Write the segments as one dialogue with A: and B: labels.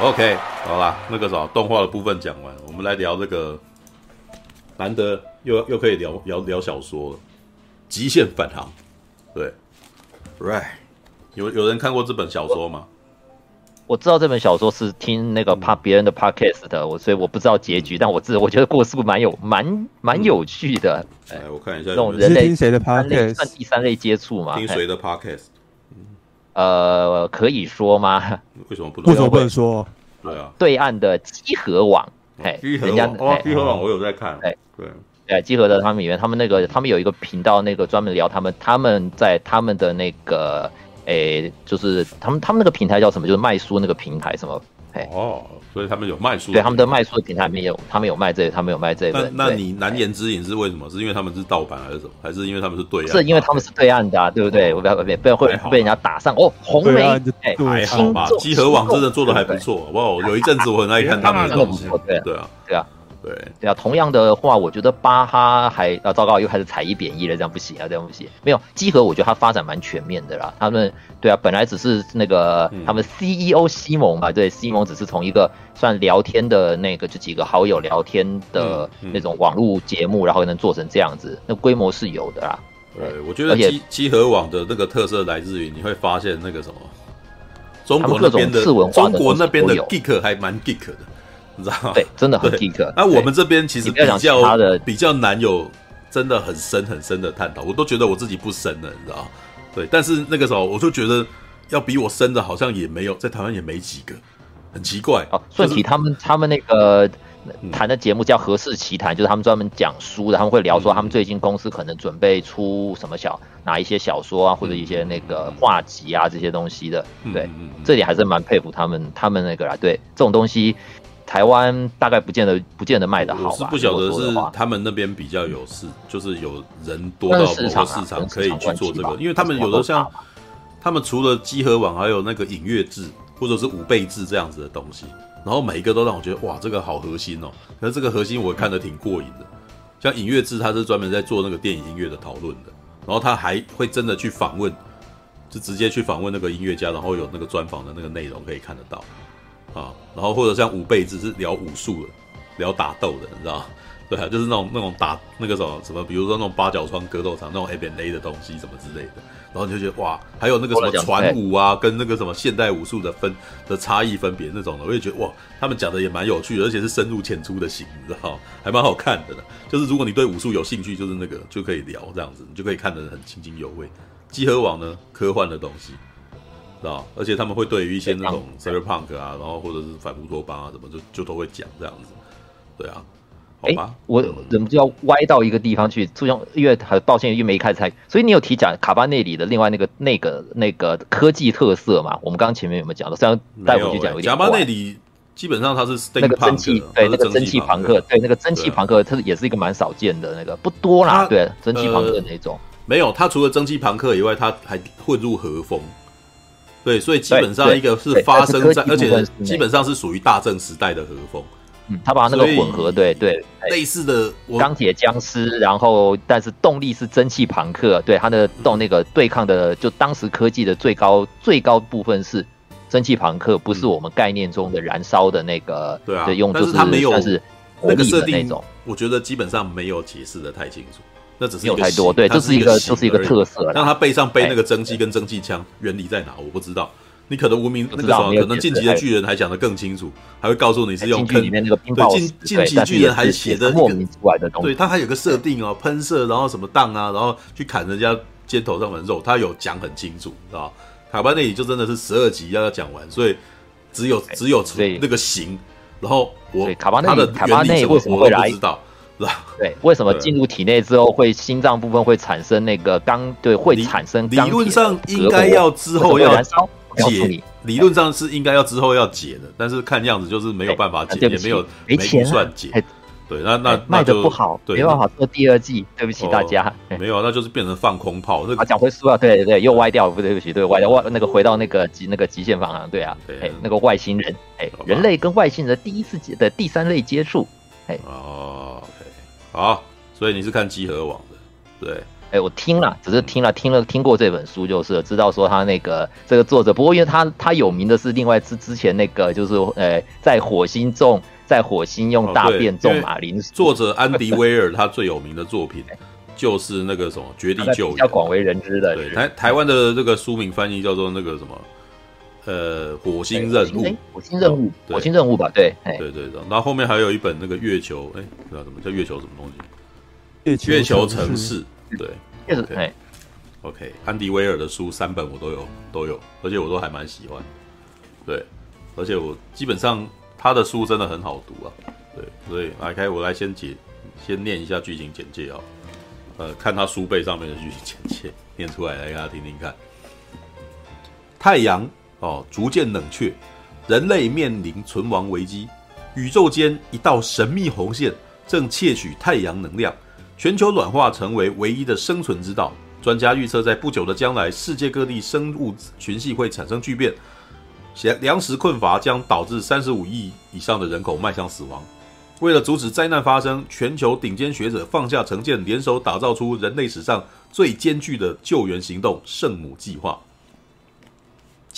A: OK，好啦，那个啥，动画的部分讲完，我们来聊这个，难得又又可以聊聊聊小说了，《极限返航》。对，Right，有有人看过这本小说吗？
B: 我知道这本小说是听那个怕别人的 podcast 的，我所以我不知道结局，但我知我觉得故事蛮有蛮蛮有趣的。
A: 哎，我看一下，
B: 这种人类
C: 听谁的 podcast？
B: 算第三类接触吗？
A: 听谁的 podcast？
B: 呃，可以说吗？
A: 为什么不能？
C: 为什么不能说？
A: 对啊，
B: 对岸的集合网，哎，
A: 集合网哦，集合网我有在看，哎，对，
B: 哎，集合的他们里面，他们那个他们有一个频道，那个专门聊他们他们在他们的那个，哎，就是他们他们那个平台叫什么？就是卖书那个平台什么？哎，
A: 哦。所以他们有卖书，
B: 对他们的卖书的平台里面有，他们有卖这个，他们有卖这个。
A: 那那你难言之隐是为什么？是因为他们是盗版还是什么？还是因为他们是对岸？
B: 是因为他们是对岸的，啊，对不对？我不要被被会被人家打上哦，红梅哎，
A: 还好吧？集合网真的做的还不错，哇！有一阵子我很爱看他们的东西，对对啊，对啊。对
B: 对啊，同样的话，我觉得巴哈还啊糟糕，又开始踩一贬一了，这样不行啊，这样不行。没有集合，我觉得它发展蛮全面的啦。他们对啊，本来只是那个、嗯、他们 CEO 西蒙嘛，对，西蒙只是从一个算聊天的那个，就几个好友聊天的那种网络节目，然后能做成这样子，那规模是有的啦。
A: 对，我觉得集集合网的那个特色来自于你会发现那个什么，中国那边的中国那边的 geek 还蛮 geek 的。你知道吗？
B: 对，真的很 geek。
A: 那我们这边其实比较的比较难有真的很深很深的探讨，我都觉得我自己不深了，你知道？对，但是那个时候我就觉得要比我深的，好像也没有，在台湾也没几个，很奇怪。
B: 哦，顺体他们他们那个谈的节目叫《何氏奇谈》，就是他们专门讲书的，他们会聊说他们最近公司可能准备出什么小哪一些小说啊，或者一些那个画集啊这些东西的。对，这点还是蛮佩服他们他们那个啦。对，这种东西。台湾大概不见得不见得卖的好，我是
A: 不晓得是他们那边比较有市，就是有人多到某个市场可以去做这个，因为他们有的像，他们除了集合网，还有那个影乐志或者是五倍志这样子的东西，然后每一个都让我觉得哇，这个好核心哦。可是这个核心我看得挺过瘾的，像影乐志，它是专门在做那个电影音乐的讨论的，然后他还会真的去访问，就直接去访问那个音乐家，然后有那个专访的那个内容可以看得到。啊，然后或者像五辈子是聊武术的，聊打斗的，你知道？对啊，就是那种那种打那个什么什么，比如说那种八角窗格斗场那种 MMA 的东西什么之类的，然后你就觉得哇，还有那个什么传武啊，跟那个什么现代武术的分的差异分别那种的，我也觉得哇，他们讲的也蛮有趣的，而且是深入浅出的型，你知道还蛮好看的呢。就是如果你对武术有兴趣，就是那个就可以聊这样子，你就可以看得很津津有味。集合网呢，科幻的东西。知道，而且他们会对于一些那种 cyberpunk 啊，然后或者是反乌托邦啊，什么就就都会讲这样子，对啊，好吧，
B: 我怎么就要歪到一个地方去，就像因为很抱歉，因为没开猜，所以你有提讲卡巴内里的另外那个那个那个科技特色嘛？我们刚刚前面有没有讲到？虽然带回去讲有点。卡巴内
A: 里基本上它是
B: 那个蒸汽，对那个蒸汽朋克，对那个蒸汽朋克，它也是一个蛮少见的那个，不多啦，对蒸汽朋克那种。
A: 没有，它除了蒸汽朋克以外，它还混入和风。对，所以基本上一个是发生在，而且基本上是属于大正时代的和风。
B: 嗯，他把那个混合，对对，
A: 类似的
B: 钢铁僵尸，然后但是动力是蒸汽朋克，对它的动那个对抗的，就当时科技的最高最高部分是蒸汽朋克，不是我们概念中的燃烧的那个。
A: 对啊，
B: 用就是
A: 它没有，
B: 但是
A: 那个设定，我觉得基本上没有解释的太清楚。那只是
B: 有太多，对，这是一个，这是一个特色。
A: 让他背上背那个蒸汽跟蒸汽枪原理在哪？我不知道。你可能无名那个什么，可能晋级的巨人还讲得更清楚，还会告诉你是用喷里面那个冰暴。对，进进级巨人还写的莫名之外的东西。对，他还有个设定哦，喷射，然后什么荡啊，然后去砍人家肩头上的肉，他有讲很清楚，知道卡巴内里就真的是十二集要要讲完，所以只有只有那个形，然后我
B: 卡巴内的卡巴内为什么会来？对，为什么进入体内之后会心脏部分会产生那个钢？对，会产生。理
A: 论上应该要之后要解，理论上是应该要之后要解的，但是看样子就是没有办法解，也没有没钱算解。对，那那
B: 卖的不好，没办法做第二季，对不起大家。
A: 没有，那就是变成放空炮。那
B: 个讲回书啊，对对对，又歪掉，不对不起，对歪掉外那个回到那个极那个极限方向，对啊，哎，那个外星人，哎，人类跟外星人的第一次接的第三类接触，哎，
A: 哦。好，所以你是看集合网的，对，
B: 哎，我听了，只是听了听了听过这本书，就是知道说他那个这个作者。不过因为他他有名的是另外之之前那个，就是呃，在火星种在火星用大便种马铃薯。
A: 作者安迪威尔他最有名的作品就是那个什么《绝地救援》，
B: 比较广为人知的。
A: 对，台台湾的这个书名翻译叫做那个什么呃，火星任务，
B: 火星任务，火星任务吧？对，
A: 对对对。然后后面还有一本那个月球，哎，不知道什么叫月球什么东西。月球城市，对，
B: 对
A: ，OK，安迪威尔的书三本我都有，都有，而且我都还蛮喜欢，对，而且我基本上他的书真的很好读啊，对，所以来开我来先解，先念一下剧情简介啊，呃，看他书背上面的剧情简介，念出来来给大家听听看。太阳哦逐渐冷却，人类面临存亡危机，宇宙间一道神秘红线正窃取太阳能量。全球暖化成为唯一的生存之道。专家预测，在不久的将来，世界各地生物群系会产生巨变，粮粮食困乏将导致三十五亿以上的人口迈向死亡。为了阻止灾难发生，全球顶尖学者放下成见，联手打造出人类史上最艰巨的救援行动——圣母计划。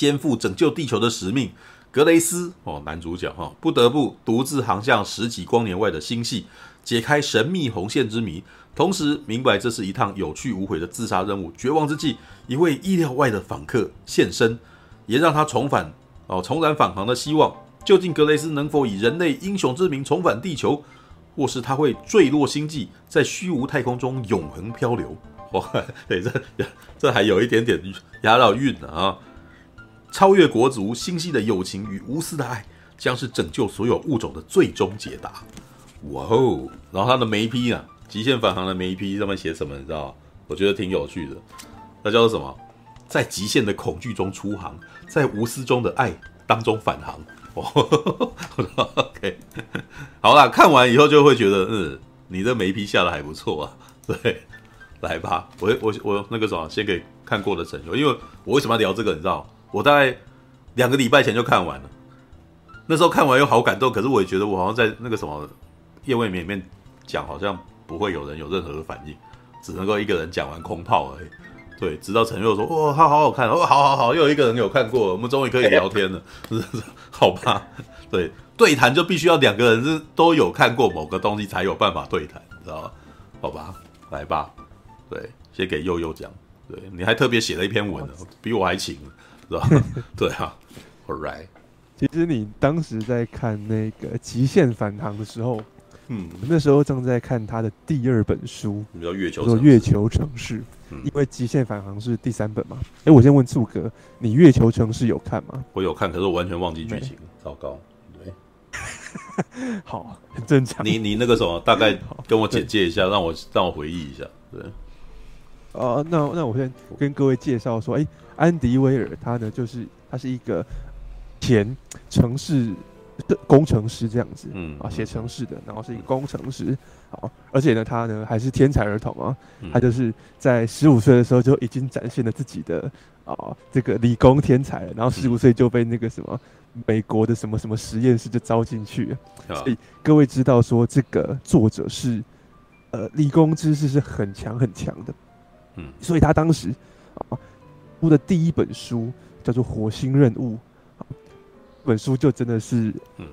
A: 肩负拯救地球的使命，格雷斯哦，男主角哈，不得不独自航向十几光年外的星系。解开神秘红线之谜，同时明白这是一趟有去无回的自杀任务。绝望之际，一位意料外的访客现身，也让他重返哦，重燃返航的希望。究竟格雷斯能否以人类英雄之名重返地球，或是他会坠落星际，在虚无太空中永恒漂流？哇，对，这这还有一点点押到韵呢啊！超越国族、星系的友情与无私的爱，将是拯救所有物种的最终解答。哇哦！然后他的眉批啊，极限返航的眉批上面写什么？你知道？我觉得挺有趣的。那叫做什么？在极限的恐惧中出航，在无私中的爱当中返航。哦，OK，好啦，看完以后就会觉得，嗯，你的眉批下的还不错啊。对，来吧，我我我那个什么，先给看过的陈友，因为我为什么要聊这个？你知道？我大概两个礼拜前就看完了，那时候看完又好感动，可是我也觉得我好像在那个什么。夜未眠里面讲，好像不会有人有任何的反应，只能够一个人讲完空炮而已。对，直到陈佑说：“哇，他好好看哦，好好好，又有一个人有看过，我们终于可以聊天了。”，好吧？对，对谈就必须要两个人是都有看过某个东西才有办法对谈，你知道吗？好吧，来吧。对，先给佑佑讲。对，你还特别写了一篇文呢，比我还勤，对啊，All right。
C: 其实你当时在看那个《极限返航》的时候。嗯，那时候正在看他的第二本书，
A: 叫《月球》，
C: 叫《月球城市》。嗯，因为《极限返航》是第三本嘛。哎、欸，我先问柱哥，你《月球城市》有看吗？
A: 我有看，可是我完全忘记剧情，糟糕。对，
C: 好，很正常。
A: 你你那个什么，大概跟我简介一下，让我让我回忆一下。对，
C: 哦、呃，那那我先跟各位介绍说，哎、欸，安迪威尔他呢，就是他是一个前城市的。工程师这样子，嗯啊，写城市的，然后是一个工程师，好，而且呢，他呢还是天才儿童啊，他就是在十五岁的时候就已经展现了自己的啊这个理工天才了，然后十五岁就被那个什么美国的什么什么实验室就招进去，所以各位知道说这个作者是呃理工知识是很强很强的，嗯，所以他当时啊出的第一本书叫做《火星任务》。本书就真的是，嗯，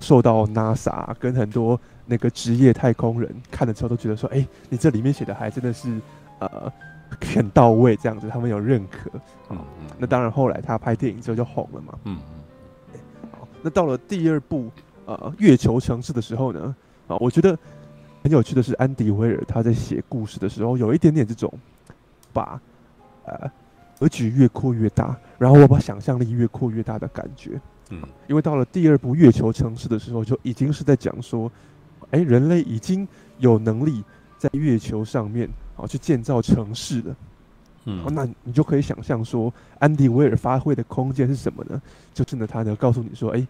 C: 受到 NASA 跟很多那个职业太空人看了之后都觉得说，哎、欸，你这里面写的还真的是，呃，很到位，这样子，他们有认可。嗯嗯。那当然，后来他拍电影之后就红了嘛。嗯嗯。好，那到了第二部，呃，月球城市的时候呢，啊，我觉得很有趣的是，安迪威尔他在写故事的时候，有一点点这种把，呃，格局越扩越大，然后我把想象力越扩越大的感觉。嗯，因为到了第二部月球城市的时候，就已经是在讲说，哎，人类已经有能力在月球上面啊去建造城市了。嗯，那你就可以想象说，安迪威尔发挥的空间是什么呢？就是呢，他呢告诉你说，哎，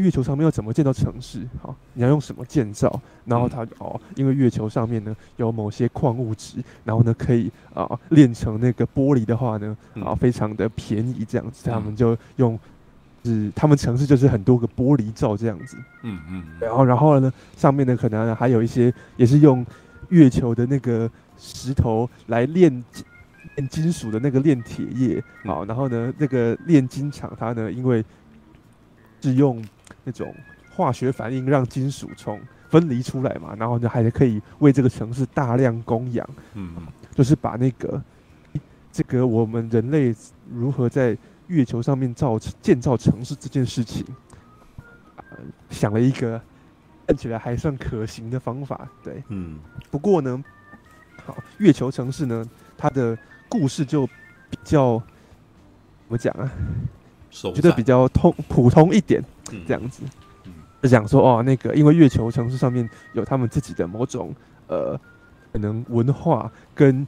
C: 月球上面要怎么建造城市？好，你要用什么建造？然后他哦，因为月球上面呢有某些矿物质，然后呢可以啊炼成那个玻璃的话呢啊非常的便宜，这样子，他们就用。是他们城市就是很多个玻璃罩这样子，嗯嗯，然后然后呢，上面呢可能还有一些也是用月球的那个石头来炼炼金属的那个炼铁业，好，然后呢，那个炼金厂它呢，因为是用那种化学反应让金属从分离出来嘛，然后呢，还可以为这个城市大量供氧，嗯，就是把那个这个我们人类如何在月球上面造建造城市这件事情，呃，想了一个看起来还算可行的方法，对，嗯，不过呢，好，月球城市呢，它的故事就比较怎么讲啊？觉得比较通普通一点，这样子，就讲说哦，那个因为月球城市上面有他们自己的某种呃可能文化跟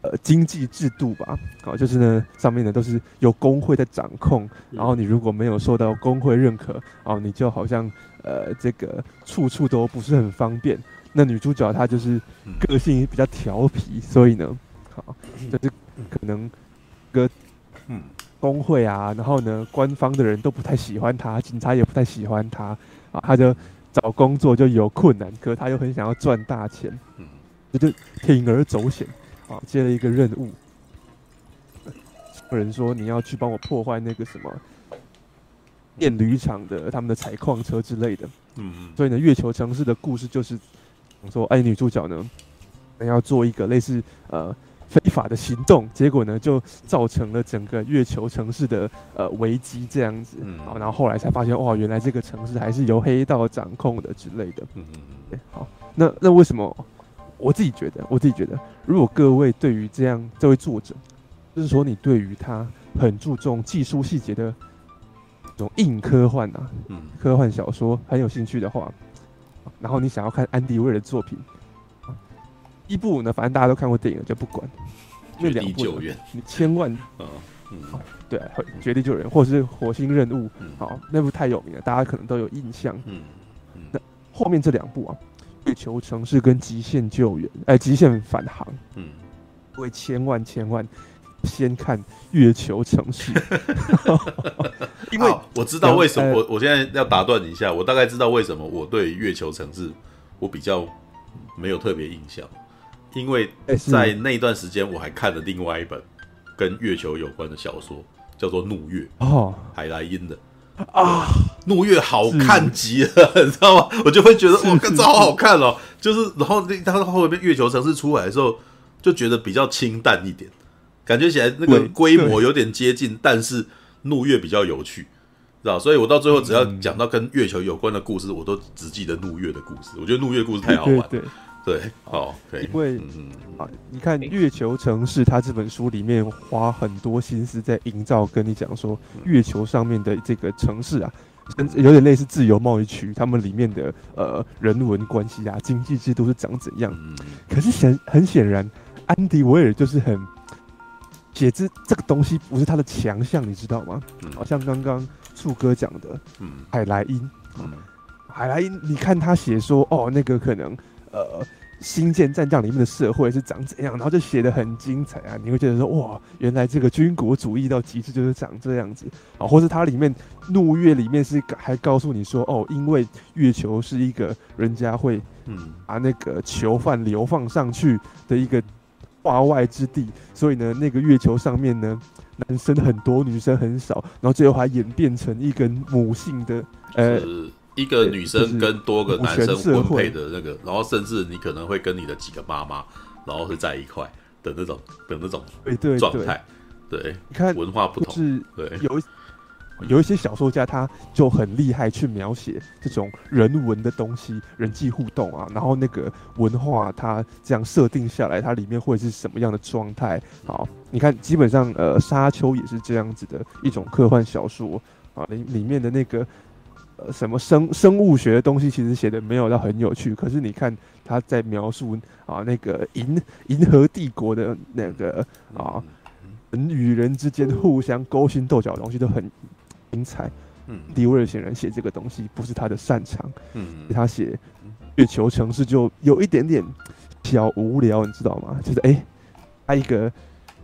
C: 呃经济制度吧，哦，就是呢上面呢都是由工会在掌控，然后你如果没有受到工会认可，哦，你就好像呃这个处处都不是很方便。那女主角她就是个性比较调皮，所以呢，好，就是可能个嗯。工会啊，然后呢，官方的人都不太喜欢他，警察也不太喜欢他啊，他就找工作就有困难，可他又很想要赚大钱，嗯，就铤而走险啊，接了一个任务，有人说你要去帮我破坏那个什么电驴厂的他们的采矿车之类的，嗯嗯，所以呢，月球城市的故事就是说，哎，女主角呢，要做一个类似呃。非法的行动，结果呢，就造成了整个月球城市的呃危机这样子。嗯，好，然后后来才发现，哇，原来这个城市还是由黑道掌控的之类的。嗯嗯嗯。好，那那为什么？我自己觉得，我自己觉得，如果各位对于这样这位作者，就是说你对于他很注重技术细节的这种硬科幻啊，嗯，科幻小说很有兴趣的话，然后你想要看安迪威尔的作品。一部呢，反正大家都看过电影了，就不管。那两部，你千万，啊嗯，对，绝地救援或者是火星任务，好，那部太有名了，大家可能都有印象。嗯，那后面这两部啊，月球城市跟极限救援，哎，极限返航，嗯，各位千万千万先看月球城市，
A: 因为我知道为什么，我我现在要打断你一下，我大概知道为什么我对月球城市我比较没有特别印象。因为在那一段时间，我还看了另外一本跟月球有关的小说，叫做《怒月》哦，海莱因的啊，《怒月》好看极了，你知道吗？我就会觉得哇，这好好看哦。就是然后那他后面月球城市出来的时候，就觉得比较清淡一点，感觉起来那个规模有点接近，但是《怒月》比较有趣，知道？所以我到最后只要讲到跟月球有关的故事，我都只记得《怒月》的故事。我觉得《怒月》故事太好玩。对，哦，对，
C: 因为啊，你看《月球城市》，它这本书里面花很多心思在营造，跟你讲说月球上面的这个城市啊，甚至有点类似自由贸易区，他们里面的呃人文关系啊、经济制度是长怎样。可是显很显然，安迪威尔就是很写这这个东西不是他的强项，你知道吗？好像刚刚树哥讲的，嗯，海莱因，嗯，海莱因，你看他写说，哦，那个可能呃。星舰战将里面的社会是长怎样，然后就写得很精彩啊！你会觉得说哇，原来这个军国主义到极致就是长这样子啊，或是它里面怒月里面是还告诉你说哦，因为月球是一个人家会嗯把那个囚犯流放上去的一个化外之地，所以呢，那个月球上面呢，男生很多，女生很少，然后最后还演变成一个母性的呃。
A: 一个女生跟多个男生婚配的那个，然后甚至你可能会跟你的几个妈妈，然后是在一块的那种的那种状态。对，你看文化不同，
C: 是对有有一些小说家他就很厉害，去描写这种人文的东西、人际互动啊，然后那个文化它这样设定下来，它里面会是什么样的状态？好，你看基本上呃，沙丘也是这样子的一种科幻小说啊，里里面的那个。呃，什么生生物学的东西其实写的没有到很有趣，可是你看他在描述啊那个银银河帝国的那个啊人与人之间互相勾心斗角的东西都很精彩。嗯，迪威尔显然写这个东西不是他的擅长。嗯，他写月球城市就有一点点小无聊，你知道吗？就是哎，他一个。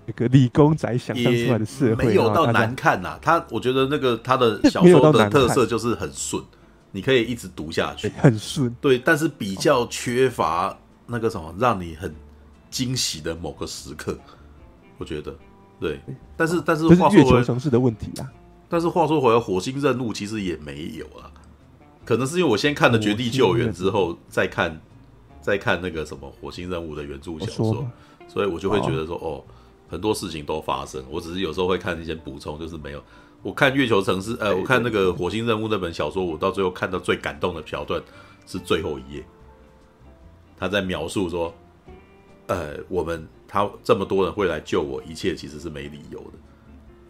C: 一个理工宅想象出来的社会，
A: 没有到难看呐。他我觉得那个他的 小说的特色就是很顺，你可以一直读下去，
C: 很顺。
A: 对，但是比较缺乏那个什么，让你很惊喜的某个时刻。我觉得，对，但是但是话说回
C: 城市的问题啊。
A: 但是话说回来，火星任务其实也没有啊。可能是因为我先看了《绝地救援》之后，再看再看那个什么《火星任务》的原著小说，所以我就会觉得说，哦，很多事情都发生。我只是有时候会看一些补充，就是没有。我看《月球城市》呃，我看那个《火星任务》那本小说，我到最后看到最感动的桥段是最后一页，他在描述说，呃，我们他这么多人会来救我，一切其实是没理由的。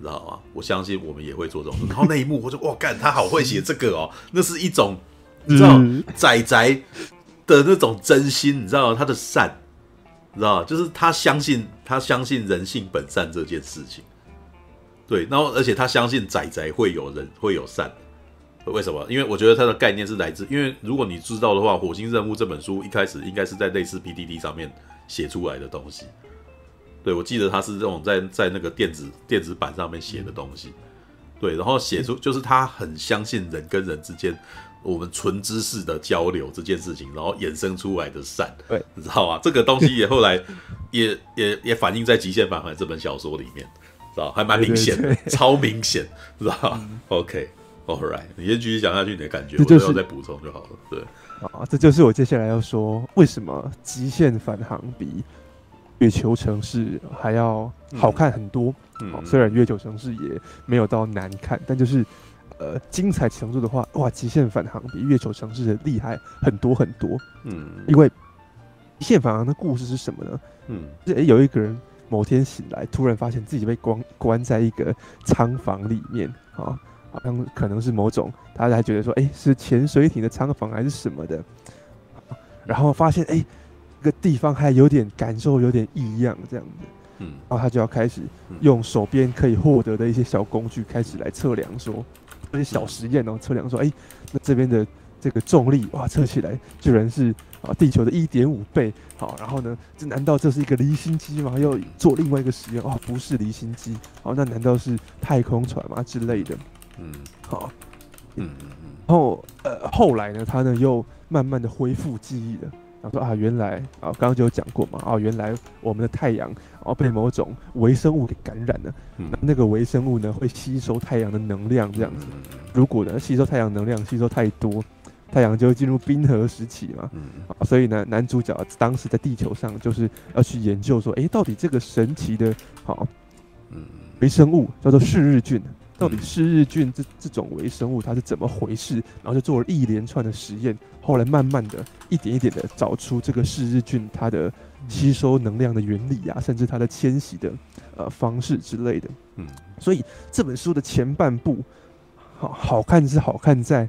A: 知道吗？我相信我们也会做这种事。然后那一幕，我就哇，干他好会写这个哦，那是一种你知道仔仔的那种真心，你知道吗？他的善，你知道吗？就是他相信他相信人性本善这件事情。对，然后而且他相信仔仔会有人会有善。为什么？因为我觉得他的概念是来自，因为如果你知道的话，《火星任务》这本书一开始应该是在类似 PTT 上面写出来的东西。对，我记得他是这种在在那个电子电子版上面写的东西，对，然后写出就是他很相信人跟人之间我们纯知识的交流这件事情，然后衍生出来的善，
C: 对，
A: 你知道吗？这个东西也后来 也也也反映在《极限返还》这本小说里面，知道还蛮明显的，对对对 超明显，知道、嗯、？OK，All、okay, right，你先继续讲下去你的感觉，就是、我要再补充就好了。对，
C: 啊，这就是我接下来要说为什么《极限返航》比。月球城市还要好看很多，嗯嗯、虽然月球城市也没有到难看，但就是呃精彩程度的话，哇，极限返航比月球城市的厉害很多很多。嗯，因为极限返航的故事是什么呢？嗯，是、欸、有一个人某天醒来，突然发现自己被关关在一个仓房里面啊，好像可能是某种大家还觉得说，哎、欸，是潜水艇的仓房还是什么的，然后发现哎。欸个地方还有点感受，有点异样，这样子，嗯，然后他就要开始用手边可以获得的一些小工具，开始来测量说，那些小实验哦，测量说，哎，那这边的这个重力，哇，测起来居然是啊地球的一点五倍，好，然后呢，这难道这是一个离心机吗？要做另外一个实验，哦，不是离心机，好，那难道是太空船吗之类的？嗯，好，嗯嗯嗯，然后呃，后来呢，他呢又慢慢的恢复记忆了。然后说啊，原来啊，刚刚就有讲过嘛，啊，原来我们的太阳啊被某种微生物给感染了，嗯、那那个微生物呢会吸收太阳的能量，这样子。如果呢吸收太阳能量吸收太多，太阳就会进入冰河时期嘛。啊，所以呢，男主角当时在地球上就是要去研究说，哎，到底这个神奇的好微生物叫做嗜日菌。到底嗜日菌这这种微生物它是怎么回事？然后就做了一连串的实验，后来慢慢的一点一点的找出这个是日菌它的吸收能量的原理啊，甚至它的迁徙的呃方式之类的。嗯，所以这本书的前半部好好看是好看在，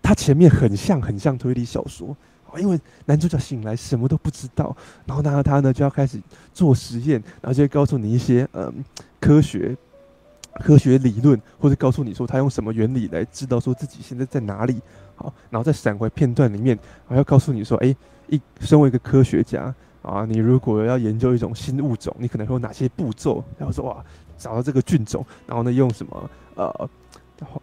C: 它前面很像很像推理小说，因为男主角醒来什么都不知道，然后呢他呢就要开始做实验，然后就会告诉你一些嗯科学。科学理论，或者告诉你说他用什么原理来知道说自己现在在哪里，好，然后再闪回片段里面，还要告诉你说，哎，一身为一个科学家啊，你如果要研究一种新物种，你可能会有哪些步骤？然后说哇，找到这个菌种，然后呢用什么呃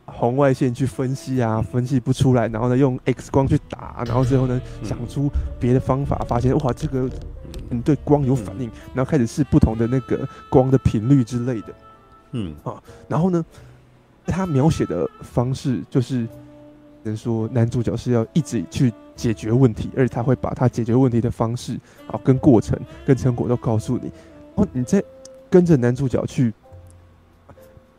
C: 红外线去分析啊，分析不出来，然后呢用 X 光去打，然后最后呢想出别的方法，发现哇这个你对光有反应，然后开始试不同的那个光的频率之类的。嗯啊，然后呢，他描写的方式就是，能说男主角是要一直去解决问题，而且他会把他解决问题的方式啊、跟过程、跟成果都告诉你。然后你在跟着男主角去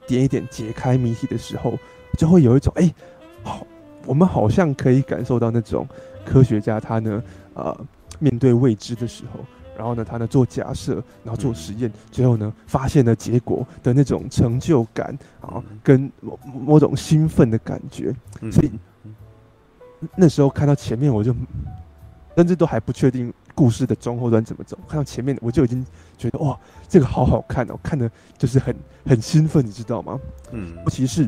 C: 点一点解开谜题的时候，就会有一种哎，好，我们好像可以感受到那种科学家他呢，呃，面对未知的时候。然后呢，他呢做假设，然后做实验，最后呢发现了结果的那种成就感啊，跟某某种兴奋的感觉。所以那时候看到前面，我就甚至都还不确定故事的中后段怎么走。看到前面，我就已经觉得哇，这个好好看哦，看的就是很很兴奋，你知道吗？嗯，尤其是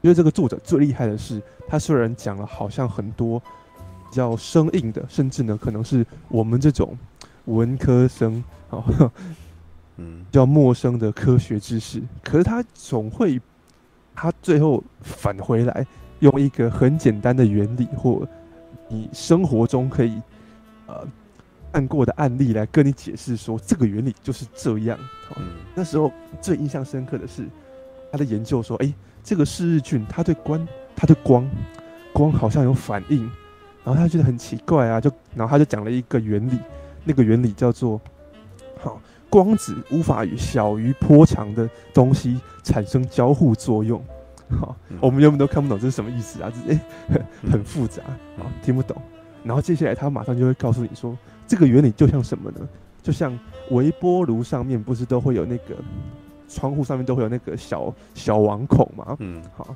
C: 因为这个作者最厉害的是，他虽然讲了好像很多。比较生硬的，甚至呢，可能是我们这种文科生啊，嗯，比较陌生的科学知识。可是他总会，他最后返回来，用一个很简单的原理或你生活中可以呃看过的案例来跟你解释说这个原理就是这样。嗯，那时候最印象深刻的是他的研究说，哎，这个嗜日菌它对光，它对光，光好像有反应，然后他觉得很奇怪啊，就然后他就讲了一个原理，那个原理叫做好。光子无法与小于波长的东西产生交互作用，好，我们原本都看不懂这是什么意思啊，这哎很很复杂啊，听不懂。然后接下来他马上就会告诉你说，这个原理就像什么呢？就像微波炉上面不是都会有那个窗户上面都会有那个小小网孔吗？嗯，好，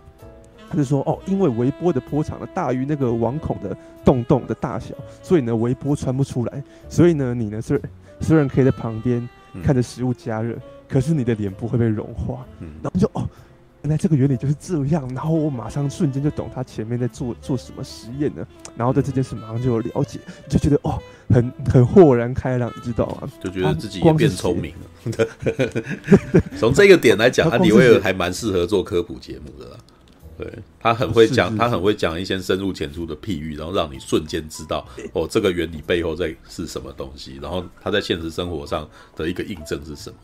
C: 他就说哦，因为微波的波长呢大于那个网孔的洞洞的大小，所以呢微波穿不出来，所以呢你呢虽虽然可以在旁边。看着食物加热，可是你的脸部会被融化，嗯、然后就哦，原来这个原理就是这样，然后我马上瞬间就懂他前面在做做什么实验呢，然后对这件事马上就有了解，就觉得哦，很很豁然开朗，你知道吗？
A: 就觉得自己也变聪明了。从这个点来讲，安迪威尔还蛮适合做科普节目的啦。对，他很会讲，他很会讲一些深入浅出的譬喻，然后让你瞬间知道哦，这个原理背后在是什么东西，然后他在现实生活上的一个印证是什么？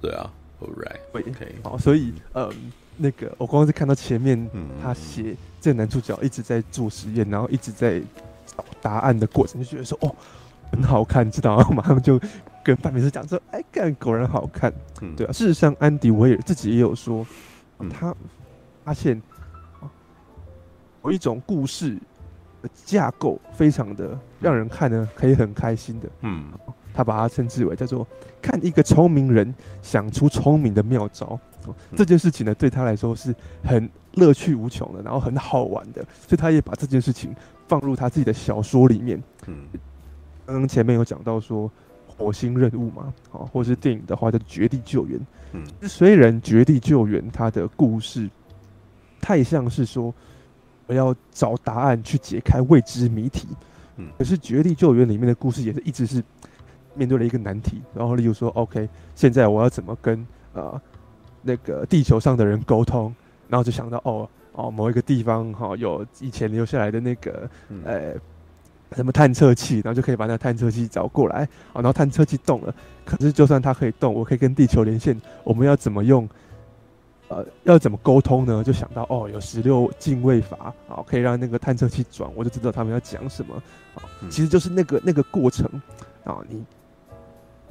A: 对啊，All right，OK，
C: 好，所以呃，那个我光是看到前面他写这个男主角一直在做实验，然后一直在找答案的过程，就觉得说哦，很好看，知道吗？马上就跟范美斯讲说，哎，干，果然好看，对啊。事实上，安迪威尔自己也有说，他发现。有一种故事的架构非常的让人看呢，可以很开心的。嗯，他把它称之为叫做看一个聪明人想出聪明的妙招。这件事情呢，对他来说是很乐趣无穷的，然后很好玩的，所以他也把这件事情放入他自己的小说里面。嗯，刚刚前面有讲到说火星任务嘛，啊，或是电影的话叫绝地救援。嗯，虽然绝地救援它的故事太像是说。我要找答案去解开未知谜题，嗯，可是《绝地救援》里面的故事也是一直是面对了一个难题，然后例如说，OK，现在我要怎么跟呃那个地球上的人沟通？然后就想到，哦哦，某一个地方哈、哦、有以前留下来的那个呃什么探测器，然后就可以把那个探测器找过来，哦，然后探测器动了，可是就算它可以动，我可以跟地球连线，我们要怎么用？呃，要怎么沟通呢？就想到哦，有十六进位法啊，可以让那个探测器转，我就知道他们要讲什么啊。其实就是那个那个过程啊，你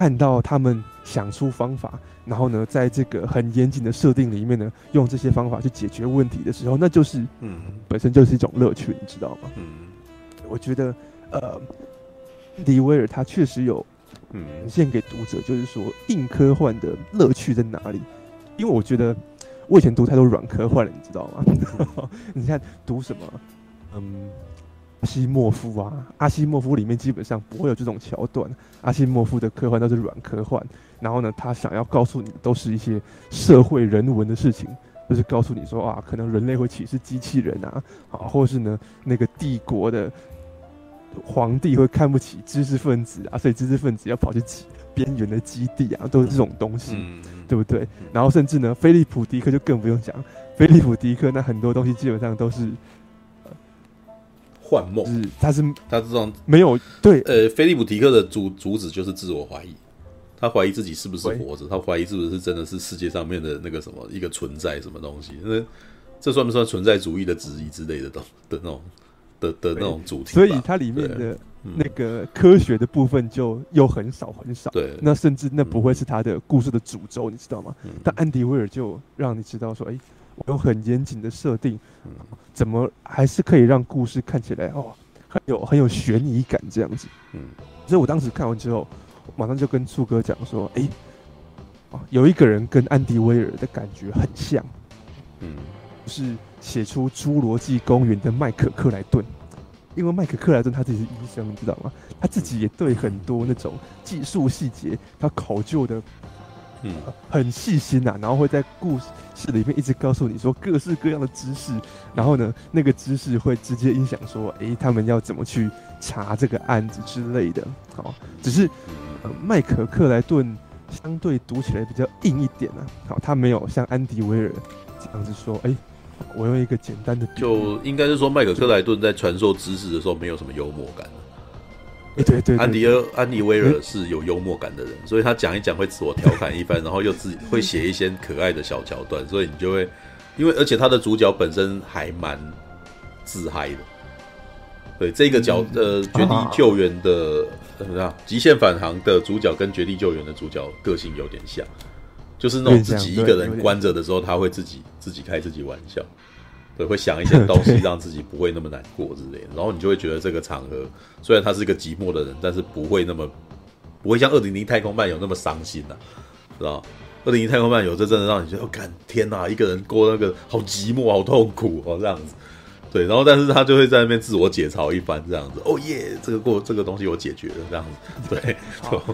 C: 看到他们想出方法，然后呢，在这个很严谨的设定里面呢，用这些方法去解决问题的时候，那就是嗯，本身就是一种乐趣，你知道吗？嗯，我觉得呃，迪威尔他确实有嗯献给读者，就是说硬科幻的乐趣在哪里？因为我觉得。我以前读太多软科幻了，你知道吗？你看读什么，嗯，阿西莫夫啊，阿西莫夫里面基本上不会有这种桥段。阿西莫夫的科幻都是软科幻，然后呢，他想要告诉你都是一些社会人文的事情，就是告诉你说啊，可能人类会歧视机器人啊，啊，或是呢，那个帝国的皇帝会看不起知识分子啊，所以知识分子要跑去挤。边缘的基地啊，都是这种东西，嗯、对不对？嗯、然后甚至呢，菲利普·迪克就更不用讲。菲利普·迪克那很多东西基本上都是
A: 幻梦，是
C: 他是
A: 他这种
C: 没有对。
A: 呃，菲利普·迪克的主主旨就是自我怀疑，他怀疑自己是不是活着，他怀疑是不是真的是世界上面的那个什么一个存在什么东西？那这算不算存在主义的质疑之类的东的那种的的那种主题？
C: 所以它里面的。那个科学的部分就又很少很少，对，那甚至那不会是他的故事的主轴，你知道吗？嗯、但安迪威尔就让你知道说，哎、有很严谨的设定，嗯、怎么还是可以让故事看起来哦，很有很有悬疑感这样子。嗯，所以我当时看完之后，马上就跟柱哥讲说，哎、欸，啊，有一个人跟安迪威尔的感觉很像，嗯，是写出《侏罗纪公园》的麦可克莱顿。因为麦克克莱顿他自己是医生，你知道吗？他自己也对很多那种技术细节，他考究的，嗯，很细心呐、啊。然后会在故事里面一直告诉你说各式各样的知识，然后呢，那个知识会直接影响说，诶，他们要怎么去查这个案子之类的。好，只是麦克克莱顿相对读起来比较硬一点啊。好，他没有像安迪威尔这样子说，诶。我用一个简单的，
A: 就应该是说麦克克莱顿在传授知识的时候没有什么幽默感。
C: 对对对，
A: 安迪尔安迪威尔是有幽默感的人，所以他讲一讲会自我调侃一番，然后又自己会写一些可爱的小桥段，所以你就会，因为而且他的主角本身还蛮自嗨的。对这个角呃绝地救援的怎么样？极限返航的主角跟绝地救援的主角个性有点像，就是那种自己一个人关着的时候，他会自己自己开自己玩笑。对，会想一些东西让自己不会那么难过之类的，然后你就会觉得这个场合虽然他是一个寂寞的人，但是不会那么不会像《二零零太空漫游》那么伤心呐、啊，知道？《二零零太空漫游》这真的让你觉得，哦、看天呐，一个人过那个好寂寞、好痛苦哦，这样子。对，然后但是他就会在那边自我解嘲一番，这样子。哦耶，这个过这个东西我解决了，这样子。对，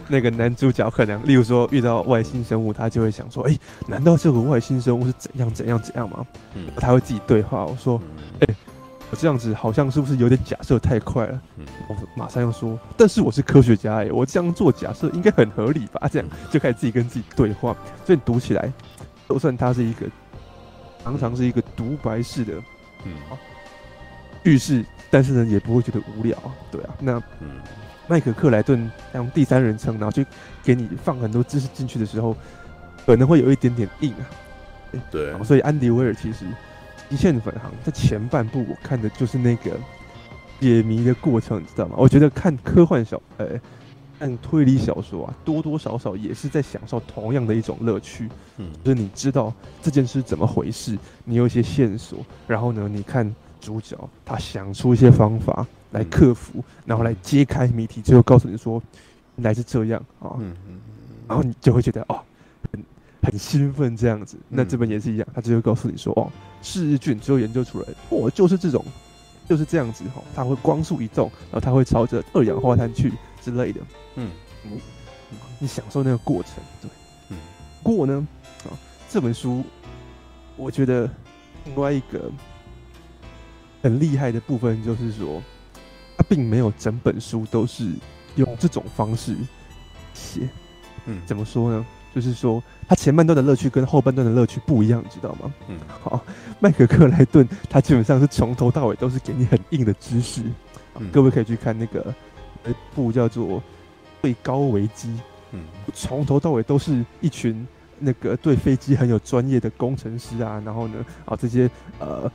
C: 那个男主角可能，例如说遇到外星生物，他就会想说：哎，难道这个外星生物是怎样怎样怎样吗？嗯，他会自己对话。我说：哎，我这样子好像是不是有点假设太快了？嗯，我马上又说：但是我是科学家哎，我这样做假设应该很合理吧？这样就开始自己跟自己对话。所以你读起来，就算他是一个常常是一个独白式的，嗯。叙事，但是呢，也不会觉得无聊，对啊。那，嗯，麦克克莱顿用第三人称，然后去给你放很多知识进去的时候，可能会有一点点硬啊。
A: 对，
C: 所以安迪威尔其实《极限返航》在前半部，我看的就是那个解谜的过程，你知道吗？我觉得看科幻小，呃、欸，看推理小说啊，多多少少也是在享受同样的一种乐趣。嗯，就是你知道这件事怎么回事，你有一些线索，然后呢，你看。主角他想出一些方法来克服，然后来揭开谜题，最后告诉你说，原来是这样啊，然后你就会觉得哦，很很兴奋这样子。那这本也是一样，他最后告诉你说哦，是日菌最后研究出来，哦，就是这种，就是这样子哈，它会光速移动，然后它会朝着二氧化碳去之类的。嗯，你享受那个过程，对，嗯。不过呢，啊，这本书我觉得另外一个。很厉害的部分就是说，他并没有整本书都是用这种方式写。嗯，怎么说呢？就是说，他前半段的乐趣跟后半段的乐趣不一样，你知道吗？嗯，好，麦克克莱顿他基本上是从头到尾都是给你很硬的知识。嗯，各位可以去看那个一部叫做《最高危机》。嗯，从头到尾都是一群那个对飞机很有专业的工程师啊，然后呢，啊这些呃。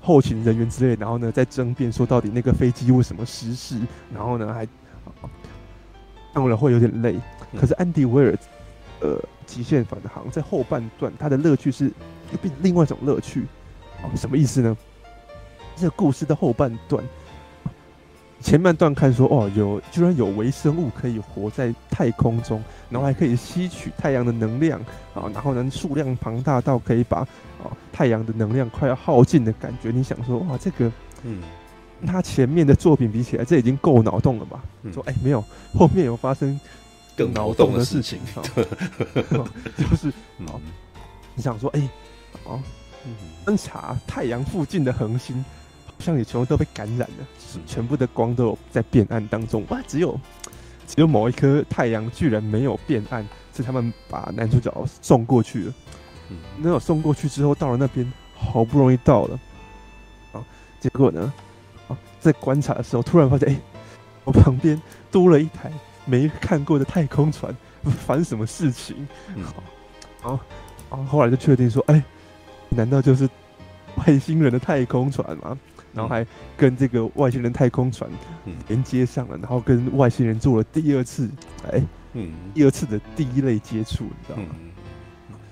C: 后勤人员之类，然后呢，在争辩说到底那个飞机为什么失事，然后呢，还当然会有点累。可是安迪威尔，呃，极限返航在后半段，他的乐趣是又变另外一种乐趣。哦什么意思呢？这个故事的后半段。前半段看说哦，有居然有微生物可以活在太空中，然后还可以吸取太阳的能量啊，然后呢，数量庞大到可以把啊太阳的能量快要耗尽的感觉。你想说哇，这个嗯，他前面的作品比起来，这已经够脑洞了吧？嗯、说哎，没有，后面有发生更脑洞的事情哦，就是哦，你想说哎，哦，观察太阳附近的恒星。像你全部都被感染了，全部的光都有在变暗当中。哇，只有只有某一颗太阳居然没有变暗，是他们把男主角送过去了。嗯，那我送过去之后，到了那边，好不容易到了，啊，结果呢，啊，在观察的时候，突然发现，哎、欸，我旁边多了一台没看过的太空船，发生什么事情？嗯，然后，然后后来就确定说，哎、欸，难道就是外星人的太空船吗？然后还跟这个外星人太空船连接上了，然后跟外星人做了第二次，哎，嗯，第二次的第一类接触，你知道吗？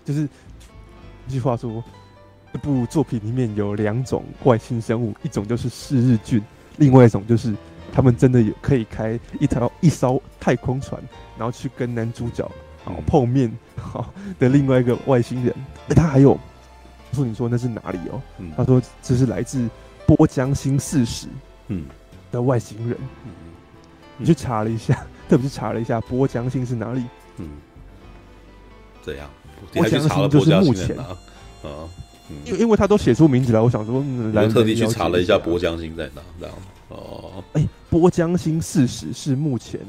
C: 就是一句话说，这部作品里面有两种外星生物，一种就是嗜日菌，另外一种就是他们真的有可以开一条一艘太空船，然后去跟男主角好碰面好的另外一个外星人。他还有说，你说那是哪里哦？他说这是来自。波江星四十，嗯，的外星人，嗯，你去查了一下，特别是查了一下波江星是哪里，嗯，
A: 这样，
C: 波江星就是目前。啊，因为因为他都写出名字来，我想说，来
A: 特地去查了一下。波江星在哪，这样，哦，
C: 哎，波江星四十是目前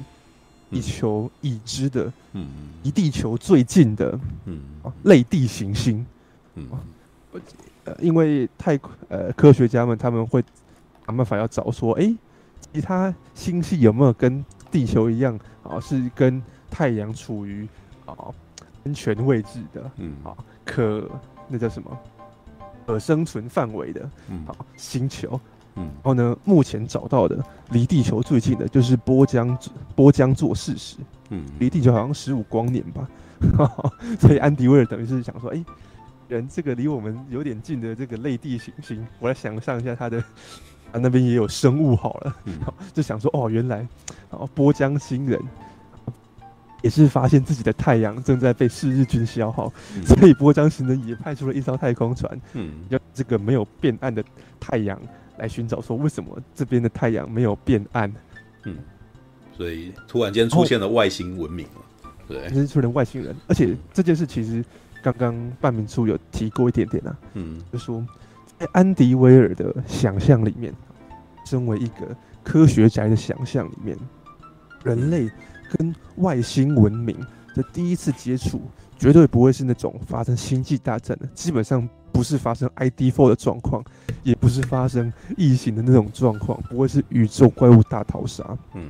C: 地球已知的，嗯，离地球最近的，嗯，类地行星，嗯。呃，因为太呃科学家们他们会想办法要找说，哎、欸，其他星系有没有跟地球一样啊，是跟太阳处于啊安全位置的，嗯，啊，可那叫什么可生存范围的，嗯，好星球，嗯，然后呢，目前找到的离地球最近的就是波江波江座四十，嗯，离地球好像十五光年吧，所以安迪威尔等于是想说，哎、欸。人这个离我们有点近的这个类地行星，我来想象一下它的，啊那边也有生物好了，嗯、就想说哦，原来，哦波江星人也是发现自己的太阳正在被视日菌消耗，嗯、所以波江星人也派出了一艘太空船，嗯，要这个没有变暗的太阳来寻找，说为什么这边的太阳没有变暗，
A: 嗯，所以突然间出现了外星文明了，哦、对，
C: 就是出现外星人，而且这件事其实。刚刚半明处有提过一点点啊，嗯，就说在安迪威尔的想象里面，身为一个科学家的想象里面，人类跟外星文明的第一次接触，绝对不会是那种发生星际大战的，基本上不是发生 idfor 的状况，也不是发生异形的那种状况，不会是宇宙怪物大逃杀。嗯，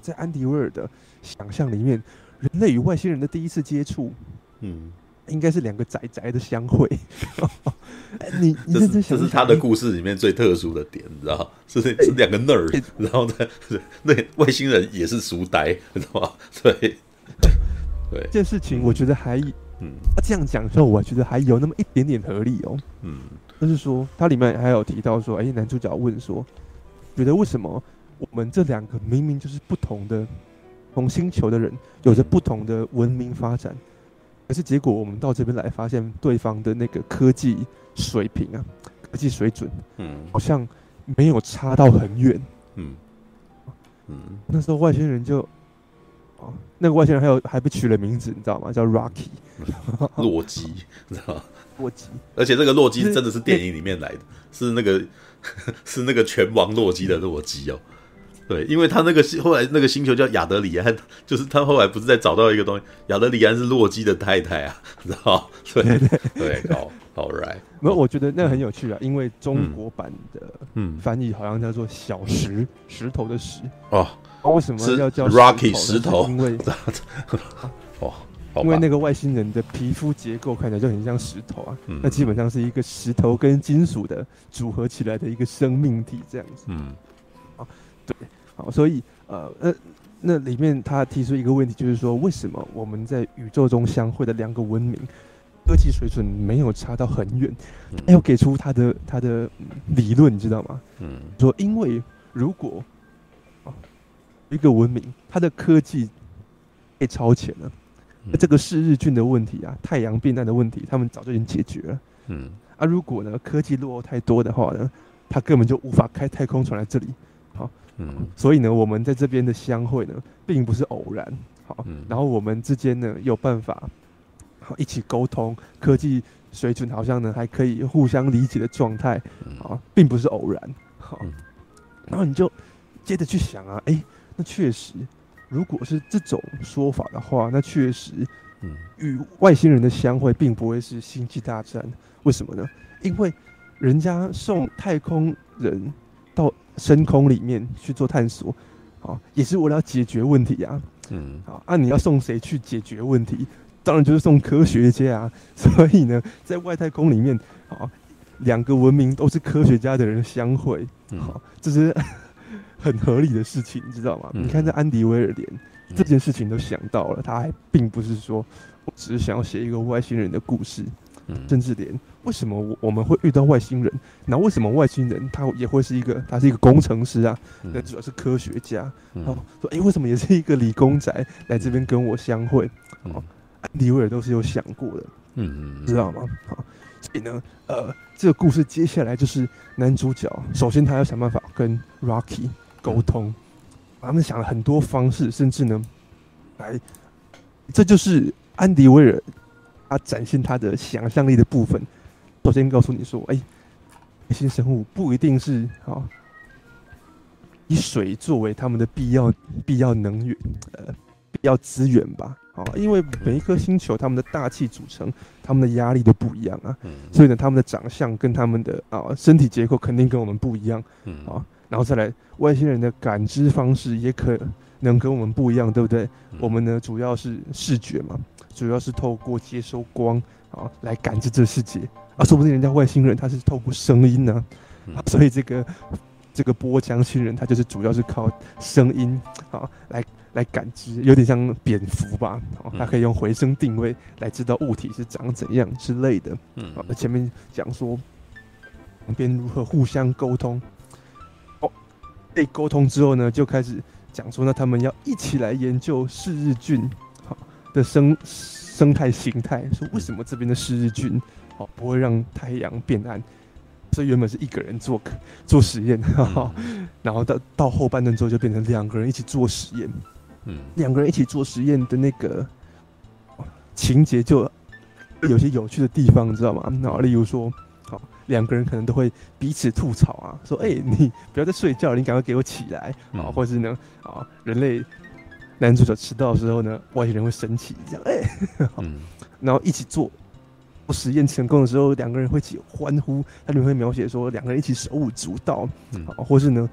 C: 在安迪威尔的想象里面，人类与外星人的第一次接触，嗯。应该是两个宅宅的相会，你你这
A: 是这是他的故事里面最特殊的点，你知道？是是两个 nerd，、欸、然后呢，那外星人也是书呆，你知道吗？对 对，
C: 这件事情我觉得还，嗯，他这样讲的时候，我觉得还有那么一点点合理哦，嗯，就是说，它里面还有提到说，哎、欸，男主角问说，觉得为什么我们这两个明明就是不同的同星球的人，有着不同的文明发展？可是结果，我们到这边来，发现对方的那个科技水平啊，科技水准，嗯，好像没有差到很远，嗯嗯。那时候外星人就，哦，那个外星人还有还被取了名字，你知道吗？叫 Rocky，
A: 洛基，你知道吗？
C: 洛基。
A: 而且这个洛基真的是电影里面来的，是那个 是那个拳王洛基的洛基哦。对，因为他那个后来那个星球叫亚德里安，就是他后来不是在找到一个东西，亚德里安是洛基的太太啊，知道？对对 对，好好 right。
C: 没有，我觉得那个很有趣啊，因为中国版的嗯。翻译好像叫做小石石头的石。哦，为什么要叫
A: Rocky 石头？
C: 因为哦，因为那个外星人的皮肤结构看起来就很像石头啊，那基本上是一个石头跟金属的组合起来的一个生命体这样子，嗯，啊，对。好，所以呃，那那里面他提出一个问题，就是说，为什么我们在宇宙中相会的两个文明，科技水准没有差到很远？他要给出他的他的理论，你知道吗？嗯，说因为如果啊，一个文明它的科技被超前了，那这个是日菌的问题啊，太阳变淡的问题，他们早就已经解决了。嗯，啊，如果呢科技落后太多的话呢，他根本就无法开太空船来这里。好。嗯，所以呢，我们在这边的相会呢，并不是偶然。好，嗯、然后我们之间呢，有办法好一起沟通，科技水准好像呢还可以互相理解的状态。啊，并不是偶然。好，嗯、然后你就接着去想啊，哎、欸，那确实，如果是这种说法的话，那确实，嗯，与外星人的相会并不会是星际大战。为什么呢？因为人家送太空人到。深空里面去做探索，啊，也是为了要解决问题呀。嗯，好，那你要送谁去解决问题？当然就是送科学家啊。所以呢，在外太空里面，啊，两个文明都是科学家的人相会，好，这是 很合理的事情，你知道吗？你看，这安迪威尔连这件事情都想到了，他还并不是说我只是想要写一个外星人的故事。甚至连为什么我我们会遇到外星人？那为什么外星人他也会是一个他是一个工程师啊？那主要是科学家。哦，说哎，为什么也是一个理工宅来这边跟我相会？哦，安迪威尔都是有想过的，嗯嗯，知道吗？好，所以呢，呃，这个故事接下来就是男主角，首先他要想办法跟 Rocky 沟通，他们想了很多方式，甚至呢，来，这就是安迪威尔。他展现他的想象力的部分，首先告诉你说：“哎、欸，外星生物不一定是啊，以水作为他们的必要必要能源，呃，必要资源吧？啊，啊，因为每一颗星球他们的大气组成，他们的压力都不一样啊，所以呢，他们的长相跟他们的啊身体结构肯定跟我们不一样，嗯啊，然后再来外星人的感知方式也可能跟我们不一样，对不对？我们呢主要是视觉嘛，主要是透过接收光啊来感知这世界，啊，说不定人家外星人他是透过声音呢，啊，所以这个。这个波江星人，他就是主要是靠声音啊来来感知，有点像蝙蝠吧，哦，他可以用回声定位来知道物体是长怎样之类的。嗯，那前面讲说两边如何互相沟通，哦，被沟通之后呢，就开始讲说，那他们要一起来研究视日菌好的生生态形态，说为什么这边的视日菌哦不会让太阳变暗。所以原本是一个人做做实验，嗯、然后到到后半段之后就变成两个人一起做实验。嗯，两个人一起做实验的那个情节就有些有趣的地方，你知道吗？那例如说，好，两个人可能都会彼此吐槽啊，说：“哎、欸，你不要再睡觉了，你赶快给我起来啊！”嗯、或者是呢，啊，人类男主角迟到的时候呢，外星人会生气，这样哎，然后一起做。实验成功的时候，两个人会一起欢呼。他里面会描写说，两个人一起手舞足蹈，嗯，或是呢，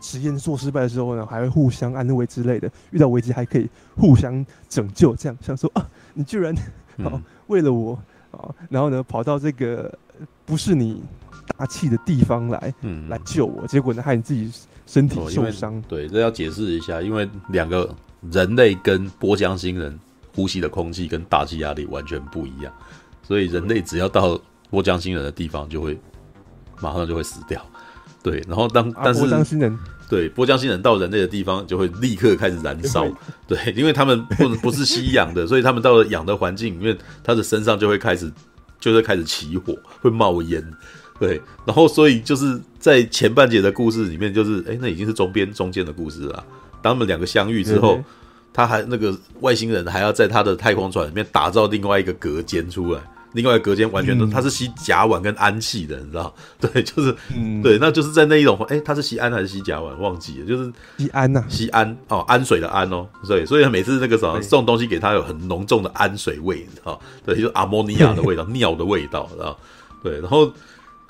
C: 实验做失败的时候呢，还会互相安慰之类的。遇到危机还可以互相拯救，这样想说啊，你居然啊为了我啊，然后呢跑到这个不是你大气的地方来，嗯，来救我，结果呢害你自己身体受伤。
A: 对，这要解释一下，因为两个人类跟波江星人。呼吸的空气跟大气压力完全不一样，所以人类只要到波江星人的地方，就会马上就会死掉。对，然后当但是
C: 波江星人
A: 对波江星人到人类的地方，就会立刻开始燃烧。对，因为他们不不是吸氧的，所以他们到了氧的环境，里面他的身上就会开始就会开始起火，会冒烟。对，然后所以就是在前半节的故事里面，就是哎，那已经是中边中间的故事了。当他们两个相遇之后。他还那个外星人还要在他的太空船里面打造另外一个隔间出来，另外一个隔间完全都他是吸甲烷跟氨气的，你知道？对，就是，嗯、对，那就是在那一种，哎、欸，他是吸氨还是吸甲烷？忘记了，就是
C: 吸氨呐，
A: 吸氨哦，氨水的氨哦，所以所以每次那个什么送东西给他有很浓重的氨水味，你知道？对，就是阿摩尼亚的味道，尿的味道，知道？对，然后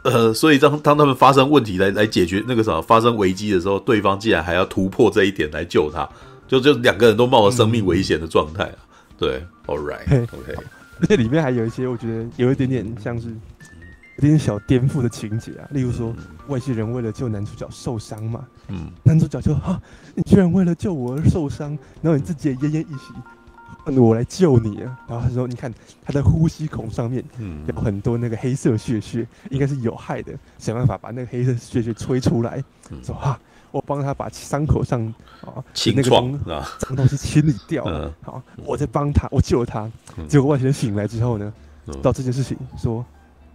A: 呃，所以当当他们发生问题来来解决那个什么发生危机的时候，对方竟然还要突破这一点来救他。就就两个人都冒着生命危险的状态啊，嗯、对，All right，OK，
C: 而且 里面还有一些我觉得有一点点像是有点小颠覆的情节啊，例如说外星人为了救男主角受伤嘛，嗯，男主角就哈，你居然为了救我而受伤，然后你自己也奄奄一息，换我来救你啊，然后他说你看他的呼吸孔上面有很多那个黑色血血，应该是有害的，想办法把那个黑色血血吹出来，说啊。我帮他把伤口上啊
A: 清
C: 那个脏东西清理掉，好，我在帮他，我救他。结果外星人醒来之后呢，到这件事情说，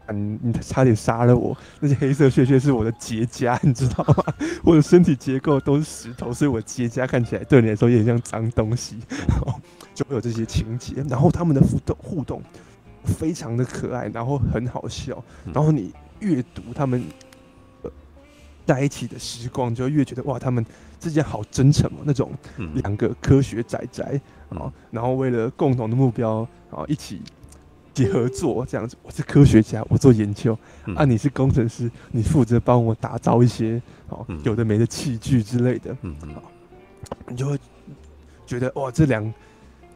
C: 嗯，你差点杀了我。那些黑色血血是我的结痂，你知道吗？我的身体结构都是石头，所以我结痂看起来对你来说也很像脏东西。就会有这些情节，然后他们的互动互动非常的可爱，然后很好笑，然后你阅读他们。在一起的时光，就越觉得哇，他们之间好真诚哦，那种两个科学宅宅啊，嗯、然后为了共同的目标啊，一起结合作这样子。我是科学家，我做研究，嗯、啊，你是工程师，你负责帮我打造一些哦有的没的器具之类的，嗯嗯，你就会觉得哇，这两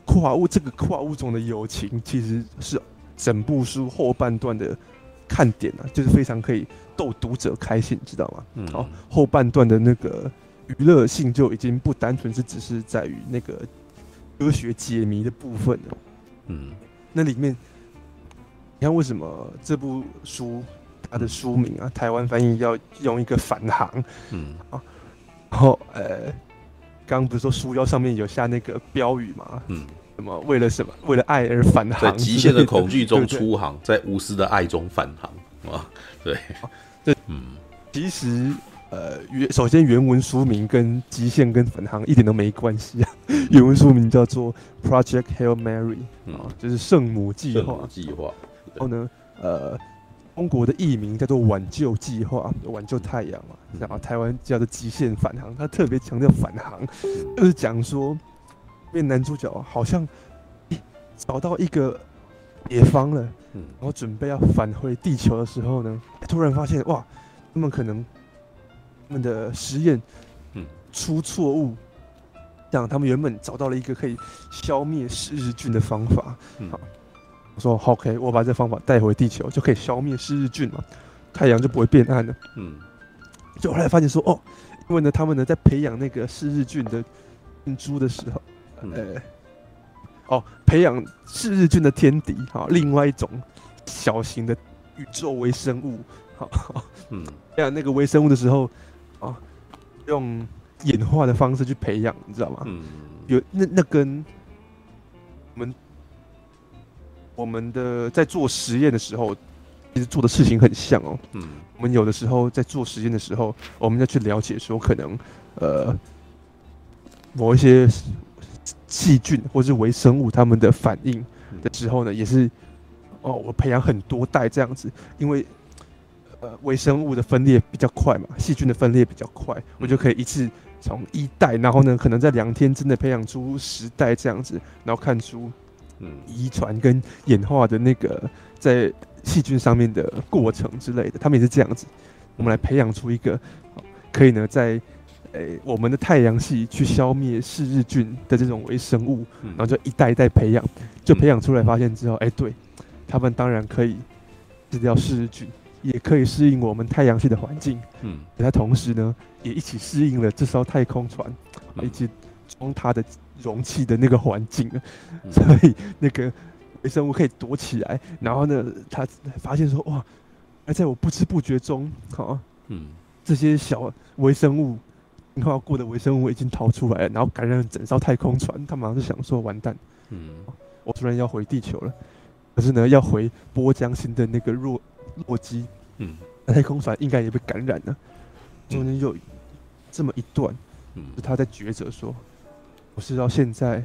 C: 跨物这个跨物种的友情，其实是整部书后半段的看点啊，就是非常可以。逗读者开心，知道吗？嗯，好，后半段的那个娱乐性就已经不单纯是只是在于那个科学解谜的部分了。嗯，那里面你看为什么这部书它的书名啊，台湾翻译要用一个返航？嗯，啊，然后呃，刚刚不是说书腰上面有下那个标语吗？嗯，什么为了什么？为了爱而返航，
A: 在极限的恐惧中出航，对对对，在无私的爱中返航啊！对。
C: 这嗯，其实呃原首先原文书名跟极限跟返航一点都没关系啊。原文书名叫做 Project Hail Mary 啊，就是圣母计划
A: 计划。
C: 然后呢，呃，中国的译名叫做挽救计划，挽救太阳嘛。然后台湾叫做极限返航，他特别强调返航，就是讲说变男主角好像找到一个野方了，然后准备要返回地球的时候呢，突然发现哇，他们可能他们的实验出错误，这样他们原本找到了一个可以消灭嗜日菌的方法。好，我说 OK，我把这方法带回地球就可以消灭嗜日菌嘛，太阳就不会变暗了。嗯，就后来发现说哦，因为呢，他们呢在培养那个嗜日菌的菌株的时候，呃。哦，培养嗜日菌的天敌，好，另外一种小型的宇宙微生物，好，嗯，培养那个微生物的时候，啊，用演化的方式去培养，你知道吗？嗯，有那那跟我们我们的在做实验的时候，其实做的事情很像哦。嗯，我们有的时候在做实验的时候，我们要去了解说，可能呃某一些。细菌或是微生物，它们的反应的时候呢，也是哦，我培养很多代这样子，因为呃，微生物的分裂比较快嘛，细菌的分裂比较快，我就可以一次从一代，然后呢，可能在两天之内培养出十代这样子，然后看出嗯遗传跟演化的那个在细菌上面的过程之类的，他们也是这样子，我们来培养出一个可以呢在。诶、欸，我们的太阳系去消灭嗜日菌的这种微生物，然后就一代一代培养，就培养出来，发现之后，哎、欸，对，他们当然可以吃掉嗜日菌，也可以适应我们太阳系的环境。嗯，它同时呢，也一起适应了这艘太空船以及装它的容器的那个环境，所以那个微生物可以躲起来。然后呢，他发现说，哇，而在我不知不觉中，好，嗯，这些小微生物。进化过的微生物已经逃出来了，然后感染了整艘太空船。他马上就想说：“完蛋，嗯，我突然要回地球了。可是呢，要回波江星的那个洛洛基，嗯，太空船应该也被感染了。中间有这么一段，嗯，他在抉择说：我是到现在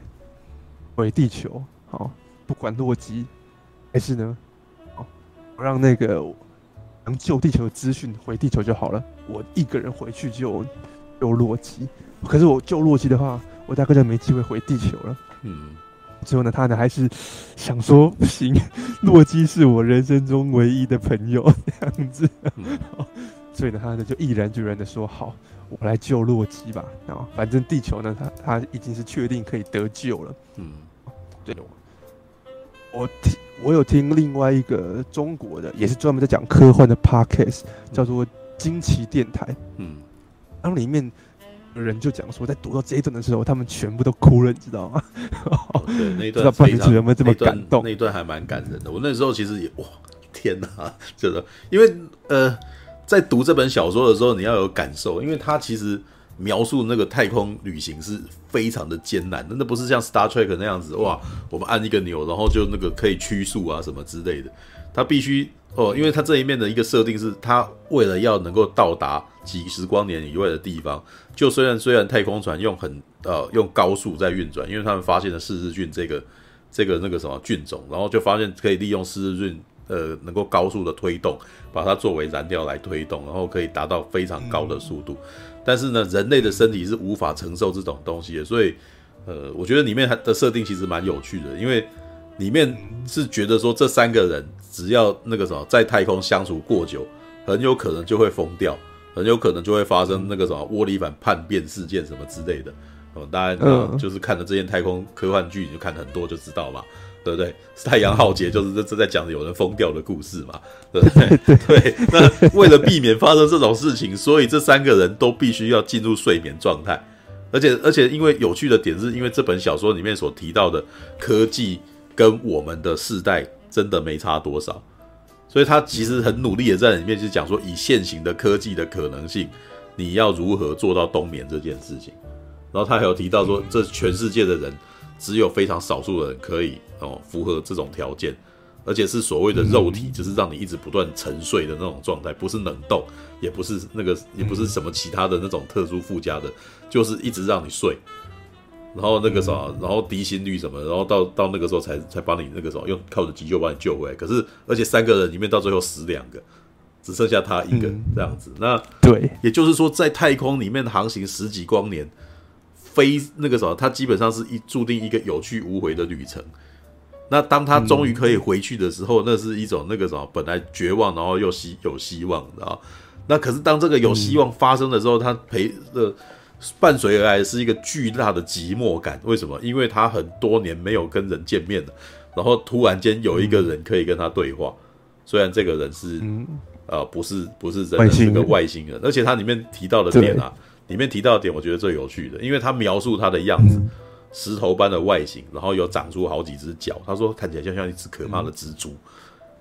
C: 回地球，好，不管洛基，还是呢，好，我让那个能救地球的资讯回地球就好了。我一个人回去救。”救洛基，可是我救洛基的话，我大概就没机会回地球了。嗯，最后呢，他呢还是想说不行，洛基是我人生中唯一的朋友这样子，嗯、所以呢，他呢就毅然决然的说好，我来救洛基吧。然后反正地球呢，他他已经是确定可以得救了。嗯，对，我听我有听另外一个中国的，也是专门在讲科幻的 podcast，叫做惊奇电台。嗯。当里面的人就讲说，在读到这一段的时候，他们全部都哭了，你知道吗？
A: 对，那一段非常有没有这么感动？那一段还蛮感人的。我那时候其实也哇，天哪，真的，因为呃，在读这本小说的时候，你要有感受，因为它其实描述那个太空旅行是非常的艰难的，那不是像 Star Trek 那样子，哇，我们按一个钮，然后就那个可以趋速啊什么之类的，它必须。哦，因为它这一面的一个设定是，它为了要能够到达几十光年以外的地方，就虽然虽然太空船用很呃用高速在运转，因为他们发现了嗜日菌这个这个那个什么菌种，然后就发现可以利用嗜日菌呃能够高速的推动，把它作为燃料来推动，然后可以达到非常高的速度。但是呢，人类的身体是无法承受这种东西的，所以呃，我觉得里面的设定其实蛮有趣的，因为。里面是觉得说，这三个人只要那个什么在太空相处过久，很有可能就会疯掉，很有可能就会发生那个什么窝里反叛变事件什么之类的。哦，大家嗯，就是看了这些太空科幻剧，你就看很多就知道嘛，对不对？太阳浩劫就是这这在讲有人疯掉的故事嘛，对 不对？对。那为了避免发生这种事情，所以这三个人都必须要进入睡眠状态，而且而且因为有趣的点是因为这本小说里面所提到的科技。跟我们的世代真的没差多少，所以他其实很努力的在里面去讲说，以现行的科技的可能性，你要如何做到冬眠这件事情。然后他还有提到说，这全世界的人只有非常少数的人可以哦符合这种条件，而且是所谓的肉体，就是让你一直不断沉睡的那种状态，不是冷冻，也不是那个，也不是什么其他的那种特殊附加的，就是一直让你睡。然后那个啥，然后低心率什么，然后到到那个时候才才帮你那个什么用靠着急救把你救回来。可是而且三个人里面到最后死两个，只剩下他一个这样子。那对，也就是说在太空里面航行十几光年，非那个什么，他基本上是一注定一个有去无回的旅程。那当他终于可以回去的时候，嗯、那是一种那个什么，本来绝望，然后又希有希望，知道？那可是当这个有希望发生的时候，嗯、他陪的伴随而来是一个巨大的寂寞感。为什么？因为他很多年没有跟人见面了，然后突然间有一个人可以跟他对话，嗯、虽然这个人是、嗯、呃不是不是人，是个外星人，而且他里面提到的点啊，里面提到的点，我觉得最有趣的，因为他描述它的样子。嗯石头般的外形，然后有长出好几只脚。他说看起来就像一只可怕的蜘蛛，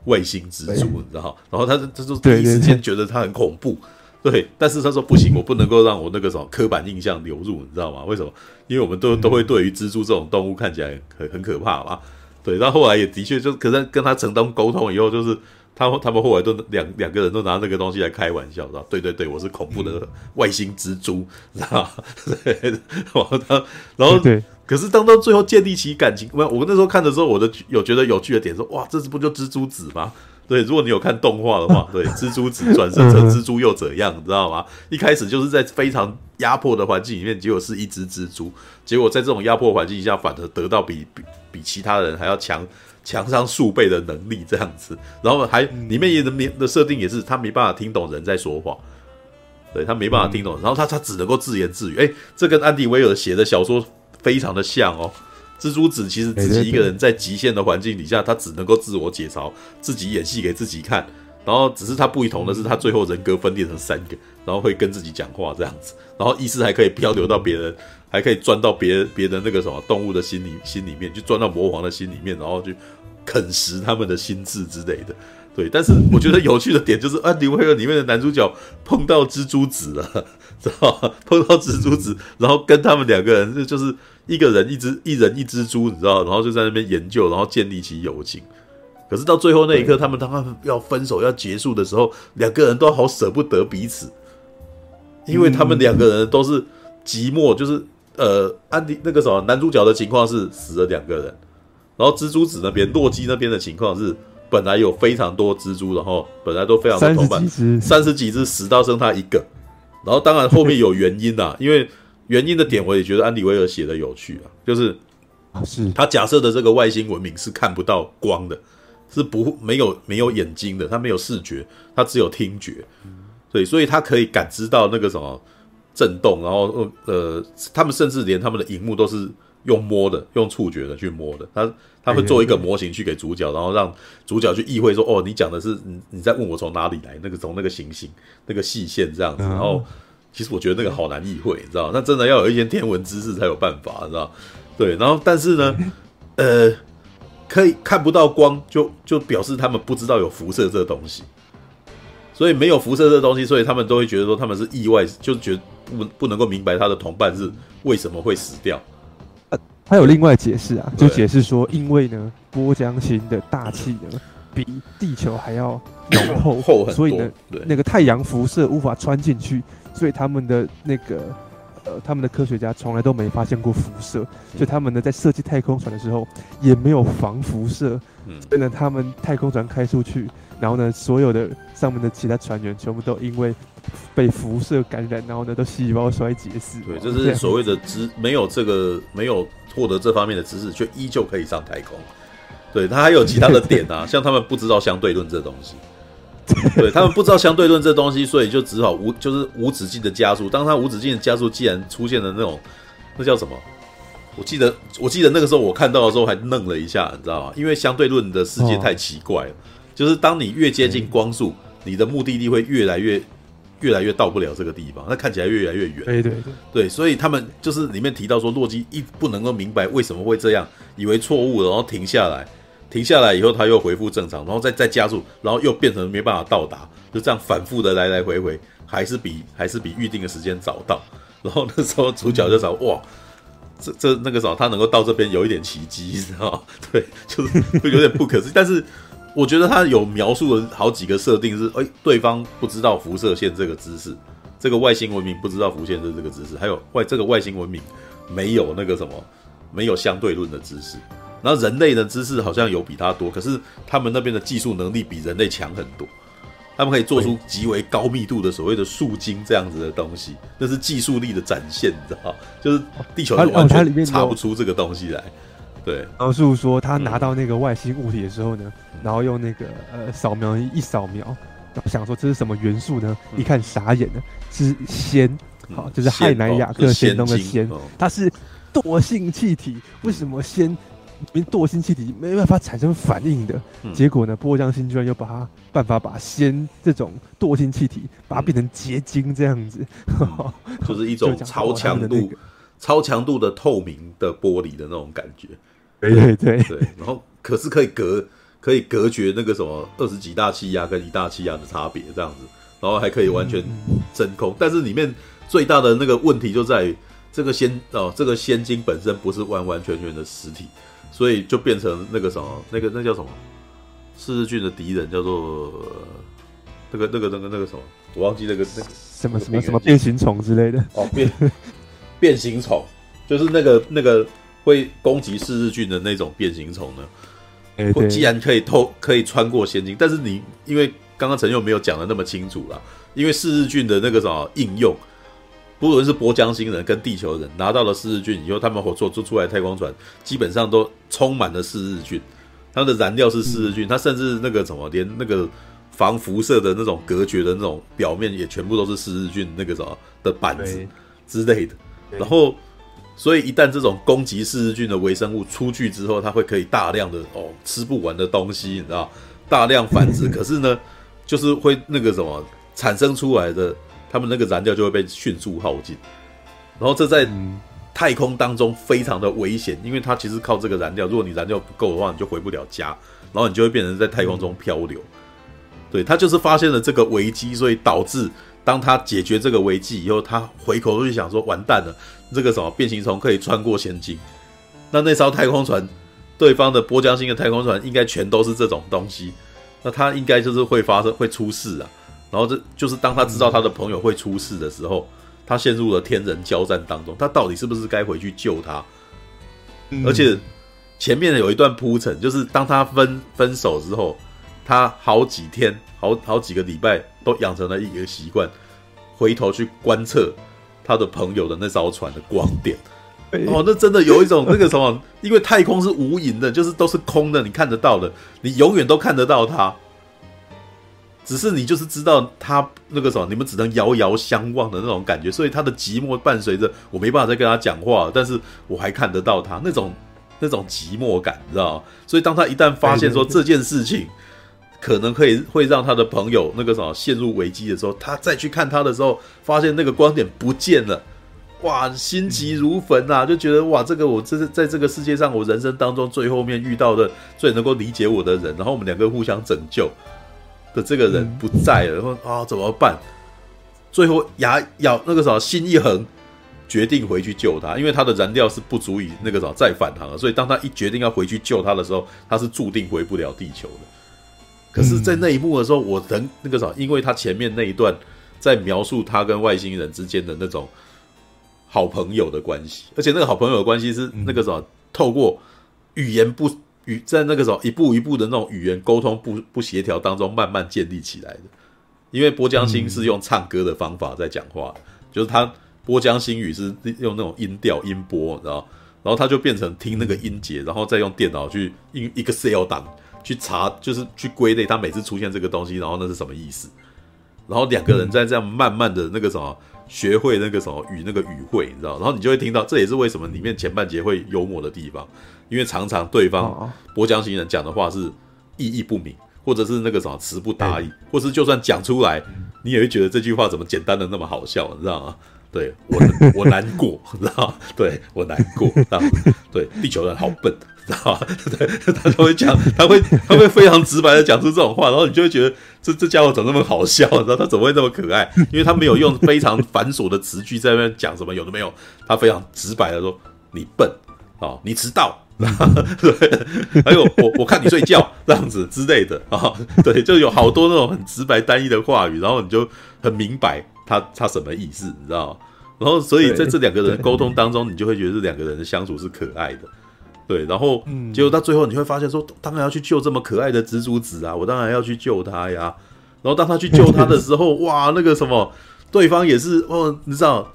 A: 外星蜘蛛，你知道？然后他他就第一时间觉得它很恐怖，对。但是他说不行，我不能够让我那个什么刻板印象流入，你知道吗？为什么？因为我们都都会对于蜘蛛这种动物看起来很很可怕嘛。对。到后来也的确就，可是跟他成功沟通以后，就是他他们后来都两两个人都拿那个东西来开玩笑，知道？对对对，我是恐怖的外星蜘蛛，知道？对。然后他，然后对。可是当到最后建立起感情，我我那时候看的时候，我的有觉得有趣的点说，哇，这是不就蜘蛛子吗？对，如果你有看动画的话，对，蜘蛛子转生成蜘蛛又怎样，你知道吗？一开始就是在非常压迫的环境里面，结果是一只蜘蛛，结果在这种压迫环境下，反而得到比比比其他人还要强强上数倍的能力，这样子，然后还里面也的的设定也是他没办法听懂人在说话，对他没办法听懂，然后他他只能够自言自语，哎，这跟安迪威尔写的小说。非常的像哦，蜘蛛子其实自己一个人在极限的环境底下，他只能够自我解嘲，自己演戏给自己看。然后只是他不同的是，他最后人格分裂成三个，然后会跟自己讲话这样子，然后意识还可以漂流到别人，还可以钻到别别的那个什么动物的心里心里面，就钻到魔王的心里面，然后去啃食他们的心智之类的。对，但是我觉得有趣的点就是，安迪威尔里面的男主角碰到蜘蛛子了，知道吗？碰到蜘蛛子，然后跟他们两个人就是。一个人一只一人一只猪，你知道，然后就在那边研究，然后建立起友情。可是到最后那一刻，他们当他们要分手要结束的时候，两个人都好舍不得彼此，因为他们两个人都是寂寞。就是呃，安迪那个什么男主角的情况是死了两个人，然后蜘蛛子那边洛基那边的情况是本来有非常多蜘蛛，然后本来都非常的同伴，三十几只死到剩他一个，然后当然后面有原因啦，因为。原因的点，我也觉得安迪威尔写的有趣啊，就是是他假设的这个外星文明是看不到光的，是不没有没有眼睛的，他没有视觉，他只有听觉，对，所以他可以感知到那个什么震动，然后呃，他们甚至连他们的荧幕都是用摸的，用触觉的去摸的，他他会做一个模型去给主角，然后让主角去意会说，哦，你讲的是你你在问我从哪里来，那个从那个行星那个细线这样子，然后。其实我觉得那个好难意会，你知道？那真的要有一些天文知识才有办法，你知道？对，然后但是呢，呃，可以看不到光，就就表示他们不知道有辐射这个东西，所以没有辐射这东西，所以他们都会觉得说他们是意外，就觉得不不能够明白他的同伴是为什么会死掉。
C: 呃，他有另外解释啊，就解释说，因为呢，波江星的大气呢比地球还要浓厚，厚很多，所以呢，对那个太阳辐射无法穿进去。所以他们的那个，呃，他们的科学家从来都没发现过辐射，所以他们呢在设计太空船的时候也没有防辐射。嗯，所以呢，他们太空船开出去，然后呢，所有的上面的其他船员全部都因为被辐射感染，然后呢都细胞衰竭死。
A: 对，这是所谓的知没有这个没有获得这方面的知识，却依旧可以上太空。对，他还有其他的点啊，像他们不知道相对论这东西。对，他们不知道相对论这东西，所以就只好无就是无止境的加速。当他无止境的加速，既然出现了那种那叫什么？我记得我记得那个时候我看到的时候还愣了一下，你知道吗？因为相对论的世界太奇怪了，哦、就是当你越接近光速，嗯、你的目的地会越来越越来越到不了这个地方，那看起来越来越远。
C: 对对对，
A: 对，所以他们就是里面提到说，洛基一不能够明白为什么会这样，以为错误，然后停下来。停下来以后，他又恢复正常，然后再再加速，然后又变成没办法到达，就这样反复的来来回回，还是比 还是比预定的时间早到。然后那时候主角就想，哇，这这那个时候他能够到这边有一点奇迹，你知道吗？对，就是会有点不可思议。但是我觉得他有描述了好几个设定是，哎，对方不知道辐射线这个知识，这个外星文明不知道辐射线这个知识，还有外这个外星文明没有那个什么，没有相对论的知识。然后人类的知识好像有比他多，可是他们那边的技术能力比人类强很多，他们可以做出极为高密度的所谓的树精这样子的东西，那是技术力的展现，你知道？就是地球人完全查不出这个东西来。对，
C: 描述说他拿到那个外星物体的时候呢，嗯、然后用那个呃扫描仪一扫描，然后想说这是什么元素呢？嗯、一看傻眼了，是氙，好，就是氦氖氬氪氙中的氙，它是惰性气体。为什么氙？因为惰性气体没办法产生反应的，嗯、结果呢，波江星居然又把它办法把氙这种惰性气体把它变成结晶这样子，
A: 嗯、就是一种超强度、那个、超强度的透明的玻璃的那种感觉。
C: 对对对
A: 对，然后可是可以隔可以隔绝那个什么二十几大气压跟一大气压的差别这样子，然后还可以完全真空，嗯、但是里面最大的那个问题就在于这个仙哦，这个仙晶本身不是完完全全的实体。所以就变成那个什么，那个那叫什么？四日菌的敌人叫做那个那个那个那个什么？我忘记那个那个
C: 什么什么什么变形虫之类的
A: 哦，变变形虫就是那个那个会攻击四日菌的那种变形虫呢。
C: 欸、对
A: 既然可以透可以穿过仙境，但是你因为刚刚陈佑没有讲的那么清楚啦，因为四日菌的那个什么应用。不论是波江星人跟地球人拿到了四日菌以后，他们合作做出来的太空船基本上都充满了四日菌，它的燃料是四日菌，它甚至那个什么，连那个防辐射的那种隔绝的那种表面也全部都是四日菌那个什么的板子之类的。然后，所以一旦这种攻击四日菌的微生物出去之后，它会可以大量的哦吃不完的东西，你知道，大量繁殖。可是呢，就是会那个什么产生出来的。他们那个燃料就会被迅速耗尽，然后这在太空当中非常的危险，因为它其实靠这个燃料，如果你燃料不够的话，你就回不了家，然后你就会变成在太空中漂流。对，他就是发现了这个危机，所以导致当他解决这个危机以后，他回头就想说：完蛋了，这个什么变形虫可以穿过仙境，那那艘太空船，对方的波江星的太空船应该全都是这种东西，那他应该就是会发生会出事啊。然后这就是当他知道他的朋友会出事的时候，他陷入了天人交战当中。他到底是不是该回去救他？而且前面有一段铺陈，就是当他分分手之后，他好几天、好好几个礼拜都养成了一个习惯，回头去观测他的朋友的那艘船的光点。哦，那真的有一种 那个什么，因为太空是无垠的，就是都是空的，你看得到的，你永远都看得到他。只是你就是知道他那个什么，你们只能遥遥相望的那种感觉，所以他的寂寞伴随着我没办法再跟他讲话，但是我还看得到他那种那种寂寞感，你知道？所以当他一旦发现说这件事情可能可以会让他的朋友那个什么陷入危机的时候，他再去看他的时候，发现那个光点不见了，哇，心急如焚啊，就觉得哇，这个我这是在这个世界上我人生当中最后面遇到的最能够理解我的人，然后我们两个互相拯救。的这个人不在了，然后啊怎么办？最后牙咬那个什么心一横，决定回去救他，因为他的燃料是不足以那个什么再返航了。所以当他一决定要回去救他的时候，他是注定回不了地球的。可是，在那一幕的时候，我能那个什么，因为他前面那一段在描述他跟外星人之间的那种好朋友的关系，而且那个好朋友的关系是那个什么，透过语言不。语在那个时候一步一步的那种语言沟通不不协调当中慢慢建立起来的，因为波江星是用唱歌的方法在讲话，嗯、就是他波江星语是用那种音调音波，然后然后他就变成听那个音节，然后再用电脑去一 Excel 档去查，就是去归类他每次出现这个东西，然后那是什么意思，然后两个人在这样慢慢的那个什么学会那个什么语那个语汇，你知道，然后你就会听到，这也是为什么里面前半节会幽默的地方。因为常常对方波浆星人讲的话是意义不明，或者是那个什么词不达意，或是就算讲出来，你也会觉得这句话怎么简单的那么好笑，你知道吗？对我我难过，知道吗？对我难过，知道吗？对地球人好笨，知道吗？对 他会讲，他会他会非常直白的讲出这种话，然后你就会觉得这这家伙怎么那么好笑，你知道他怎么会那么可爱？因为他没有用非常繁琐的词句在那边讲什么，有的没有，他非常直白的说你笨啊，你迟到。对，还有我我看你睡觉这样子之类的啊，对，就有好多那种很直白单一的话语，然后你就很明白他他什么意思，你知道？然后所以在这两个人沟通当中，你就会觉得这两个人的相处是可爱的，对，然后结果到最后你会发现说，当然要去救这么可爱的蜘蛛子啊，我当然要去救他呀。然后当他去救他的时候，哇，那个什么，对方也是哦，你知道。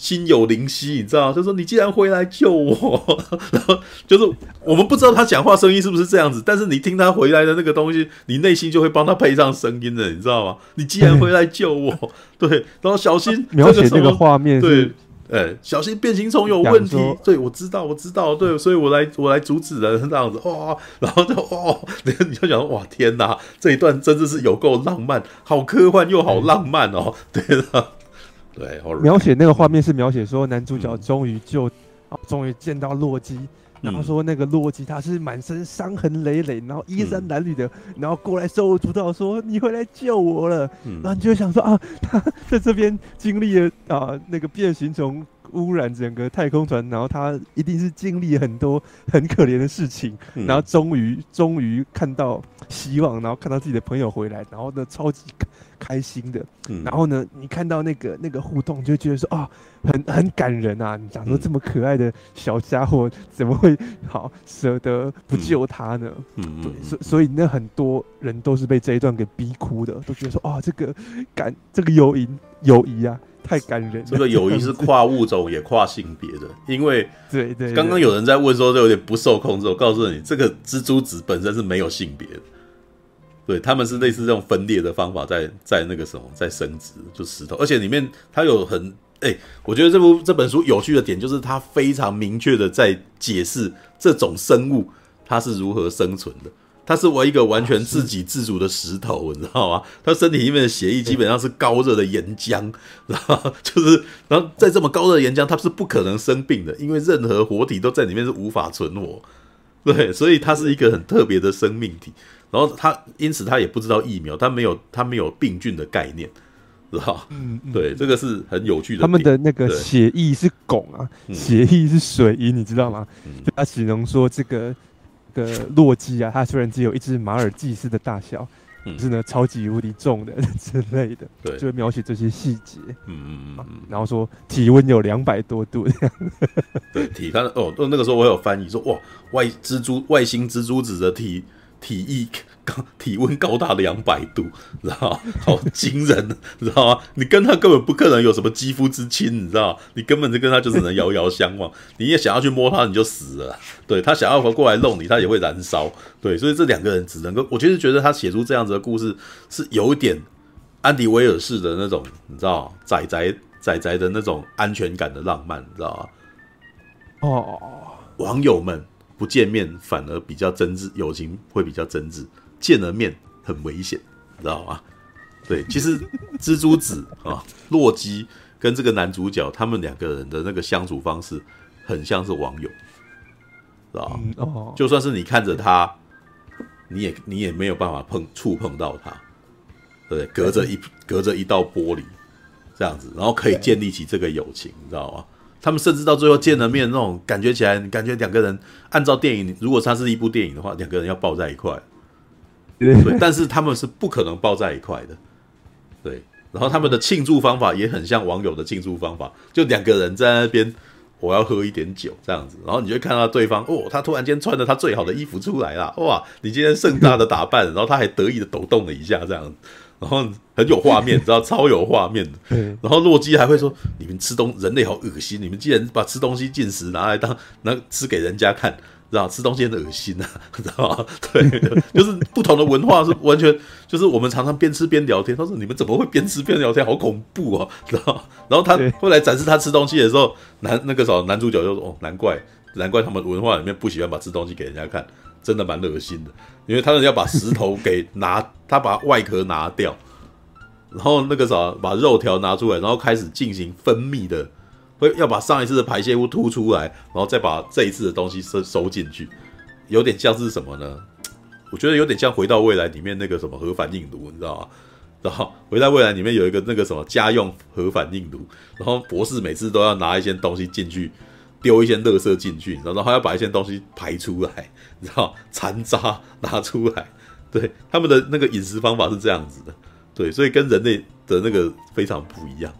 A: 心有灵犀，你知道？就说你既然回来救我，然后就是我们不知道他讲话声音是不是这样子，但是你听他回来的那个东西，你内心就会帮他配上声音的，你知道吗？你既然回来救我，对，然后小心
C: 描写这个画面，
A: 对，哎，小心变形虫有问题，对，我知道，我知道，对，所以我来，我来阻止人这样子，哇，然后就哇，你你就想，哇，天哪，这一段真的是有够浪漫，好科幻又好浪漫哦，对的。对，
C: 描写那个画面是描写说男主角终于就，啊，终于见到洛基，然后说那个洛基他是满身伤痕累累，然后衣衫褴褛的，然后过来手舞足蹈说你回来救我了，然后你就想说啊，他 在这边经历了啊那个变形虫污染整个太空船，然后他一定是经历很多很可怜的事情，然后终于终于看到希望，然后看到自己的朋友回来，然后呢超级。开心的，然后呢，你看到那个那个互动，就觉得说啊，很很感人啊！你讲说这么可爱的小家伙，怎么会好舍得不救他呢？嗯所所以那很多人都是被这一段给逼哭的，都觉得说啊，这个感，这个友谊友谊啊，太感人了。
A: 这个友谊是跨物种也跨性别的，因为
C: 对对，
A: 刚刚有人在问说，这有点不受控制。我告诉你，这个蜘蛛子本身是没有性别的。对，他们是类似这种分裂的方法在，在在那个什么，在生殖，就石头，而且里面它有很哎、欸，我觉得这部这本书有趣的点就是它非常明确的在解释这种生物它是如何生存的。它是我一一个完全自给自足的石头，你知道吗？它身体里面的血液基本上是高热的岩浆，然后就是，然后在这么高热的岩浆，它是不可能生病的，因为任何活体都在里面是无法存活。对，所以它是一个很特别的生命体。然后它因此它也不知道疫苗，它没有它没有病菌的概念，知道嗯，嗯，对，这个是很有趣的。
C: 他们的那个血液是汞啊，血液是水银，你知道吗？嗯、他形容说这个个、洛基啊，它虽然只有一只马尔济斯的大小，可、嗯、是呢超级无敌重的 之类的，对，就会描写这些细节。嗯嗯嗯嗯，然后说体温有两百多度这样。
A: 对，体他哦，那个时候我有翻译说哇，外蜘蛛外星蜘蛛子的体。体液高，体温高达两百度，知道吗？好惊人，知道吗？你跟他根本不可能有什么肌肤之亲，你知道吗？你根本就跟他就只能遥遥相望。你也想要去摸他，你就死了。对，他想要过来弄你，他也会燃烧。对，所以这两个人只能够，我其实觉得他写出这样子的故事是有一点安迪威尔式的那种，你知道仔仔仔仔的那种安全感的浪漫，你知道吗？哦，网友们。不见面反而比较真挚，友情会比较真挚。见了面很危险，知道吗？对，其实蜘蛛子 啊，洛基跟这个男主角他们两个人的那个相处方式，很像是网友，知道吗？哦，就算是你看着他，你也你也没有办法碰触碰到他，对，隔着一隔着一道玻璃这样子，然后可以建立起这个友情，你知道吗？他们甚至到最后见了面，那种感觉起来，你感觉两个人按照电影，如果它是一部电影的话，两个人要抱在一块，对，但是他们是不可能抱在一块的，对。然后他们的庆祝方法也很像网友的庆祝方法，就两个人在那边，我要喝一点酒这样子，然后你就会看到对方，哦，他突然间穿着他最好的衣服出来了，哇，你今天盛大的打扮，然后他还得意的抖动了一下这样子。然后很有画面，你知道超有画面的。然后洛基还会说：“你们吃东人类好恶心，你们竟然把吃东西进食拿来当拿吃给人家看，知道吃东西很恶心呐，知道吗？对，就是不同的文化是完全就是我们常常边吃边聊天。他说：你们怎么会边吃边聊天？好恐怖哦，知道？然后他后来展示他吃东西的时候，男那个时候男主角就说：哦，难怪难怪他们文化里面不喜欢把吃东西给人家看。”真的蛮恶心的，因为他们要把石头给拿，他把外壳拿掉，然后那个啥把肉条拿出来，然后开始进行分泌的，会要把上一次的排泄物吐出来，然后再把这一次的东西收收进去，有点像是什么呢？我觉得有点像回到未来里面那个什么核反应炉，你知道吗？然后回到未来里面有一个那个什么家用核反应炉，然后博士每次都要拿一些东西进去。丢一些垃圾进去，然后还要把一些东西排出来，你知道，残渣拿出来。对，他们的那个饮食方法是这样子的，对，所以跟人类的那个非常不一样，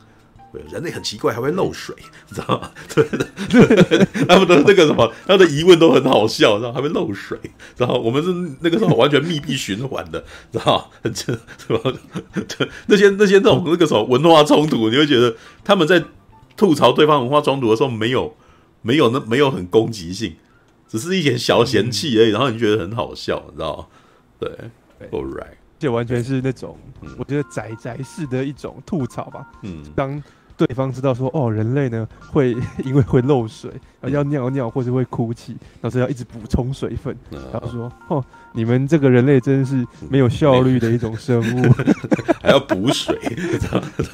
A: 对，人类很奇怪，还会漏水，你知道吗？对的，他们的那个什么，他的疑问都很好笑，然后还会漏水，然后我们是那个时候完全密闭循环的，知道这什么？对，那些那些那种那个什么文化冲突，你会觉得他们在吐槽对方文化冲突的时候，没有没有那没有很攻击性，只是一点小嫌弃而已，然后你觉得很好笑，你知道吗？对，All right，
C: 这完全是那种我觉得宅宅式的一种吐槽吧，嗯，当。对方知道说哦，人类呢会 因为会漏水，要尿尿或者会哭泣，然后要一直补充水分。然后说哦，你们这个人类真是没有效率的一种生物，
A: 还要补水。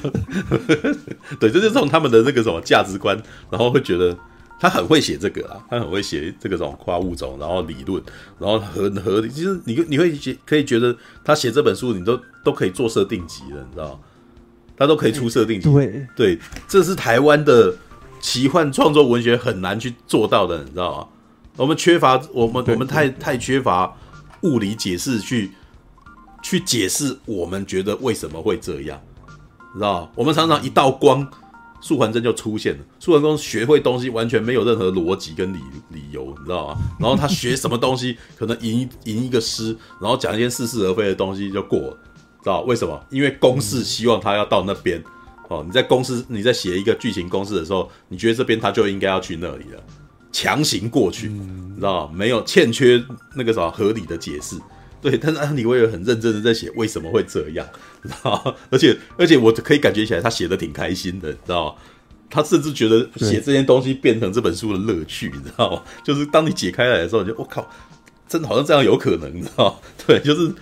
A: 对，就是从他们的那个什么价值观，然后会觉得他很会写这个啊，他很会写这个种跨物种，然后理论，然后很合理。其实你你会可以觉得他写这本书，你都都可以做设定集了，你知道吗？他都可以出设定集，
C: 对
A: 对，这是台湾的奇幻创作文学很难去做到的，你知道吗？我们缺乏我们我们太太缺乏物理解释去去解释我们觉得为什么会这样，你知道吗？我们常常一道光，素还真就出现了。素还真学会东西完全没有任何逻辑跟理理由，你知道吗？然后他学什么东西，可能吟吟一个诗，然后讲一件似是而非的东西就过了。知道为什么？因为公式希望他要到那边，哦，你在公式你在写一个剧情公式的时候，你觉得这边他就应该要去那里了，强行过去，你知道没有欠缺那个什么合理的解释，对。但是安迪威尔很认真的在写为什么会这样，知道 而且而且我可以感觉起来他写的挺开心的，知道他甚至觉得写这些东西变成这本书的乐趣，你知道吗？就是当你解开来的时候，你就我靠，真的好像这样有可能，你知道对，就是。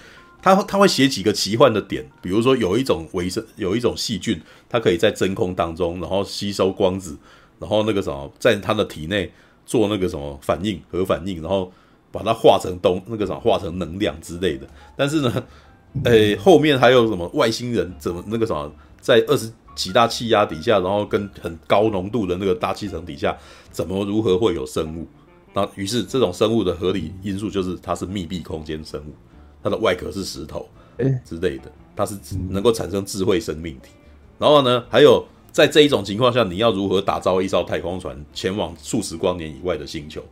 A: 他他会写几个奇幻的点，比如说有一种微生，有一种细菌，它可以在真空当中，然后吸收光子，然后那个什么，在它的体内做那个什么反应，核反应，然后把它化成东那个什么，化成能量之类的。但是呢，诶，后面还有什么外星人怎么那个什么，在二十几大气压底下，然后跟很高浓度的那个大气层底下，怎么如何会有生物？那于是这种生物的合理因素就是它是密闭空间生物。它的外壳是石头，之类的，它是能够产生智慧生命体。然后呢，还有在这一种情况下，你要如何打造一艘太空船前往数十光年以外的星球？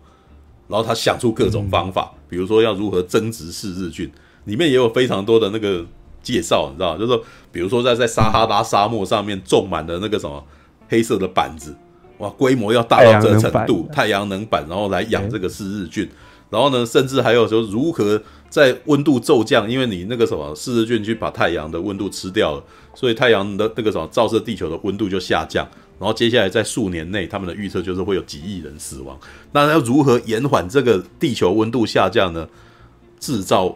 A: 然后他想出各种方法，比如说要如何增殖四日菌，里面也有非常多的那个介绍，你知道，就是说，比如说在在撒哈拉沙漠上面种满了那个什么黑色的板子，哇，规模要大到这个程度，太阳能板，然后来养这个四日菌。然后呢，甚至还有说如何在温度骤降，因为你那个什么四日菌去把太阳的温度吃掉了，所以太阳的那个什么照射地球的温度就下降。然后接下来在数年内，他们的预测就是会有几亿人死亡。那要如何延缓这个地球温度下降呢？制造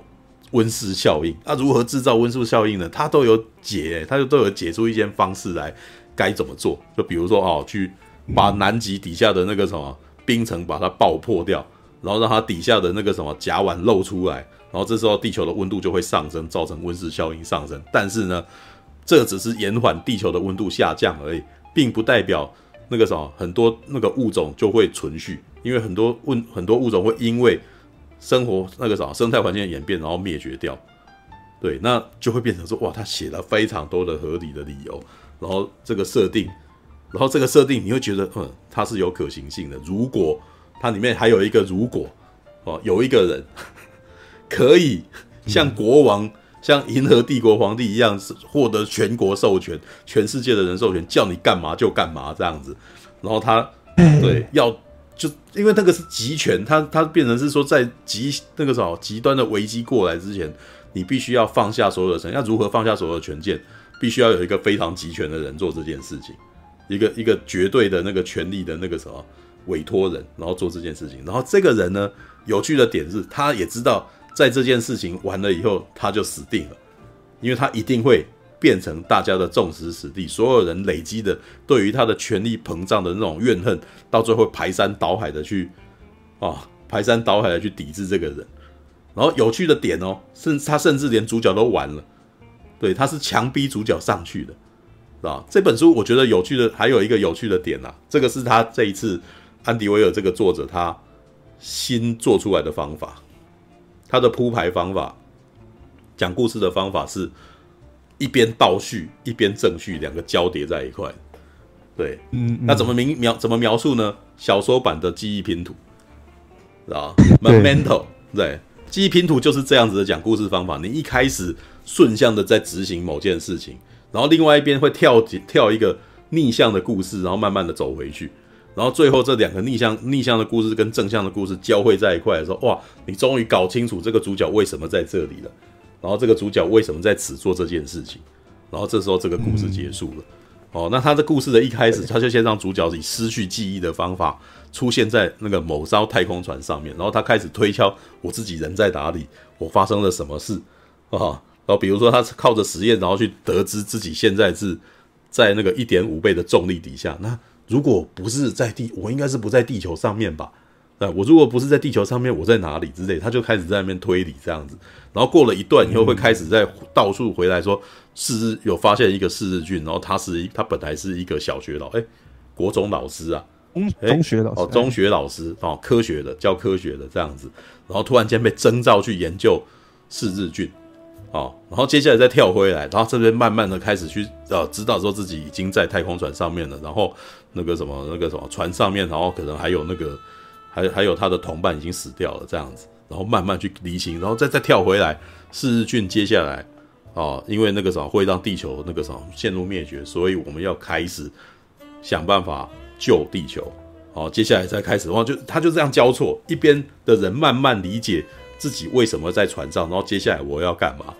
A: 温室效应。那如何制造温室效应呢？它都有解，它就都有解出一些方式来该怎么做。就比如说哦，去把南极底下的那个什么冰层把它爆破掉。然后让它底下的那个什么甲烷露出来，然后这时候地球的温度就会上升，造成温室效应上升。但是呢，这只是延缓地球的温度下降而已，并不代表那个什么很多那个物种就会存续，因为很多物很多物种会因为生活那个什么生态环境的演变，然后灭绝掉。对，那就会变成说，哇，他写了非常多的合理的理由，然后这个设定，然后这个设定你会觉得，嗯，它是有可行性的。如果它里面还有一个如果，哦，有一个人可以像国王、嗯、像银河帝国皇帝一样，是获得全国授权，全世界的人授权，叫你干嘛就干嘛这样子。然后他对要就因为那个是集权，他他变成是说在极那个什么极端的危机过来之前，你必须要放下所有的权，要如何放下所有的权限？必须要有一个非常集权的人做这件事情，一个一个绝对的那个权力的那个什么。委托人，然后做这件事情，然后这个人呢，有趣的点是，他也知道在这件事情完了以后，他就死定了，因为他一定会变成大家的众矢死的，所有人累积的对于他的权力膨胀的那种怨恨，到最后排山倒海的去啊，排山倒海的去抵制这个人。然后有趣的点哦，甚至他甚至连主角都完了，对，他是强逼主角上去的，是吧？这本书我觉得有趣的还有一个有趣的点呐、啊，这个是他这一次。安迪威尔这个作者，他新做出来的方法，他的铺排方法，讲故事的方法是一边倒叙一边正叙，两个交叠在一块。对，嗯，那怎么明描怎么描述呢？小说版的记忆拼图，知道吗？Memento，对，记忆拼图就是这样子的讲故事方法。你一开始顺向的在执行某件事情，然后另外一边会跳跳一个逆向的故事，然后慢慢的走回去，然后最后这两个逆向逆向的故事跟正向的故事交汇在一块的时候，哇，你终于搞清楚这个主角为什么在这里了，然后这个主角为什么在此做这件事情，然后这时候这个故事结束了。嗯哦，那他的故事的一开始，他就先让主角以失去记忆的方法出现在那个某艘太空船上面，然后他开始推敲我自己人在哪里，我发生了什么事啊？然后比如说他是靠着实验，然后去得知自己现在是在那个一点五倍的重力底下。那如果不是在地，我应该是不在地球上面吧？那我如果不是在地球上面，我在哪里之类？他就开始在那边推理这样子，然后过了一段以后，会开始在到处回来说，是日有发现一个四日菌，然后他是他本来是一个小学老哎、欸，国中老师啊，
C: 中中学老师
A: 哦，中学老师哦，科学的教科学的这样子，然后突然间被征召去研究四日菌，哦，然后接下来再跳回来，然后这边慢慢的开始去呃知道说自己已经在太空船上面了，然后那个什么那个什么船上面，然后可能还有那个。还还有他的同伴已经死掉了，这样子，然后慢慢去厘清，然后再再跳回来，四日俊接下来，哦，因为那个什么会让地球那个什么陷入灭绝，所以我们要开始想办法救地球，哦，接下来再开始的话，就他就这样交错，一边的人慢慢理解自己为什么在船上，然后接下来我要干嘛，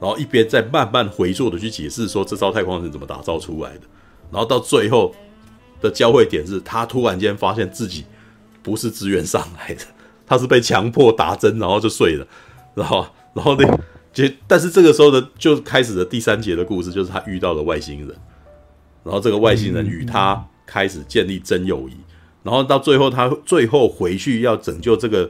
A: 然后一边再慢慢回溯的去解释说这艘太空船怎么打造出来的，然后到最后的交汇点是他突然间发现自己。不是自愿上来的，他是被强迫打针，然后就睡了，然后，然后那结，但是这个时候的就开始了第三节的故事，就是他遇到了外星人，然后这个外星人与他开始建立真友谊，然后到最后他最后回去要拯救这个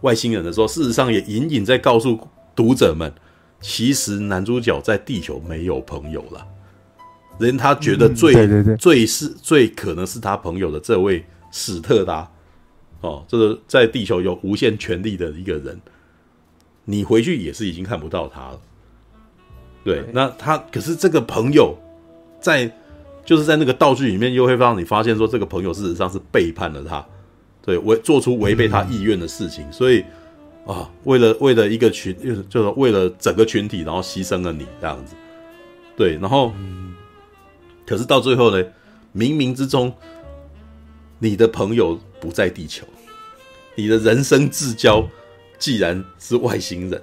A: 外星人的时候，事实上也隐隐在告诉读者们，其实男主角在地球没有朋友了，连他觉得最
C: 对对对
A: 最是最可能是他朋友的这位史特达。哦，这个在地球有无限权力的一个人，你回去也是已经看不到他了。对，那他可是这个朋友在，就是在那个道具里面，又会让你发现说，这个朋友事实上是背叛了他，对，违做出违背他意愿的事情，嗯、所以啊，为了为了一个群，就是就是为了整个群体，然后牺牲了你这样子。对，然后，嗯、可是到最后呢，冥冥之中。你的朋友不在地球，你的人生至交既然是外星人，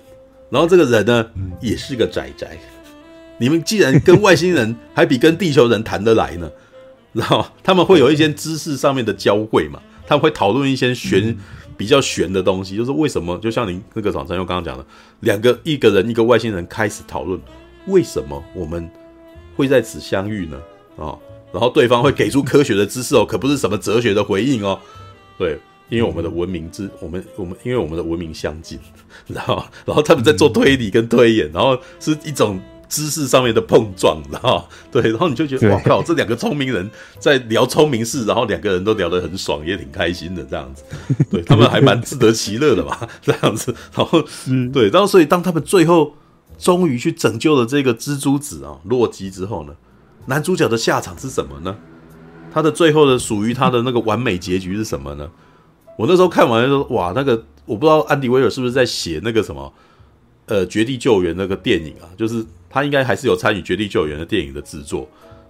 A: 然后这个人呢也是个宅宅，你们既然跟外星人还比跟地球人谈得来呢，然后他们会有一些知识上面的交汇嘛，他们会讨论一些玄比较玄的东西，就是为什么就像您那个早晨又刚刚讲的，两个一个人一个外星人开始讨论为什么我们会在此相遇呢？啊。然后对方会给出科学的知识哦，可不是什么哲学的回应哦。对，因为我们的文明之，我们我们因为我们的文明相近，然后然后他们在做推理跟推演，然后是一种知识上面的碰撞，然后对，然后你就觉得哇靠，这两个聪明人在聊聪明事，然后两个人都聊得很爽，也挺开心的这样子。对，他们还蛮自得其乐的嘛，这样子。然后对，然后所以当他们最后终于去拯救了这个蜘蛛子啊，洛基之后呢？男主角的下场是什么呢？他的最后的属于他的那个完美结局是什么呢？我那时候看完的时候，哇，那个我不知道安迪威尔是不是在写那个什么，呃，《绝地救援》那个电影啊，就是他应该还是有参与《绝地救援》的电影的制作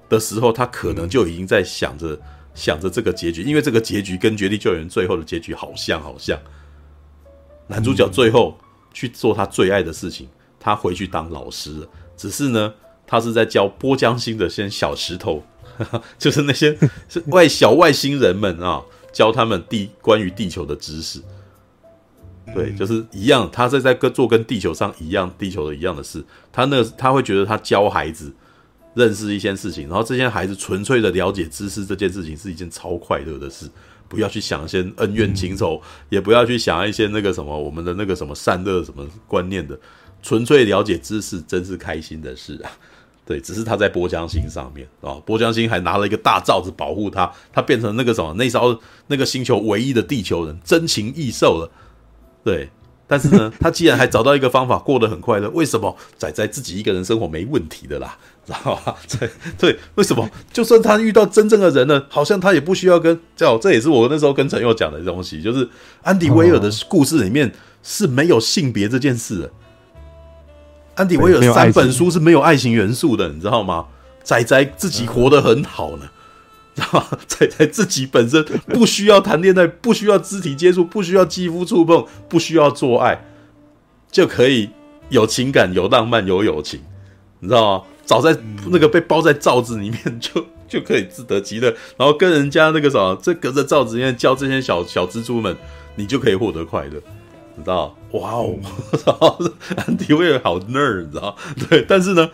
A: 的时候，他可能就已经在想着想着这个结局，因为这个结局跟《绝地救援》最后的结局好像好像。男主角最后去做他最爱的事情，他回去当老师了，只是呢。他是在教波江星的些小石头，就是那些是外小外星人们啊，教他们地关于地球的知识。对，就是一样，他在在跟做跟地球上一样地球的一样的事。他那他会觉得他教孩子认识一些事情，然后这些孩子纯粹的了解知识这件事情是一件超快乐的事。不要去想一些恩怨情仇，也不要去想一些那个什么我们的那个什么善恶什么观念的，纯粹了解知识真是开心的事啊。对，只是他在波江星上面啊，波江星还拿了一个大罩子保护他，他变成那个什么那艘那个星球唯一的地球人，真情异兽了。对，但是呢，他既然还找到一个方法过得很快乐，为什么仔仔自己一个人生活没问题的啦？知道吧？对对，为什么？就算他遇到真正的人呢，好像他也不需要跟叫。这也是我那时候跟陈佑讲的东西，就是安迪威尔的故事里面是没有性别这件事的。安迪威尔三本书是没有爱情元素的，你知道吗？仔仔自己活得很好呢。知道吗？仔仔自己本身不需要谈恋爱，不需要肢体接触，不需要肌肤触碰，不需要做爱，就可以有情感、有浪漫、有友情，你知道吗？早在那个被包在罩子里面 就，就就可以自得其乐，然后跟人家那个什么，这隔着罩子里面教这些小小蜘蛛们，你就可以获得快乐，你知道？哇哦，我 操安迪威尔好 nerd，你知道？对，但是呢。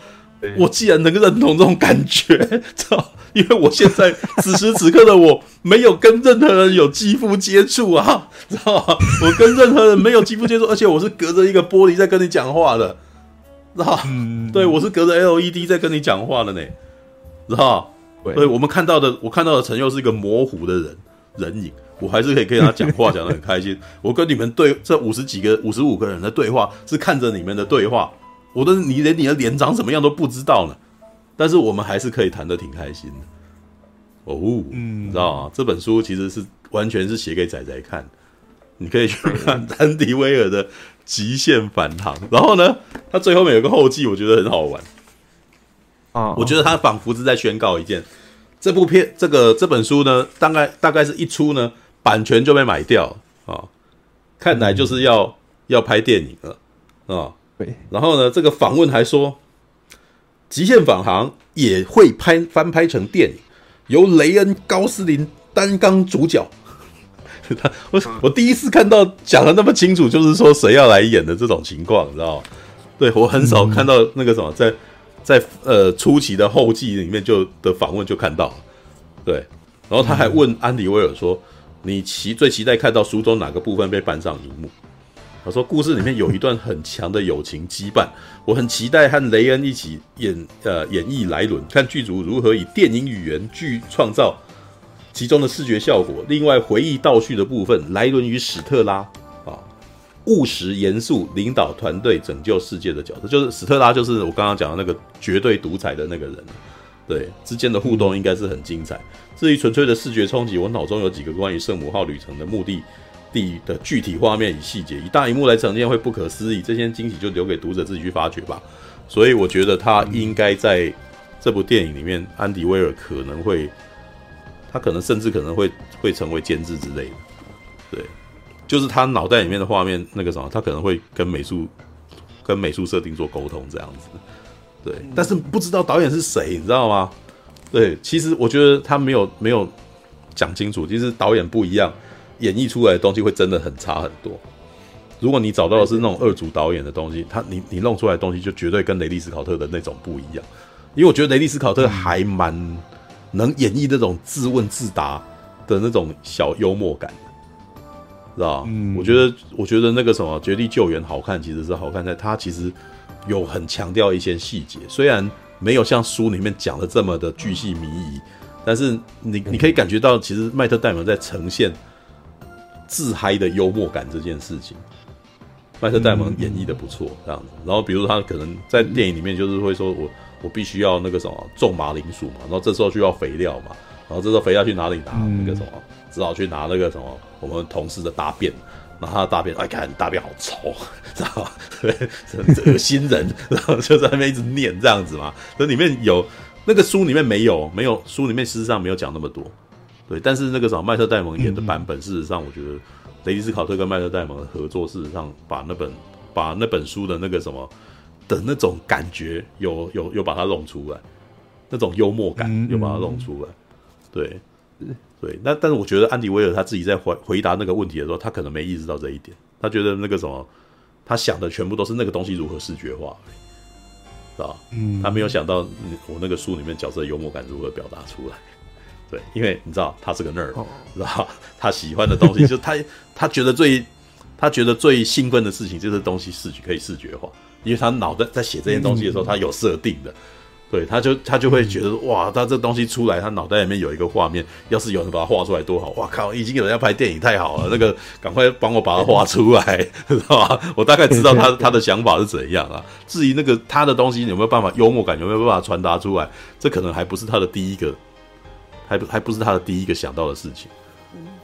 A: 我既然能够认同这种感觉，操！因为我现在此时此刻的我没有跟任何人有肌肤接触啊，知道吗？我跟任何人没有肌肤接触，而且我是隔着一个玻璃在跟你讲话的，知道？嗯，对，我是隔着 LED 在跟你讲话的呢，知道吗？对，我们看到的，我看到的陈佑是一个模糊的人人影，我还是可以跟他讲话，讲得很开心。我跟你们对这五十几个、五十五个人的对话，是看着你们的对话。我的你连你的脸长什么样都不知道呢，但是我们还是可以谈得挺开心的哦，嗯，知道吗？这本书其实是完全是写给仔仔看，你可以去看安迪威尔的《极限返航》，然后呢，他最后面有个后记，我觉得很好玩啊，我觉得他仿佛是在宣告一件，这部片这个这本书呢，大概大概是一出呢，版权就被买掉啊，看来就是要要拍电影了啊。
C: 对，
A: 然后呢，这个访问还说，《极限返航》也会拍翻拍成电影，由雷恩·高斯林担纲主角。他 我我第一次看到讲的那么清楚，就是说谁要来演的这种情况，你知道吗？对，我很少看到那个什么，在在呃初期的后记里面就的访问就看到了。对，然后他还问安迪威尔说：“你期最期待看到书中哪个部分被搬上荧幕？”他说：“故事里面有一段很强的友情羁绊，我很期待和雷恩一起演呃演绎莱伦，看剧组如何以电影语言去创造其中的视觉效果。另外，回忆倒叙的部分，莱伦与史特拉啊，务实严肃领导团队拯救世界的角色，就是史特拉，就是我刚刚讲的那个绝对独裁的那个人，对之间的互动应该是很精彩。至于纯粹的视觉冲击，我脑中有几个关于圣母号旅程的目的。”地的具体画面与细节，以大荧幕来呈现会不可思议。这些惊喜就留给读者自己去发掘吧。所以我觉得他应该在这部电影里面，安迪威尔可能会，他可能甚至可能会会成为监制之类的。对，就是他脑袋里面的画面那个什么，他可能会跟美术跟美术设定做沟通这样子。对，但是不知道导演是谁，你知道吗？对，其实我觉得他没有没有讲清楚，其实导演不一样。演绎出来的东西会真的很差很多。如果你找到的是那种二组导演的东西，他你你弄出来的东西就绝对跟雷利斯考特的那种不一样。因为我觉得雷利斯考特还蛮能演绎那种自问自答的那种小幽默感，知道、嗯、我觉得我觉得那个什么《绝地救援》好看，其实是好看在它其实有很强调一些细节，虽然没有像书里面讲的这么的巨细靡遗，但是你你可以感觉到，其实麦特戴蒙在呈现。自嗨的幽默感这件事情，麦特戴蒙演绎的不错，这样子。然后比如他可能在电影里面就是会说我我必须要那个什么种马铃薯嘛，然后这时候需要肥料嘛，然后这时候肥料去哪里拿？那个什么，只好去拿那个什么我们同事的大便，拿他的大便，哎，看大便好臭，知道吗？对，恶心人，然后就在那边一直念这样子嘛。那里面有那个书里面没有，没有书里面事实上没有讲那么多。对，但是那个什么麦特戴蒙演的版本，事实上我觉得雷迪斯考特跟麦特戴蒙的合作，事实上把那本把那本书的那个什么的那种感觉，有有有把它弄出来，那种幽默感有把它弄出来。对，对，那但是我觉得安迪威尔他自己在回回答那个问题的时候，他可能没意识到这一点，他觉得那个什么，他想的全部都是那个东西如何视觉化，是吧？嗯，他没有想到我那个书里面角色的幽默感如何表达出来。对，因为你知道他是个 nerd，知道他喜欢的东西，就他他觉得最他觉得最兴奋的事情就是东西视觉可以视觉化，因为他脑袋在写这些东西的时候，他有设定的，对，他就他就会觉得哇，他这东西出来，他脑袋里面有一个画面，要是有人把它画出来多好！哇靠，已经有人要拍电影，太好了！那个赶快帮我把它画出来，知道吧？我大概知道他他的想法是怎样啊。至于那个他的东西有没有办法幽默感，有没有办法传达出来，这可能还不是他的第一个，还不还不是他的第一个想到的事情，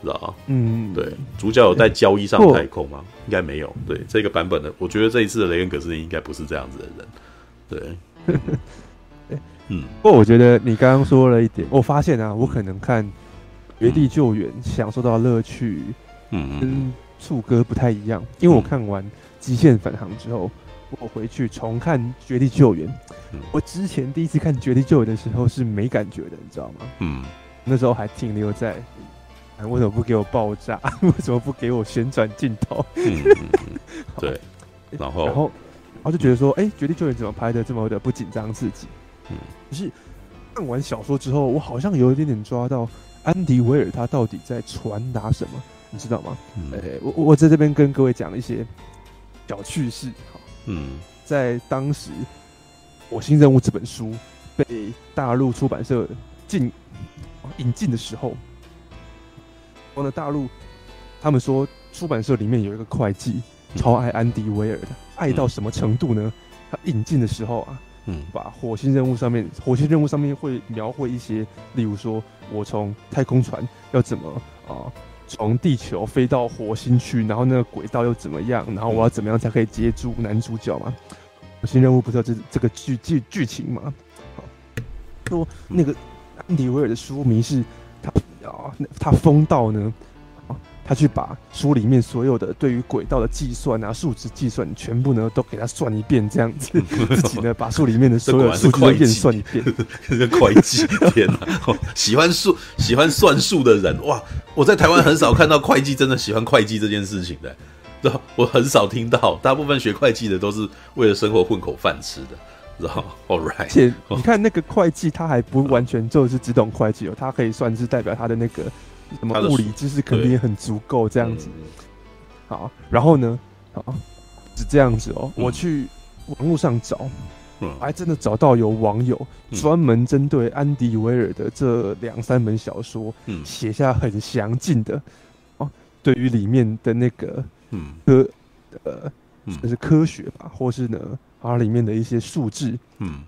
A: 知道吧？嗯，对，主角有在交易上太空吗？应该没有。对这个版本的，我觉得这一次的雷恩·葛斯林应该不是这样子的人，对。
C: 嗯，不过我觉得你刚刚说了一点，我发现啊，我可能看《绝地救援》享受到乐趣，嗯，跟触哥不太一样，因为我看完《极限返航》之后，我回去重看《绝地救援》，我之前第一次看《绝地救援》的时候是没感觉的，你知道吗？嗯，那时候还停留在，为什么不给我爆炸？为什么不给我旋转镜头？嗯，
A: 对，然后，
C: 然后，然后就觉得说，哎，《绝地救援》怎么拍的这么的不紧张刺激？嗯，可是看完小说之后，我好像有一点点抓到安迪威尔他到底在传达什么，你知道吗？我我在这边跟各位讲一些小趣事。嗯，在当时《火星任务》这本书被大陆出版社进引进的时候，我呢，大陆他们说出版社里面有一个会计超爱安迪威尔的，爱到什么程度呢？他引进的时候啊。嗯，把火星任务上面，火星任务上面会描绘一些，例如说，我从太空船要怎么啊，从地球飞到火星去，然后那个轨道又怎么样，然后我要怎么样才可以接住男主角嘛？火星任务不知道这这个剧剧剧情嘛？好，说那个安迪威尔的书迷是他啊，他疯到呢。他去把书里面所有的对于轨道的计算啊、数值计算全部呢都给他算一遍，这样子，自己呢把书里面的 所有数据都验算一遍。
A: 这 个会计，天哪！喜欢数、喜欢算数的人哇！我在台湾很少看到会计真的喜欢会计这件事情的，知道？我很少听到，大部分学会计的都是为了生活混口饭吃的，知道？All right，而
C: 且你看那个会计，他还不完全就是只懂会计哦，他可以算是代表他的那个。什么物理知识肯定也很足够，这样子。好，然后呢？好，是这样子哦。我去网络上找，还真的找到有网友专门针对安迪威尔的这两三本小说，写下很详尽的哦，对于里面的那个科呃，就是科学吧，或是呢，它里面的一些数字，嗯。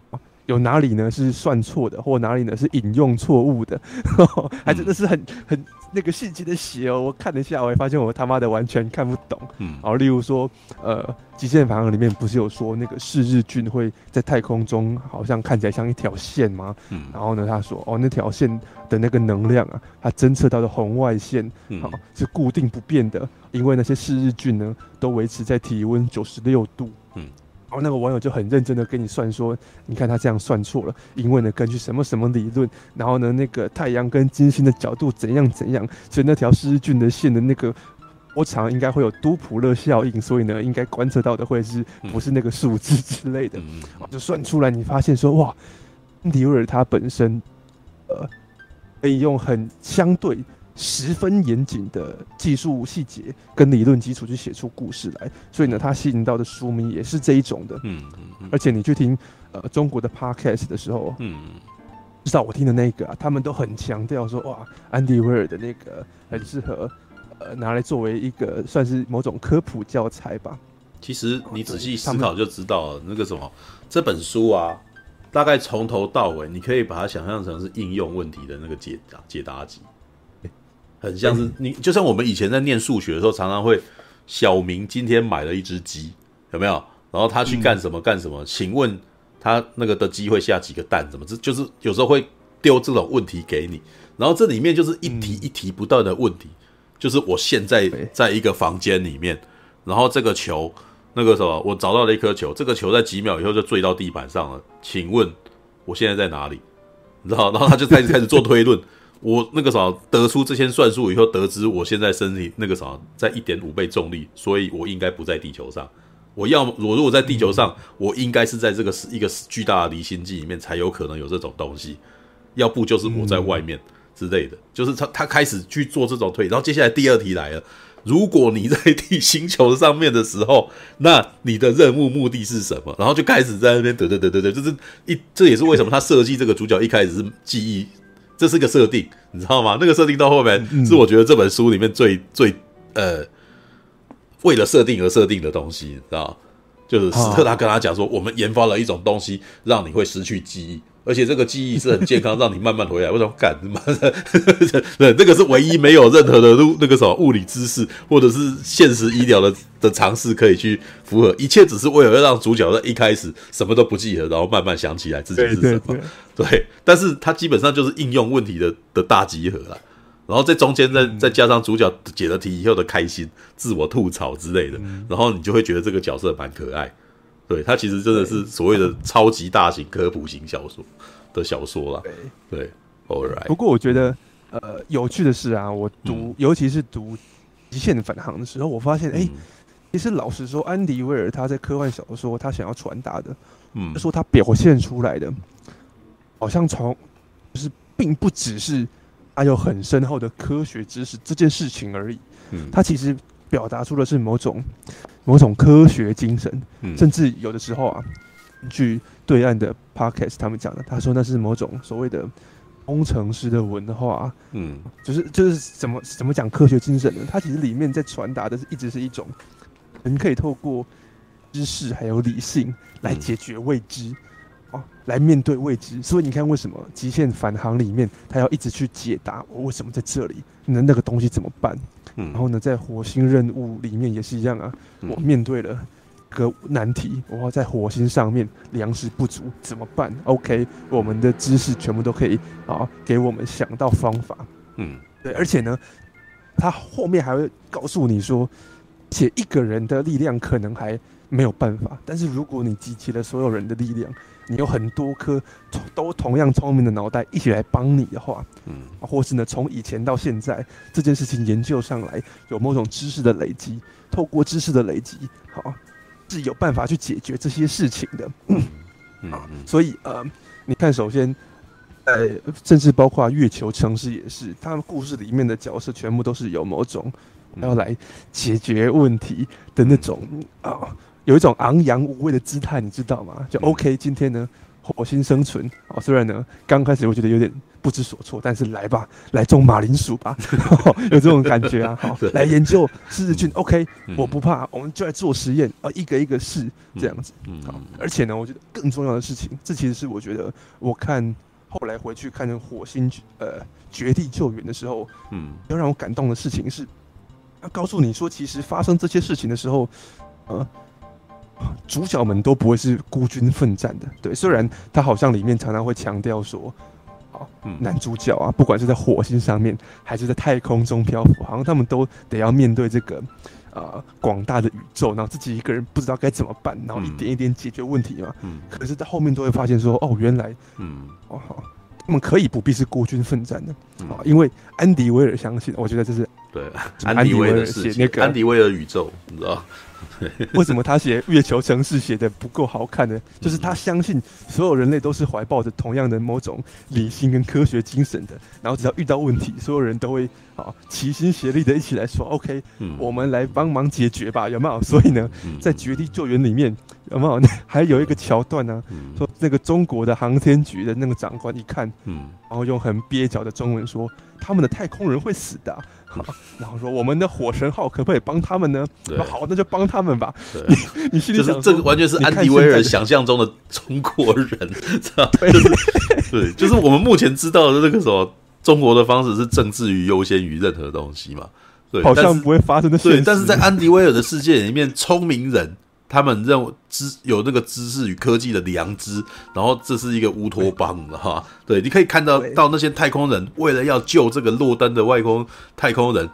C: 有哪里呢是算错的，或哪里呢是引用错误的，还真的是很很那个细节的写哦。我看了一下，我也发现我他妈的完全看不懂。嗯，然后例如说，呃，《极限反航》里面不是有说那个视日菌会在太空中好像看起来像一条线吗？嗯，然后呢，他说哦，那条线的那个能量啊，它侦测到的红外线，好、哦、是固定不变的，因为那些视日菌呢都维持在体温九十六度。嗯。然后那个网友就很认真的跟你算说，你看他这样算错了，因为呢根据什么什么理论，然后呢那个太阳跟金星的角度怎样怎样，所以那条视日菌的线的那个波长应该会有多普勒效应，所以呢应该观测到的会是不是那个数字之类的，就算出来你发现说哇，安迪威尔他本身呃可以用很相对。十分严谨的技术细节跟理论基础去写出故事来，所以呢，它吸引到的书迷也是这一种的。嗯嗯嗯。而且你去听呃中国的 podcast 的时候，嗯，至少我听的那个啊，他们都很强调说，哇，安迪威尔的那个很适合呃拿来作为一个算是某种科普教材吧。
A: 其实你仔细思考就知道了，那个什么这本书啊，大概从头到尾，你可以把它想象成是应用问题的那个解答解答集。很像是你，就像我们以前在念数学的时候，常常会小明今天买了一只鸡，有没有？然后他去干什么干什么？请问他那个的鸡会下几个蛋？怎么？这就是有时候会丢这种问题给你，然后这里面就是一题一题不断的问题，就是我现在在一个房间里面，然后这个球那个什么，我找到了一颗球，这个球在几秒以后就坠到地板上了，请问我现在在哪里？你知道？然后他就开始开始做推论。我那个啥得出这些算术以后，得知我现在身体那个啥在一点五倍重力，所以我应该不在地球上。我要我如果在地球上，我应该是在这个一个巨大的离心机里面才有可能有这种东西，要不就是我在外面之类的。就是他他开始去做这种推，然后接下来第二题来了，如果你在地星球上面的时候，那你的任务目的是什么？然后就开始在那边得得得得得，就是一这也是为什么他设计这个主角一开始是记忆，这是个设定，你知道吗？那个设定到后面是我觉得这本书里面最最呃为了设定而设定的东西，你知道？就是斯特拉跟他讲说，我们研发了一种东西，让你会失去记忆。而且这个记忆是很健康，让你慢慢回来。为什么干？妈的，对，这个是唯一没有任何的那个什么物理知识或者是现实医疗的的尝试可以去符合。一切只是为了要让主角在一开始什么都不记得，然后慢慢想起来自己是什么。对，对，对，对，但是它基本上就是应用问题的的大集合了。然后在中间再再加上主角解了题以后的开心、自我吐槽之类的，然后你就会觉得这个角色蛮可爱。对，它其实真的是所谓的超级大型科普型小说的小说啦。对，对，All right。不
C: 过我觉得，呃，有趣的是啊，我读，嗯、尤其是读《极限返航》的时候，我发现，哎、嗯，其实老实说，安迪威尔他在科幻小说他想要传达的，嗯，说他表现出来的，好像从就是并不只是他有很深厚的科学知识这件事情而已，嗯，他其实表达出的是某种。某种科学精神，甚至有的时候啊，据对岸的 podcast 他们讲的，他说那是某种所谓的工程师的文化，嗯，就是就是怎么怎么讲科学精神呢？它其实里面在传达的是一直是一种，人可以透过知识还有理性来解决未知，哦，来面对未知。所以你看，为什么极限返航里面他要一直去解答我为什么在这里？那那个东西怎么办？然后呢，在火星任务里面也是一样啊。我面对了个难题，我要在火星上面粮食不足怎么办？OK，我们的知识全部都可以啊，给我们想到方法。嗯，对，而且呢，他后面还会告诉你说，且一个人的力量可能还没有办法，但是如果你集齐了所有人的力量。你有很多颗都同样聪明的脑袋一起来帮你的话，嗯，或是呢，从以前到现在这件事情研究上来，有某种知识的累积，透过知识的累积，好，是有办法去解决这些事情的，嗯，嗯，所以呃，你看，首先，呃，甚至包括月球城市也是，他们故事里面的角色全部都是有某种要来解决问题的那种啊。有一种昂扬无畏的姿态，你知道吗？就 OK，今天呢，火星生存啊，虽然呢刚开始我觉得有点不知所措，但是来吧，来种马铃薯吧，有这种感觉啊。好，来研究十字菌，OK，我不怕，我们就来做实验啊，一个一个试这样子。嗯好，而且呢，我觉得更重要的事情，这其实是我觉得我看后来回去看那火星呃绝地救援的时候，嗯，要让我感动的事情是，要告诉你说，其实发生这些事情的时候，呃。主角们都不会是孤军奋战的，对。虽然他好像里面常常会强调说，啊，男主角啊，不管是在火星上面，还是在太空中漂浮，好像他们都得要面对这个，呃，广大的宇宙，然后自己一个人不知道该怎么办，然后一点一点解决问题嘛。嗯。可是，到后面都会发现说，哦，原来，嗯，哦，他们可以不必是孤军奋战的，啊，因为安迪威尔相信，我觉得这是
A: 对安迪威尔写那个安迪威尔宇宙，你知道。
C: 为什么他写月球城市写的不够好看呢？就是他相信所有人类都是怀抱着同样的某种理性跟科学精神的，然后只要遇到问题，所有人都会啊齐心协力的一起来说，OK，我们来帮忙解决吧，有没有？所以呢，在绝地救援里面有没有？还有一个桥段呢，说那个中国的航天局的那个长官一看，嗯然后用很蹩脚的中文说，他们的太空人会死的。好，然后说我们的火神号可不可以帮他们呢？对，好，那就帮他们吧。对你 你心里想，
A: 就是这个完全是安迪威尔想象中的中国人，知道对，对，就是我们目前知道的这个什么中国的方式是政治于优先于任何东西嘛？对，
C: 好像不会发生的事。
A: 对，但是在安迪威尔的世界里面，聪明人。他们认为知有那个知识与科技的良知，然后这是一个乌托邦的哈。对，你可以看到到那些太空人为了要救这个落单的外空太空人，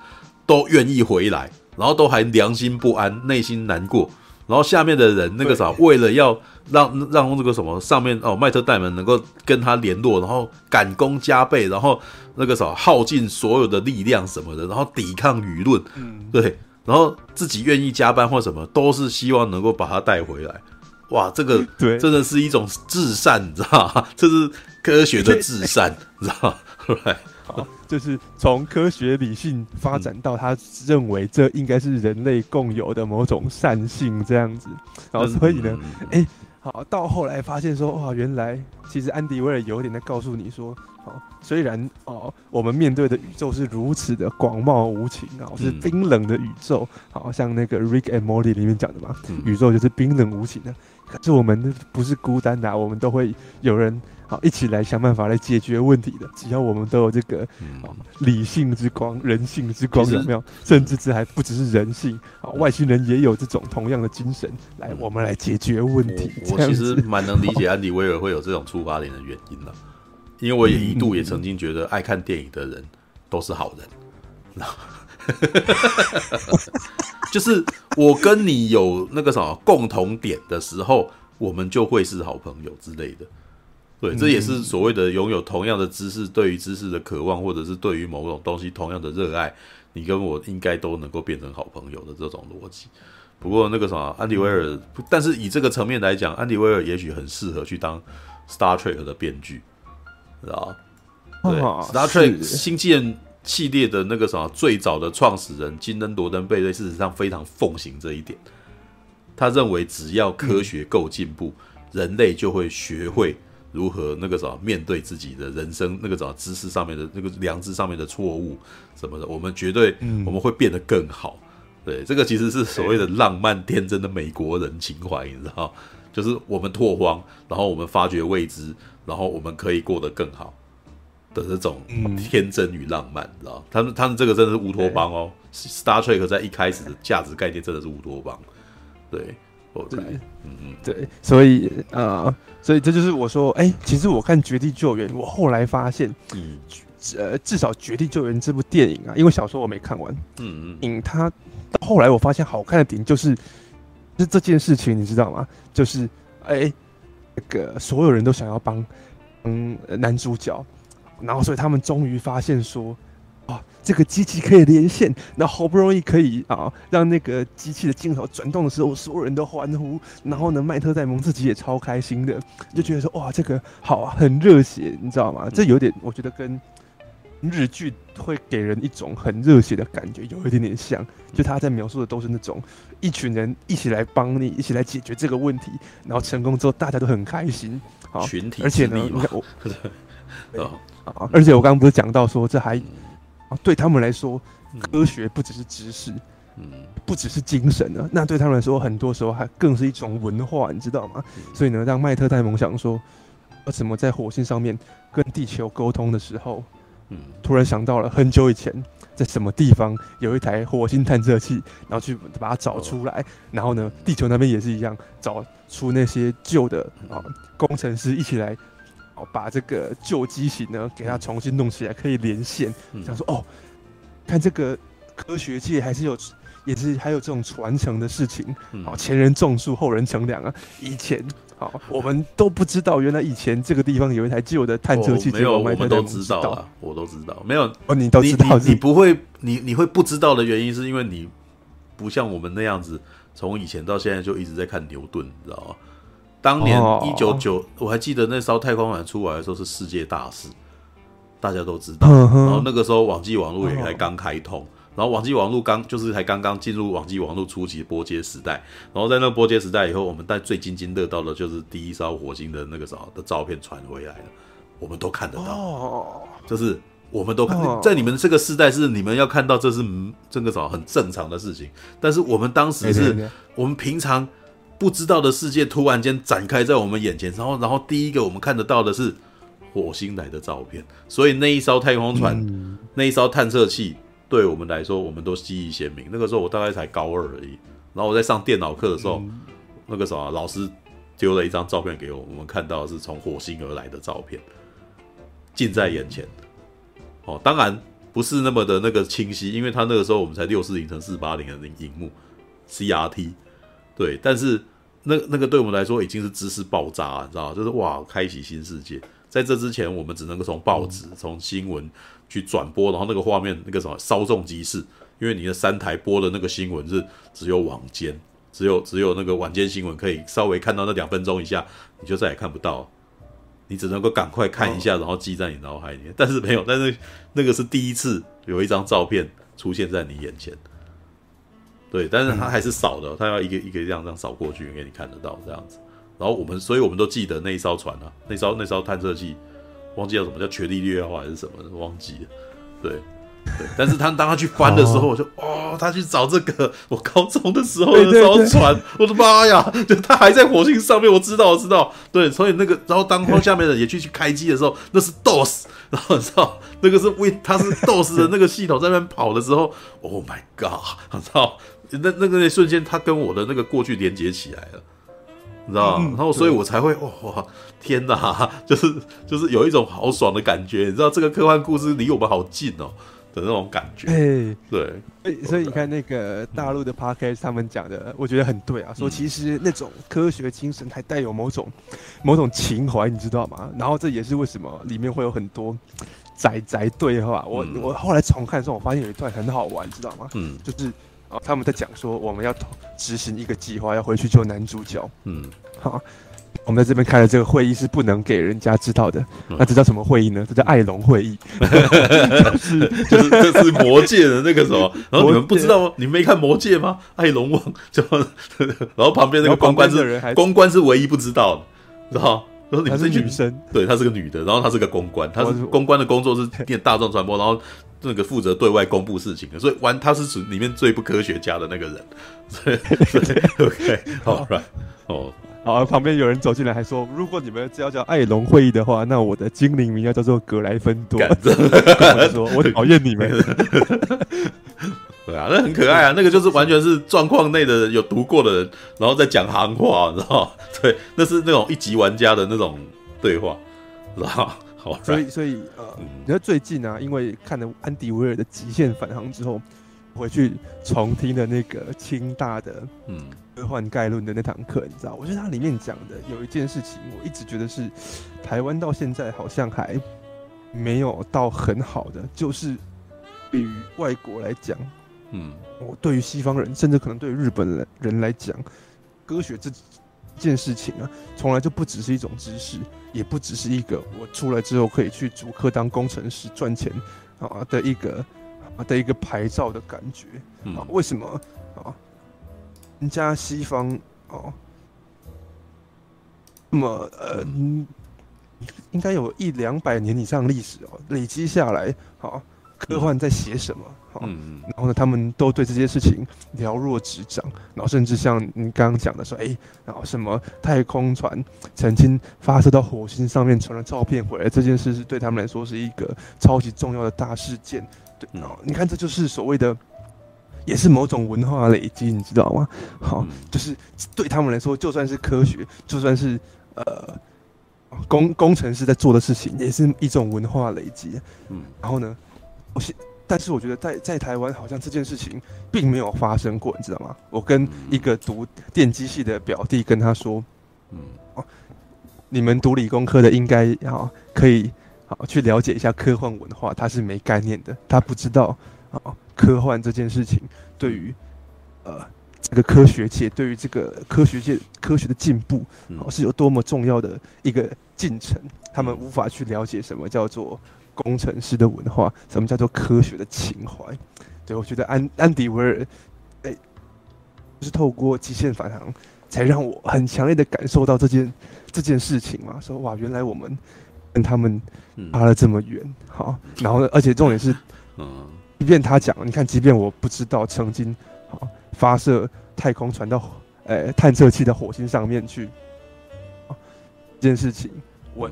A: 都愿意回来，然后都还良心不安，内心难过。然后下面的人那个啥，为了要让让这个什么上面哦麦特戴蒙能够跟他联络，然后赶工加倍，然后那个啥耗尽所有的力量什么的，然后抵抗舆论。嗯，对。然后自己愿意加班或什么，都是希望能够把他带回来。哇，这个对，真的是一种至善，你知道吗？这是科学的至善，你知道吗？对。
C: 好，就是从科学理性发展到他认为这应该是人类共有的某种善性这样子，然后所以呢，哎、欸，好，到后来发现说，哇，原来其实安迪威尔有点在告诉你说，好，虽然哦，我们面对的宇宙是如此的广袤无情啊，是冰冷的宇宙，好像那个 Rick and Morty 里面讲的嘛，宇宙就是冰冷无情的，可是我们不是孤单的，我们都会有人。好，一起来想办法来解决问题的。只要我们都有这个，嗯、理性之光、人性之光，有没有？甚至这还不只是人性，啊，外星人也有这种同样的精神。来，我们来解决问题。
A: 我，我其实蛮能理解安迪威尔会有这种出发点的原因的，因为我也一度也曾经觉得，爱看电影的人都是好人。就是我跟你有那个什么共同点的时候，我们就会是好朋友之类的。对，这也是所谓的拥有同样的知识，对于知识的渴望，或者是对于某种东西同样的热爱，你跟我应该都能够变成好朋友的这种逻辑。不过那个什么，安迪威尔，但是以这个层面来讲，安迪威尔也许很适合去当 Star Trek 的编剧，知道对，Star Trek 星舰系列的那个什么最早的创始人金恩·罗登贝瑞，事实上非常奉行这一点。他认为，只要科学够进步，人类就会学会。如何那个什么面对自己的人生那个什么知识上面的那个良知上面的错误什么的，我们绝对我们会变得更好。对，这个其实是所谓的浪漫天真的美国人情怀，你知道，就是我们拓荒，然后我们发掘未知，然后我们可以过得更好的这种天真与浪漫，你知道？他们他们这个真的是乌托邦哦。Star Trek 在一开始的价值概念真的是乌托邦，对。对，嗯嗯，对，所以呃，所以这就是我说，哎，其实我看《绝地救援》，我后来发现，嗯，呃，至少《绝地救援》这部电影啊，因为小说我没看完，嗯嗯，影它到后来我发现好看的点就是，是这件事情，你知道吗？就是，哎，那个所有人都想要帮，嗯，男主角，然后所以他们终于发现说。啊，这个机器可以连线，那好不容易可以啊，让那个机器的镜头转动的时候，所有人都欢呼。然后呢，麦特戴蒙自己也超开心的，就觉得说哇，这个好啊，很热血，你知道吗？这有点，我觉得跟日剧会给人一种很热血的感觉有一点点像。就他在描述的都是那种一群人一起来帮你，一起来解决这个问题，然后成功之后大家都很开心。好，群体，而且呢，我，啊，而且我刚刚不是讲到说这还。啊，对他们来说，科学不只是知识，嗯，不只是精神呢。那对他们来说，很多时候还更是一种文化，你知道吗？所以呢，让麦特戴蒙想说，呃，怎么在火星上面跟地球沟通的时候，嗯，突然想到了很久以前，在什么地方有一台火星探测器，然后去把它找出来，然后呢，地球那边也是一样，找出那些旧的啊工程师一起来。把这个旧机型呢，给它重新弄起来，可以连线。想说哦，看这个科学界还是有，也是还有这种传承的事情。好，前人种树，后人乘凉啊。以前好，我们都不知道，原来以前这个地方有一台旧的探测器。没有，我们都知道啊，我都知道。没有哦，你都知道。你不会，你你会不知道的原因，是因为你不像我们那样子，从以前到现在就一直在看牛顿，你知道吗？当年一九九，我还记得那艘太空船出来的时候是世界大事，大家都知道。然后那个时候网际网络也才刚开通，然后网际网络刚就是才刚刚进入网际网络初期波接时代。然后在那个拨接时代以后，我们在最津津乐道的就是第一艘火星的那个啥的照片传回来了，我们都看得到。就是我们都看，在你们这个时代是你们要看到这是这个啥很正常的事情，但是我们当时是我们平常。不知道的世界突然间展开在我们眼前，然后，然后第一个我们看得到的是火星来的照片，所以那一艘太空船，嗯、那一艘探测器，对我们来说，我们都记忆鲜明。那个时候我大概才高二而已，然后我在上电脑课的时候，嗯、那个什么老师丢了一张照片给我，我们看到的是从火星而来的照片，近在眼前。哦，当然不是那么的那个清晰，因为他那个时候我们才六四零乘四八零的荧幕，CRT。对，但是那那个对我们来说已经是知识爆炸了，你知道吗？就是哇，开启新世界。在这之前，我们只能够从报纸、从新闻去转播，然后那个画面那个什么稍纵即逝，因为你的三台播的那个新闻是只有晚间，只有只有那个晚间新闻可以稍微看到那两分钟以下，你就再也看不到，你只能够赶快看一下，然后记在你脑海里面。但是没有，但是那个是第一次有一张照片出现在你眼前。对，但是它还是扫的，它要一个一个这样这样扫过去给你看得到这样子。然后我们，所以我们都记得那一艘船啊，那艘那艘探测器，忘记叫什么叫权力略号还是什么，忘记了。对，对。但是他当他去翻的时候，我就哦，他去找这个我高中的时候的那艘船，我的妈呀！就他还在火星上面，我知道，我知道。对，所以那个，然后当下面的也去去开机的时候，那是 DOS，然后你知道那个是 Win，它是 DOS 的那个系统在那边跑的时候，Oh my God，我操！那那个那瞬间，他跟我的那个过去连接起来了。你知道，然后所以我才会哇，天哪，就是就是有一种好爽的感觉。你知道，这个科幻故事离我们好近哦的那种感觉。哎，对，
C: 所以你看那个大陆的 podcast 他们讲的，我觉得很对啊。说其实那种科学精神还带有某种某种情怀，你知道吗？然后这也是为什么里面会有很多宅宅对话。我我后来重看的时候，我发现有一段很好玩，知道吗？嗯，就是。哦，他们在讲说我们要执行一个计划，要回去救男主角。嗯，好，我们在这边开的这个会议是不能给人家知道的。嗯、那这叫什么会议呢？这叫艾龙会议。
A: 就是 就是这是魔界的那个什么？然后你们不知道吗？你们没看魔界吗？艾龙王 就，然后旁边那个公关是公关是唯一不知道的，知道然后你们是女生，对，她是个女的，然后她是个公关，她是公关的工作是电大众传播，然后。那个负责对外公布事情的，所以玩他是属里面最不科学家的那个人，所以，所以 OK，好，right，哦，
C: 好，旁边有人走进来还说，如果你们只要叫艾隆会议的话，那我的精灵名要叫做格莱芬多。我说我讨厌你们。
A: 对啊，那很可爱啊，那个就是完全是状况内的人有读过的人，然后在讲行话，你知道吗？对，那是那种一级玩家的那种对话，知道吗？
C: 所以，所以，呃，你知道最近啊，因为看了安迪威尔的《极限返航》之后，回去重听了那个清大的嗯。科幻概论的那堂课，你知道，我觉得它里面讲的有一件事情，我一直觉得是台湾到现在好像还没有到很好的，就是对于外国来讲，嗯，我对于西方人，甚至可能对于日本人人来讲，科学这件事情啊，从来就不只是一种知识。也不只是一个我出来之后可以去主科当工程师赚钱啊的一个啊的一个牌照的感觉啊？为什么啊？人家西方哦，那么呃，应该有一两百年以上历史哦，累积下来啊，科幻在写什么？嗯，然后呢，他们都对这些事情了若指掌，然后甚至像你刚刚讲的说，哎，然后什么太空船曾经发射到火星上面传了照片回来，这件事是对他们来说是一个超级重要的大事件。对，然后你看，这就是所谓的，也是某种文化累积，你知道吗？好，就是对他们来说，就算是科学，就算是呃工工程师在做的事情，也是一种文化累积。嗯，然后呢，我现但是我觉得在在台湾好像这件事情并没有发生过，你知道吗？我跟一个读电机系的表弟跟他说，嗯，哦，你们读理工科的应该要可以好去了解一下科幻文化，他是没概念的，他不知道啊，科幻这件事情对于呃这个科学界，对于这个科学界科学的进步，哦，是有多么重要的一个进程，他们无法去了解什么叫做。工程师的文化，什么叫做科学的情怀？对，我觉得安安迪威尔，哎，就是透过极限返航，才让我很强烈的感受到这件这件事情嘛。说哇，原来我们跟他们差了这么远，好，然后呢，而且重点是，嗯，即便他讲，你看，即便我不知道曾经好发射太空船到呃探测器的火星上面去，这件事情我。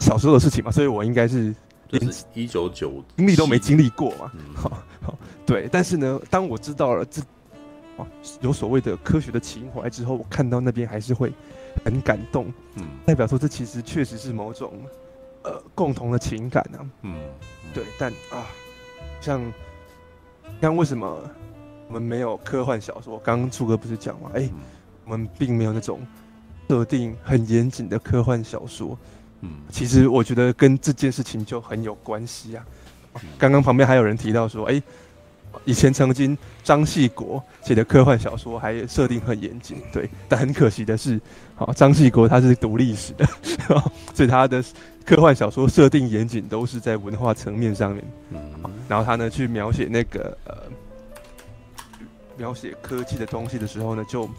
C: 小时候的事情嘛，所以我应该是连
A: 一九九
C: 经历都没经历过嘛。好，好，对。但是呢，当我知道了这啊有所谓的科学的情怀之后，我看到那边还是会很感动。嗯，代表说这其实确实是某种呃共同的情感啊。嗯，对。但啊，像像为什么我们没有科幻小说？刚刚初哥不是讲嘛？哎、欸，我们并没有那种设定很严谨的科幻小说。嗯，其实我觉得跟这件事情就很有关系啊。刚刚旁边还有人提到说，哎，以前曾经张系国写的科幻小说还设定很严谨，对，但很可惜的是，好张系国他是读历史的，所以他的科幻小说设定严谨都是在文化层面上面，嗯，然后他呢去描写那个呃描写科技的东西的时候呢，就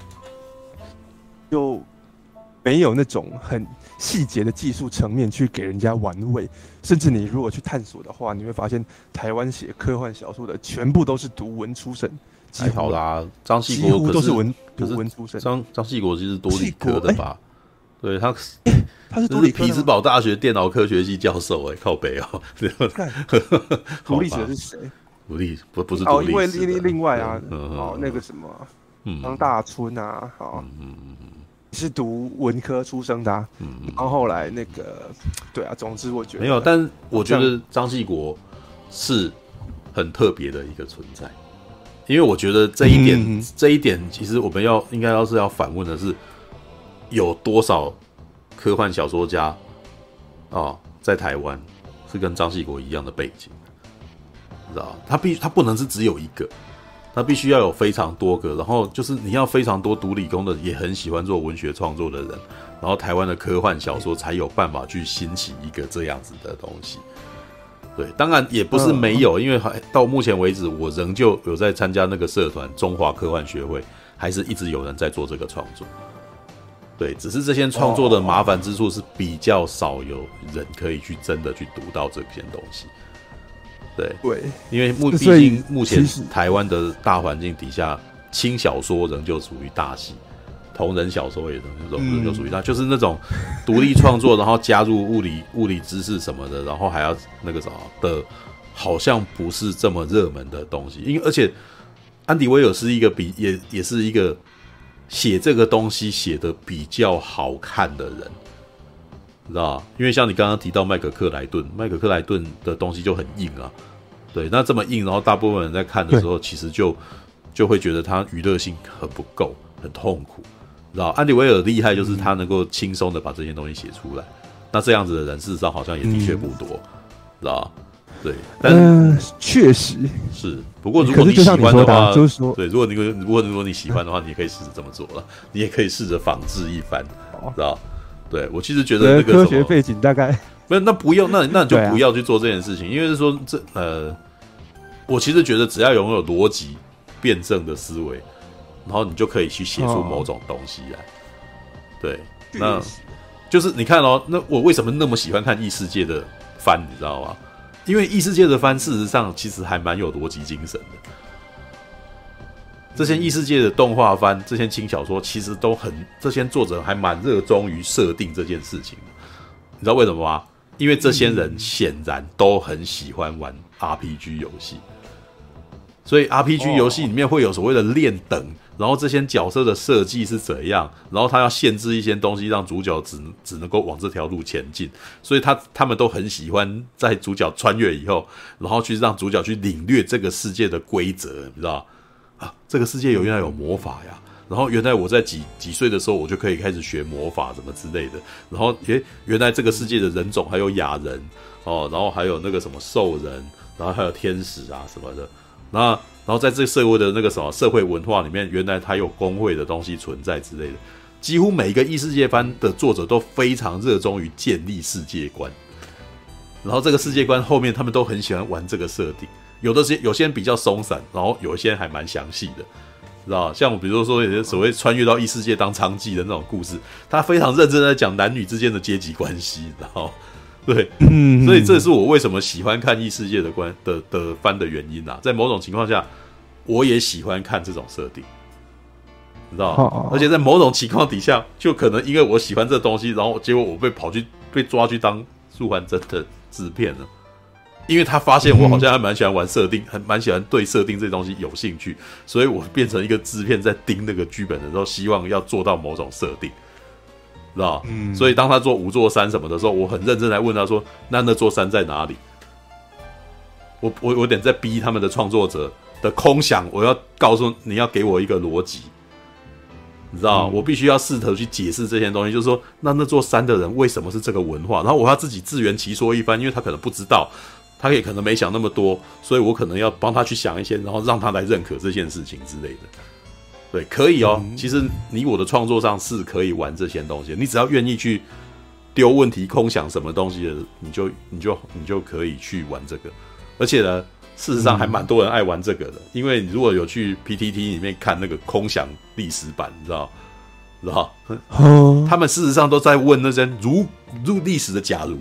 C: 就没有那种很细节的技术层面去给人家玩味。甚至你如果去探索的话，你会发现台湾写科幻小说的全部都是读文出身。
A: 还好啦，张系国
C: 都是文读文出身。
A: 张张系国其实多理科的吧？欸、对他，
C: 欸、他是多理
A: 科。匹兹堡大学电脑科学系教授、欸，哎，靠北哦。
C: 读历史的是谁？
A: 独立不不是
C: 哦，因为另另外啊，哦，那个什么，张、嗯、大春啊，好。嗯是读文科出生的，啊，嗯，然后后来那个，对啊，总之我觉得
A: 没有，但我觉得张继国是很特别的一个存在，因为我觉得这一点，嗯、这一点其实我们要应该要是要反问的是，有多少科幻小说家啊，哦，在台湾是跟张继国一样的背景，你知道他必他不能是只有一个。他必须要有非常多个，然后就是你要非常多读理工的，也很喜欢做文学创作的人，然后台湾的科幻小说才有办法去兴起一个这样子的东西。对，当然也不是没有，因为还到目前为止，我仍旧有在参加那个社团中华科幻学会，还是一直有人在做这个创作。对，只是这些创作的麻烦之处是比较少有人可以去真的去读到这篇东西。对，对，因为目毕竟目前台湾的大环境底下，轻小说仍旧属于大戏，同人小说也仍旧仍旧属于大，就是那种独立创作，然后加入物理 物理知识什么的，然后还要那个什么的，好像不是这么热门的东西。因为而且安迪威尔是一个比也也是一个写这个东西写的比较好看的人，知道因为像你刚刚提到麦克克莱顿，麦克克莱顿的东西就很硬啊。对，那这么硬，然后大部分人在看的时候，其实就就会觉得他娱乐性很不够，很痛苦，知道？安迪威尔厉害，就是他能够轻松的把这些东西写出来。嗯、那这样子的人，事实上好像也的确不多，嗯、知道？对，但
C: 呃，确实
A: 是。不过如果你喜欢的话，
C: 是就是说，
A: 对，如果你如果如果你喜欢的话，你也可以试着这么做了，你也可以试着仿制一番，知道？对，我其实觉得那个
C: 科学背景大概。
A: 那那不用，那那你就不要去做这件事情，啊、因为是说这呃，我其实觉得只要拥有逻辑辩证的思维，然后你就可以去写出某种东西来。哦、对，那就是你看哦，那我为什么那么喜欢看异世界的番，你知道吗？因为异世界的番事实上其实还蛮有逻辑精神的。这些异世界的动画番，这些轻小说其实都很，这些作者还蛮热衷于设定这件事情的。你知道为什么吗？因为这些人显然都很喜欢玩 RPG 游戏，所以 RPG 游戏里面会有所谓的练等，然后这些角色的设计是怎样，然后他要限制一些东西，让主角只只能够往这条路前进，所以他他们都很喜欢在主角穿越以后，然后去让主角去领略这个世界的规则，你知道啊，这个世界有原来有魔法呀。然后原来我在几几岁的时候，我就可以开始学魔法什么之类的。然后诶，原来这个世界的人种还有雅人哦，然后还有那个什么兽人，然后还有天使啊什么的。那然后在这个社会的那个什么社会文化里面，原来它有工会的东西存在之类的。几乎每一个异世界番的作者都非常热衷于建立世界观。然后这个世界观后面，他们都很喜欢玩这个设定。有的些有些人比较松散，然后有一些人还蛮详细的。知道，像我比如说有些所谓穿越到异世界当娼妓的那种故事，他非常认真在讲男女之间的阶级关系，然后 对，嗯，所以这是我为什么喜欢看异世界的关的的番的原因啊。在某种情况下，我也喜欢看这种设定，你知道，而且在某种情况底下，就可能因为我喜欢这东西，然后结果我被跑去被抓去当素还真的制片了。因为他发现我好像还蛮喜欢玩设定，很蛮喜欢对设定这东西有兴趣，所以我变成一个制片，在盯那个剧本的时候，希望要做到某种设定，知道？嗯。所以当他做五座山什么的时候，我很认真来问他说：“那那座山在哪里？”我我有点在逼他们的创作者的空想，我要告诉你要给我一个逻辑，你知道？我必须要试图去解释这些东西，就是说，那那座山的人为什么是这个文化？然后我要自己自圆其说一番，因为他可能不知道。他也可能没想那么多，所以我可能要帮他去想一些，然后让他来认可这件事情之类的。对，可以哦。其实你我的创作上是可以玩这些东西，你只要愿意去丢问题、空想什么东西的，你就你就你就可以去玩这个。而且呢，事实上还蛮多人爱玩这个的，因为你如果有去 PTT 里面看那个空想历史版，你知道，知道？他们事实上都在问那些如入历史的假如，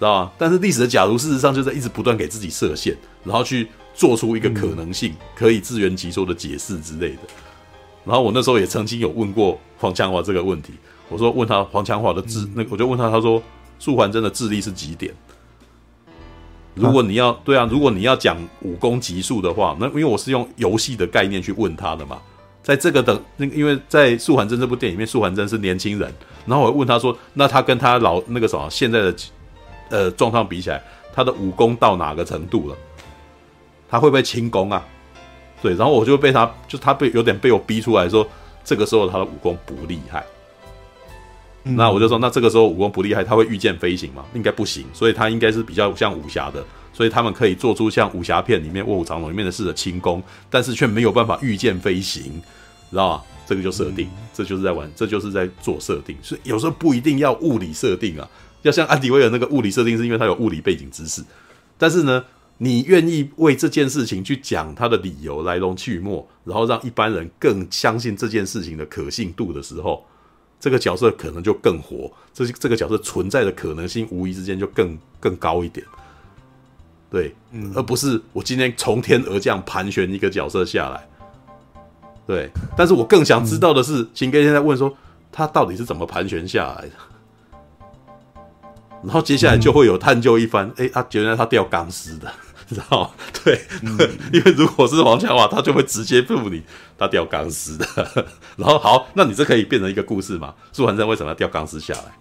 A: 知道吗？但是历史的假如事实上就在一直不断给自己设限，然后去做出一个可能性，可以自圆其说的解释之类的。然后我那时候也曾经有问过黄强华这个问题，我说问他黄强华的智，那我就问他，他说素环真的智力是几点？如果你要对啊，如果你要讲武功级数的话，那因为我是用游戏的概念去问他的嘛，在这个等那，因为在素还真这部电影里面，素还真是年轻人，然后我问他说，那他跟他老那个什么现在的呃状况比起来，他的武功到哪个程度了？他会不会轻功啊？对，然后我就被他，就他被有点被我逼出来说，这个时候他的武功不厉害。嗯、那我就说，那这个时候武功不厉害，他会御剑飞行吗？应该不行，所以他应该是比较像武侠的，所以他们可以做出像武侠片里面《卧虎藏龙》里面的事的轻功，但是却没有办法御剑飞行，知道吗？这个就设定，嗯、这就是在玩，这就是在做设定，所以有时候不一定要物理设定啊，要像安迪威尔那个物理设定，是因为他有物理背景知识，但是呢。你愿意为这件事情去讲他的理由、来龙去脉，然后让一般人更相信这件事情的可信度的时候，这个角色可能就更活，这这个角色存在的可能性无疑之间就更更高一点。对，嗯，而不是我今天从天而降盘旋一个角色下来。对，但是我更想知道的是，秦哥现在问说他到底是怎么盘旋下来的？然后接下来就会有探究一番，哎，他原来他掉钢丝的。知道对，嗯、因为如果是黄强华，他就会直接付你他掉钢丝的。然后好，那你这可以变成一个故事嘛？素还真为什么要掉钢丝下来？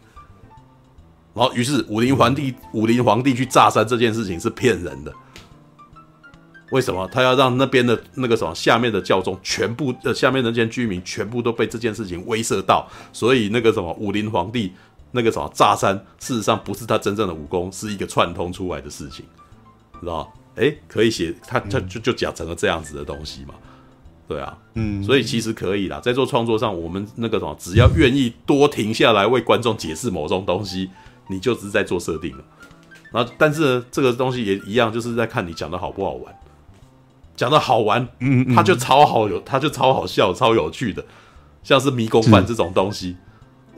A: 然后于是武林皇帝，武林皇帝去炸山这件事情是骗人的。为什么他要让那边的那个什么下面的教宗全部呃下面那些居民全部都被这件事情威慑到？所以那个什么武林皇帝那个什么炸山，事实上不是他真正的武功，是一个串通出来的事情，知道？哎，可以写他，他就就讲成了这样子的东西嘛，对啊，嗯，所以其实可以啦，在做创作上，我们那个什么，只要愿意多停下来为观众解释某种东西，你就只是在做设定了。然后，但是呢，这个东西也一样，就是在看你讲的好不好玩。讲的好玩，嗯，他就超好有，他就超好笑，超有趣的，像是迷宫饭这种东西，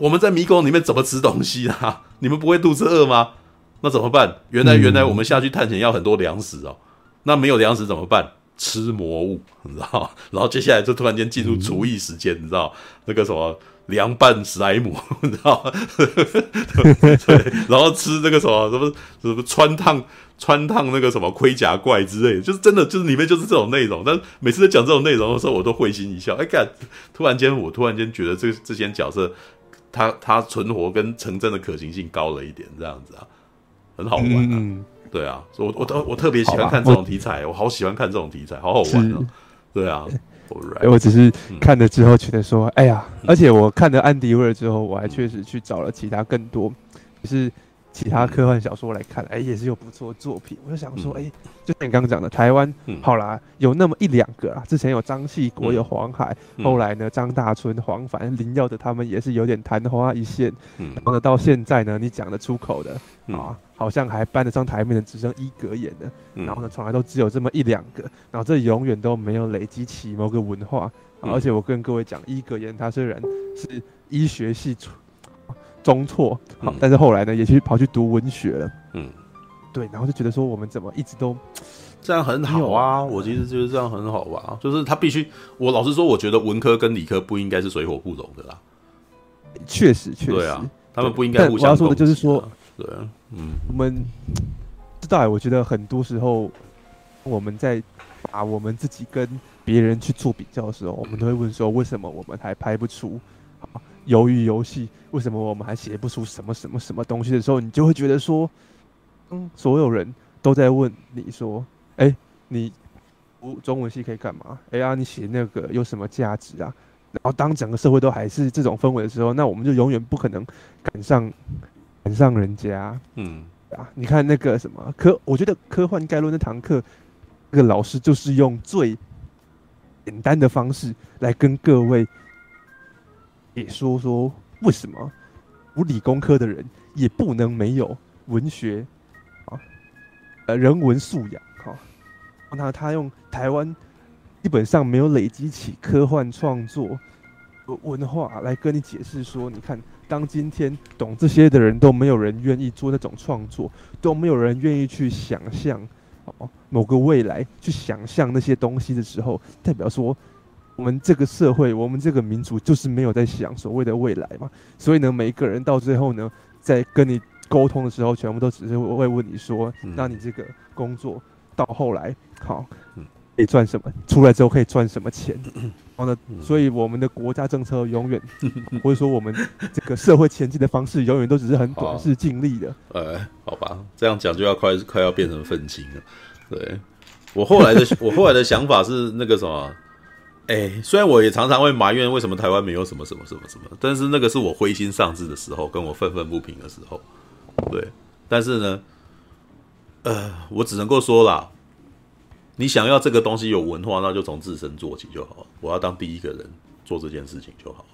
A: 我们在迷宫里面怎么吃东西啊？你们不会肚子饿吗？那怎么办？原来原来我们下去探险要很多粮食哦，那没有粮食怎么办？吃魔物，你知道？然后接下来就突然间进入厨艺时间，你知道？那个什么凉拌史莱姆，你知道？对，然后吃那个什么什么什么穿烫穿烫那个什么盔甲怪之类的，就是真的就是里面就是这种内容。但每次在讲这种内容的时候，我都会心一笑。哎，干！突然间我突然间觉得这这些角色，他他存活跟成真的可行性高了一点，这样子啊。很好玩啊，嗯、对啊，我我我我特别喜欢看这种题材，我好喜欢看这种题材，好好玩哦，对啊，
C: 我只是看了之后觉得说，哎呀，而且我看了安迪威尔之后，我还确实去找了其他更多，就是。其他科幻小说来看，哎、欸，也是有不错的作品。我就想说，哎、欸，就像你刚刚讲的，台湾，嗯、好啦，有那么一两个啦。之前有张继国，有黄海，嗯、后来呢，张大春、黄凡、林耀的他们也是有点昙花一现。嗯、然后呢，到现在呢，你讲得出口的、嗯、啊，好像还搬得上台面的只剩一格演的。嗯、然后呢，从来都只有这么一两个，然后这永远都没有累积起某个文化。嗯、而且我跟各位讲，一格演他虽然是医学系出。中辍，好，但是后来呢，也去跑去读文学了。嗯，对，然后就觉得说，我们怎么一直都
A: 这样很好啊？我其实觉得这样很好吧，就是他必须，我老实说，我觉得文科跟理科不应该是水火不容的啦。
C: 确实，确实，对
A: 啊，他们不应该互相。我要
C: 说的就是说，
A: 对啊，嗯，
C: 我们知道，我觉得很多时候我们在把我们自己跟别人去做比较的时候，我们都会问说，为什么我们还拍不出？鱿鱼游戏，为什么我们还写不出什么什么什么东西的时候，你就会觉得说，嗯，所有人都在问你说，哎、欸，你读中文系可以干嘛？哎、欸、呀、啊，你写那个有什么价值啊？然后当整个社会都还是这种氛围的时候，那我们就永远不可能赶上赶上人家。嗯，啊，你看那个什么科，我觉得科幻概论那堂课，那个老师就是用最简单的方式来跟各位也说说为什么无理工科的人也不能没有文学啊，呃，人文素养哈。那他用台湾基本上没有累积起科幻创作文化来跟你解释说，你看。当今天懂这些的人都没有人愿意做那种创作，都没有人愿意去想象哦某个未来，去想象那些东西的时候，代表说我们这个社会，我们这个民族就是没有在想所谓的未来嘛。所以呢，每一个人到最后呢，在跟你沟通的时候，全部都只是会问你说：“那你这个工作到后来好，可以赚什么？出来之后可以赚什么钱？” 然后呢所以我们的国家政策永远，或者说我们这个社会前进的方式，永远都只是很短视尽力的。
A: 呃，好吧，这样讲就要快快要变成愤青了。对，我后来的 我后来的想法是那个什么，哎、欸，虽然我也常常会埋怨为什么台湾没有什么什么什么什么，但是那个是我灰心丧志的时候，跟我愤愤不平的时候。对，但是呢，呃，我只能够说啦。你想要这个东西有文化，那就从自身做起就好。我要当第一个人做这件事情就好。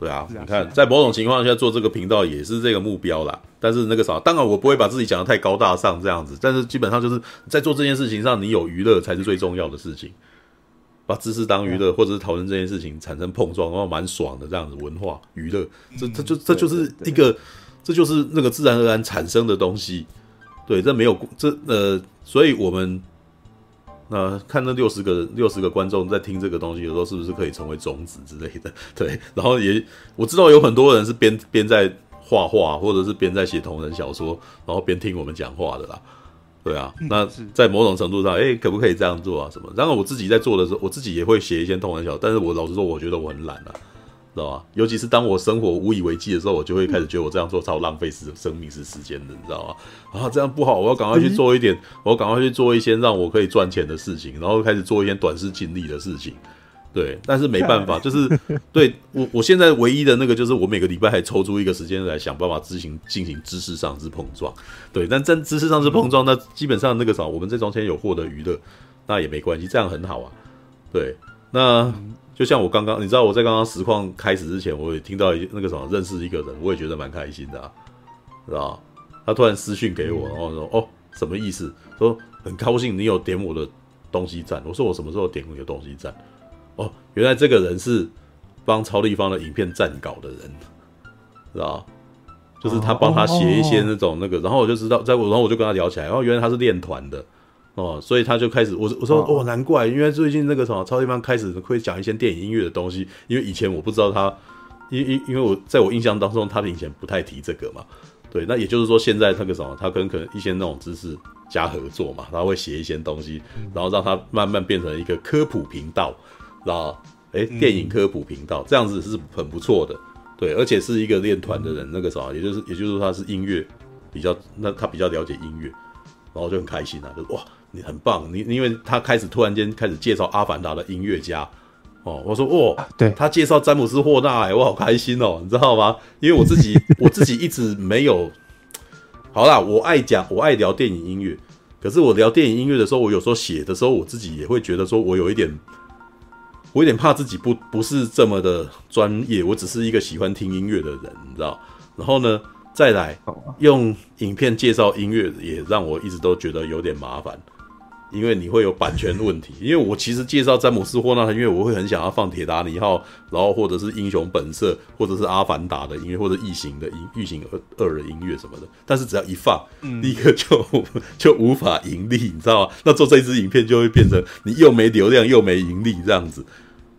A: 对啊，你看，在某种情况下做这个频道也是这个目标啦。但是那个啥，当然我不会把自己讲的太高大上这样子。但是基本上就是在做这件事情上，你有娱乐才是最重要的事情。把知识当娱乐，或者是讨论这件事情产生碰撞，然后蛮爽的这样子。文化娱乐，这这就这就是一个，这就是那个自然而然产生的东西。对，这没有这呃，所以我们。那看那六十个六十个观众在听这个东西的时候，是不是可以成为种子之类的？对，然后也我知道有很多人是边边在画画，或者是边在写同人小说，然后边听我们讲话的啦。对啊，那在某种程度上，哎、欸，可不可以这样做啊？什么？然后我自己在做的时候，我自己也会写一些痛文小说，但是我老实说，我觉得我很懒啊。知道吧？尤其是当我生活无以为继的时候，我就会开始觉得我这样做超浪费时生命是时间的，你知道吗？啊，这样不好，我要赶快去做一点，我要赶快去做一些让我可以赚钱的事情，然后开始做一些短视近利的事情。对，但是没办法，就是对我我现在唯一的那个，就是我每个礼拜还抽出一个时间来想办法进行进行知识上之碰撞。对，但真知识上之碰撞，那基本上那个啥，我们这中间有获得娱乐，那也没关系，这样很好啊。对，那。就像我刚刚，你知道我在刚刚实况开始之前，我也听到一那个什么认识一个人，我也觉得蛮开心的，啊，知道他突然私讯给我，然后说：“哦，什么意思？说很高兴你有点我的东西赞。”我说：“我什么时候点过你的东西赞？”哦，原来这个人是帮超立方的影片撰稿的人，知道就是他帮他写一些那种那个，然后我就知道，在我然后我就跟他聊起来，然后原来他是练团的。哦，所以他就开始，我我说哦，难怪，因为最近那个什么超地方开始会讲一些电影音乐的东西，因为以前我不知道他，因因因为我在我印象当中，他以前不太提这个嘛，对，那也就是说现在那个什么，他跟可能一些那种知识加合作嘛，他会写一些东西，然后让他慢慢变成一个科普频道，然后诶，电影科普频道这样子是很不错的，对，而且是一个练团的人，那个什么，也就是也就是说他是音乐比较，那他比较了解音乐，然后就很开心啊，就哇。你很棒，你因为他开始突然间开始介绍《阿凡达》的音乐家，哦，我说哦，对，他介绍詹姆斯霍纳，哎，我好开心哦，你知道吗？因为我自己 我自己一直没有，好啦，我爱讲，我爱聊电影音乐，可是我聊电影音乐的时候，我有时候写的时候，我自己也会觉得说我有一点，我有点怕自己不不是这么的专业，我只是一个喜欢听音乐的人，你知道？然后呢，再来用影片介绍音乐，也让我一直都觉得有点麻烦。因为你会有版权问题，因为我其实介绍詹姆斯霍纳的音乐，我会很想要放铁达尼号，然后或者是英雄本色，或者是阿凡达的音乐，或者异形的音、异形二二的音乐什么的。但是只要一放，立刻就 就无法盈利，你知道吗？那做这支影片就会变成你又没流量又没盈利这样子，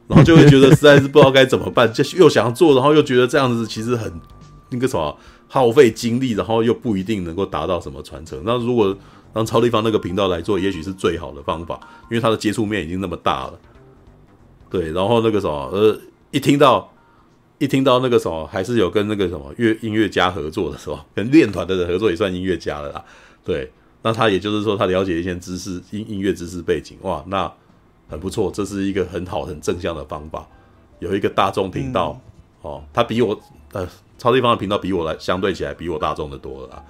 A: 然后就会觉得实在是不知道该怎么办，就又想要做，然后又觉得这样子其实很那个什么耗费精力，然后又不一定能够达到什么传承。那如果让超立方那个频道来做，也许是最好的方法，因为他的接触面已经那么大了。对，然后那个什么，呃，一听到一听到那个什么，还是有跟那个什么乐音乐家合作的时候，跟练团的人合作也算音乐家了啦。对，那他也就是说，他了解一些知识音音乐知识背景，哇，那很不错，这是一个很好很正向的方法。有一个大众频道，嗯、哦，他比我呃超立方的频道比我来相对起来比我大众的多了啦。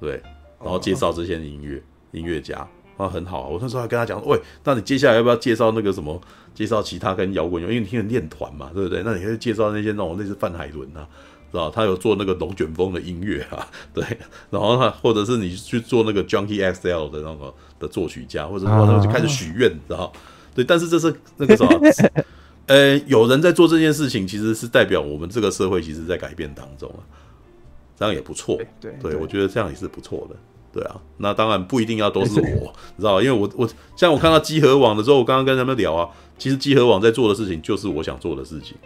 A: 对，然后介绍这些音乐音乐家，啊，很好。我那时候还跟他讲，喂，那你接下来要不要介绍那个什么？介绍其他跟摇滚，因为你听练团嘛，对不对？那你可以介绍那些那种类似范海伦啊，知道他有做那个龙卷风的音乐啊，对。然后他或者是你去做那个 Junkie XL 的那个的作曲家，或者说他就开始许愿，知道？对。但是这是那个什么？呃，有人在做这件事情，其实是代表我们这个社会其实在改变当中啊，这样也不错。对，对，我觉得这样也是不错的。对啊，那当然不一定要都是我，你知道？因为我我像我看到集合网的时候，我刚刚跟他们聊啊，其实集合网在做的事情就是我想做的事情，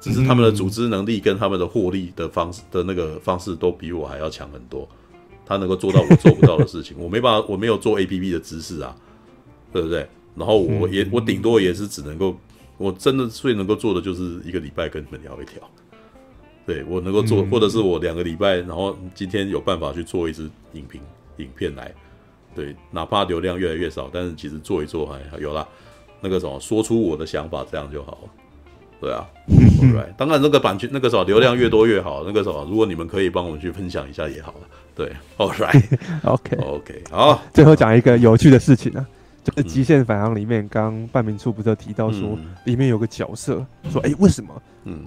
A: 只是他们的组织能力跟他们的获利的方式的那个方式都比我还要强很多，他能够做到我做不到的事情，我没办法，我没有做 APP 的知识啊，对不对？然后我也我顶多也是只能够。我真的最能够做的就是一个礼拜跟你们聊一聊，对，我能够做，或者是我两个礼拜，然后今天有办法去做一支影评影片来，对，哪怕流量越来越少，但是其实做一做还有啦，那个什么说出我的想法，这样就好了，对啊 当然那个版权那个什么流量越多越好，那个什么如果你们可以帮我们去分享一下也好了，对，all right，OK OK，好，
C: 最后讲一个有趣的事情啊。就是《极限反航》里面，刚半明处不是提到说，里面有个角色说：“哎，为什么？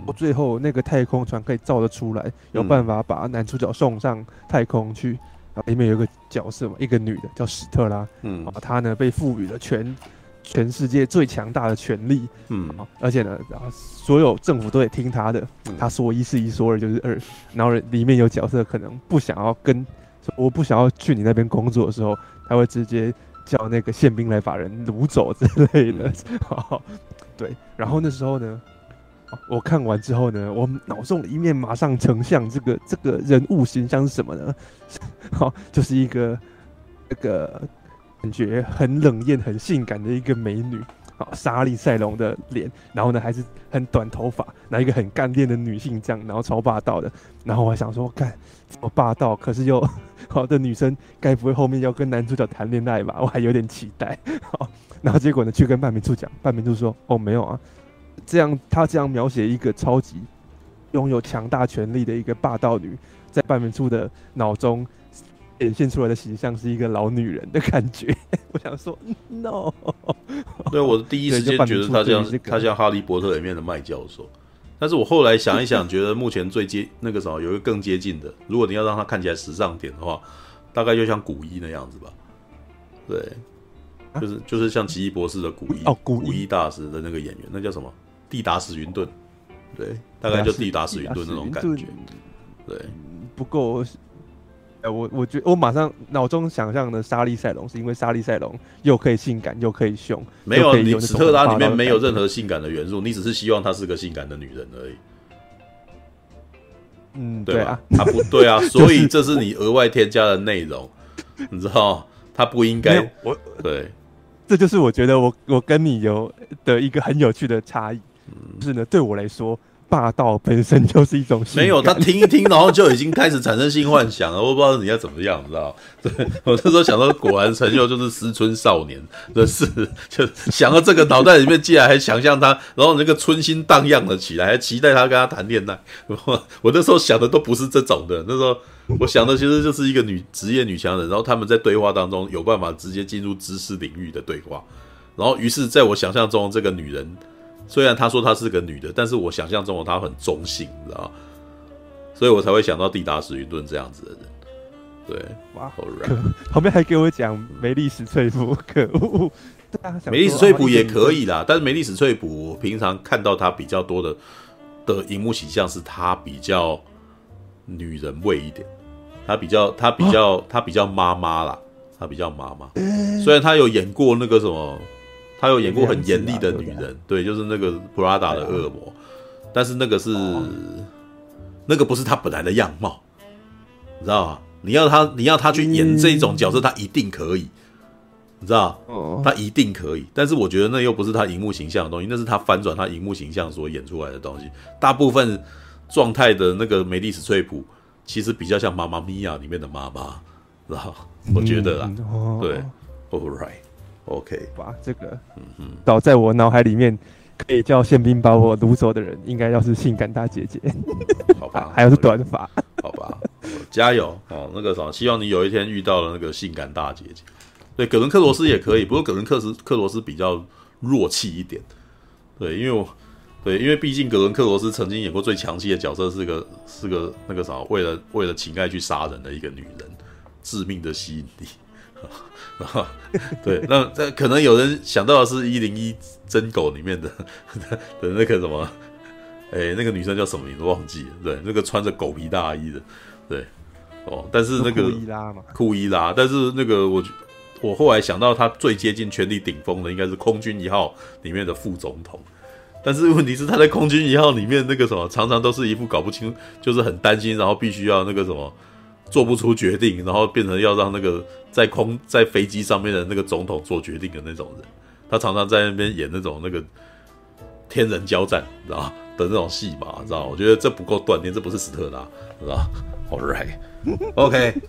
C: 我最后那个太空船可以造得出来，有办法把男主角送上太空去？然后里面有个角色嘛，一个女的叫史特拉，嗯，她呢被赋予了全全世界最强大的权力，嗯，而且呢，然后所有政府都得听她的，她说一是一，说二就是二。然后里面有角色可能不想要跟，我不想要去你那边工作的时候，他会直接。”叫那个宪兵来把人掳走之类的，好，对。然后那时候呢，我看完之后呢，我脑中一面马上成像这个这个人物形象是什么呢？好，就是一个那个感觉很冷艳、很性感的一个美女。好，莎莉赛隆的脸，然后呢还是很短头发，那一个很干练的女性这样，然后超霸道的。然后我还想说，干这么霸道，可是又好的女生，该不会后面要跟男主角谈恋爱吧？我还有点期待。好，然后结果呢，去跟半明处讲，半明处说，哦，没有啊，这样他这样描写一个超级拥有强大权力的一个霸道女，在半明处的脑中。显现出来的形象是一个老女人的感觉，我想说，no。
A: 对，我第一时间觉得她像她像哈利波特里面的麦教授，但是我后来想一想，觉得目前最接那个什么有一个更接近的，如果你要让她看起来时尚点的话，大概就像古一那样子吧。对，就是就是像奇异博士的古一哦，古一大师的那个演员，那叫什么？蒂达斯云顿。对，大概就蒂达史云顿那种感觉。对，
C: 不够。我我觉得我马上脑中想象的莎莉赛隆，是因为莎莉赛隆又可以性感又可以凶，
A: 没有你史特拉里面没有任何性感的元素，你只是希望她是个性感的女人而已。
C: 嗯，对啊，
A: 她不对啊，所以这是你额外添加的内容，你知道？她不应该，我对，
C: 这就是我觉得我我跟你有的一个很有趣的差异，就是呢，对我来说。霸道本身就是一种
A: 没有，他听一听，然后就已经开始产生性幻想了。我不知道你要怎么样，你知道？对，我那时候想到，果然成就就是思春少年，真是就想到这个脑袋里面，竟然还想象他，然后那个春心荡漾了起来，还期待他跟他谈恋爱。我我那时候想的都不是这种的，那时候我想的其实就是一个女职业女强人，然后他们在对话当中有办法直接进入知识领域的对话，然后于是在我想象中，这个女人。虽然她说她是个女的，但是我想象中的她很中性，你知道吗？所以我才会想到蒂达·史云顿这样子的人。对，哇，好然，
C: 旁边还给我讲梅丽史翠普，可恶！
A: 梅丽史翠普也可以啦，但是梅丽史翠普，我平常看到她比较多的的荧幕形象是她比较女人味一点，她比较她比较她比较妈妈啦，她比较妈妈。虽然她有演过那个什么。他有演过很严厉的女人，对，就是那个普拉达的恶魔，但是那个是那个不是他本来的样貌，你知道吗？你要他，你要他去演这种角色，他一定可以，你知道？他一定可以。但是我觉得那又不是他荧幕形象的东西，那是他翻转他荧幕形象所演出来的东西。大部分状态的那个梅丽史翠普，其实比较像《妈妈咪呀》里面的妈妈，然后？我觉得啦，对，All right。OK，
C: 吧，这个，嗯嗯，倒在我脑海里面，可以叫宪兵把我掳走的人，应该要是性感大姐姐，
A: 好吧，
C: 还有是短发，
A: 好吧，加油哦！那个什么，希望你有一天遇到了那个性感大姐姐。对，葛伦克罗斯也可以，不过葛伦克斯克罗斯比较弱气一点。对，因为我对，因为毕竟葛伦克罗斯曾经演过最强气的角色，是个是个那个啥，为了为了情爱去杀人的一个女人，致命的吸引力。然 后对，那这可能有人想到的是一零一真狗里面的 的那个什么。哎，那个女生叫什么名字忘记了？对，那个穿着狗皮大衣的，对，哦，但是那个库
C: 伊拉嘛，
A: 库伊拉，但是那个我我后来想到，他最接近权力顶峰的应该是空军一号里面的副总统，但是问题是他在空军一号里面那个什么，常常都是一副搞不清，就是很担心，然后必须要那个什么做不出决定，然后变成要让那个在空在飞机上面的那个总统做决定的那种人，他常常在那边演那种那个天人交战，知道？的那种戏嘛，知道？我觉得这不够锻炼，这不是斯特拉，知道？All right，OK。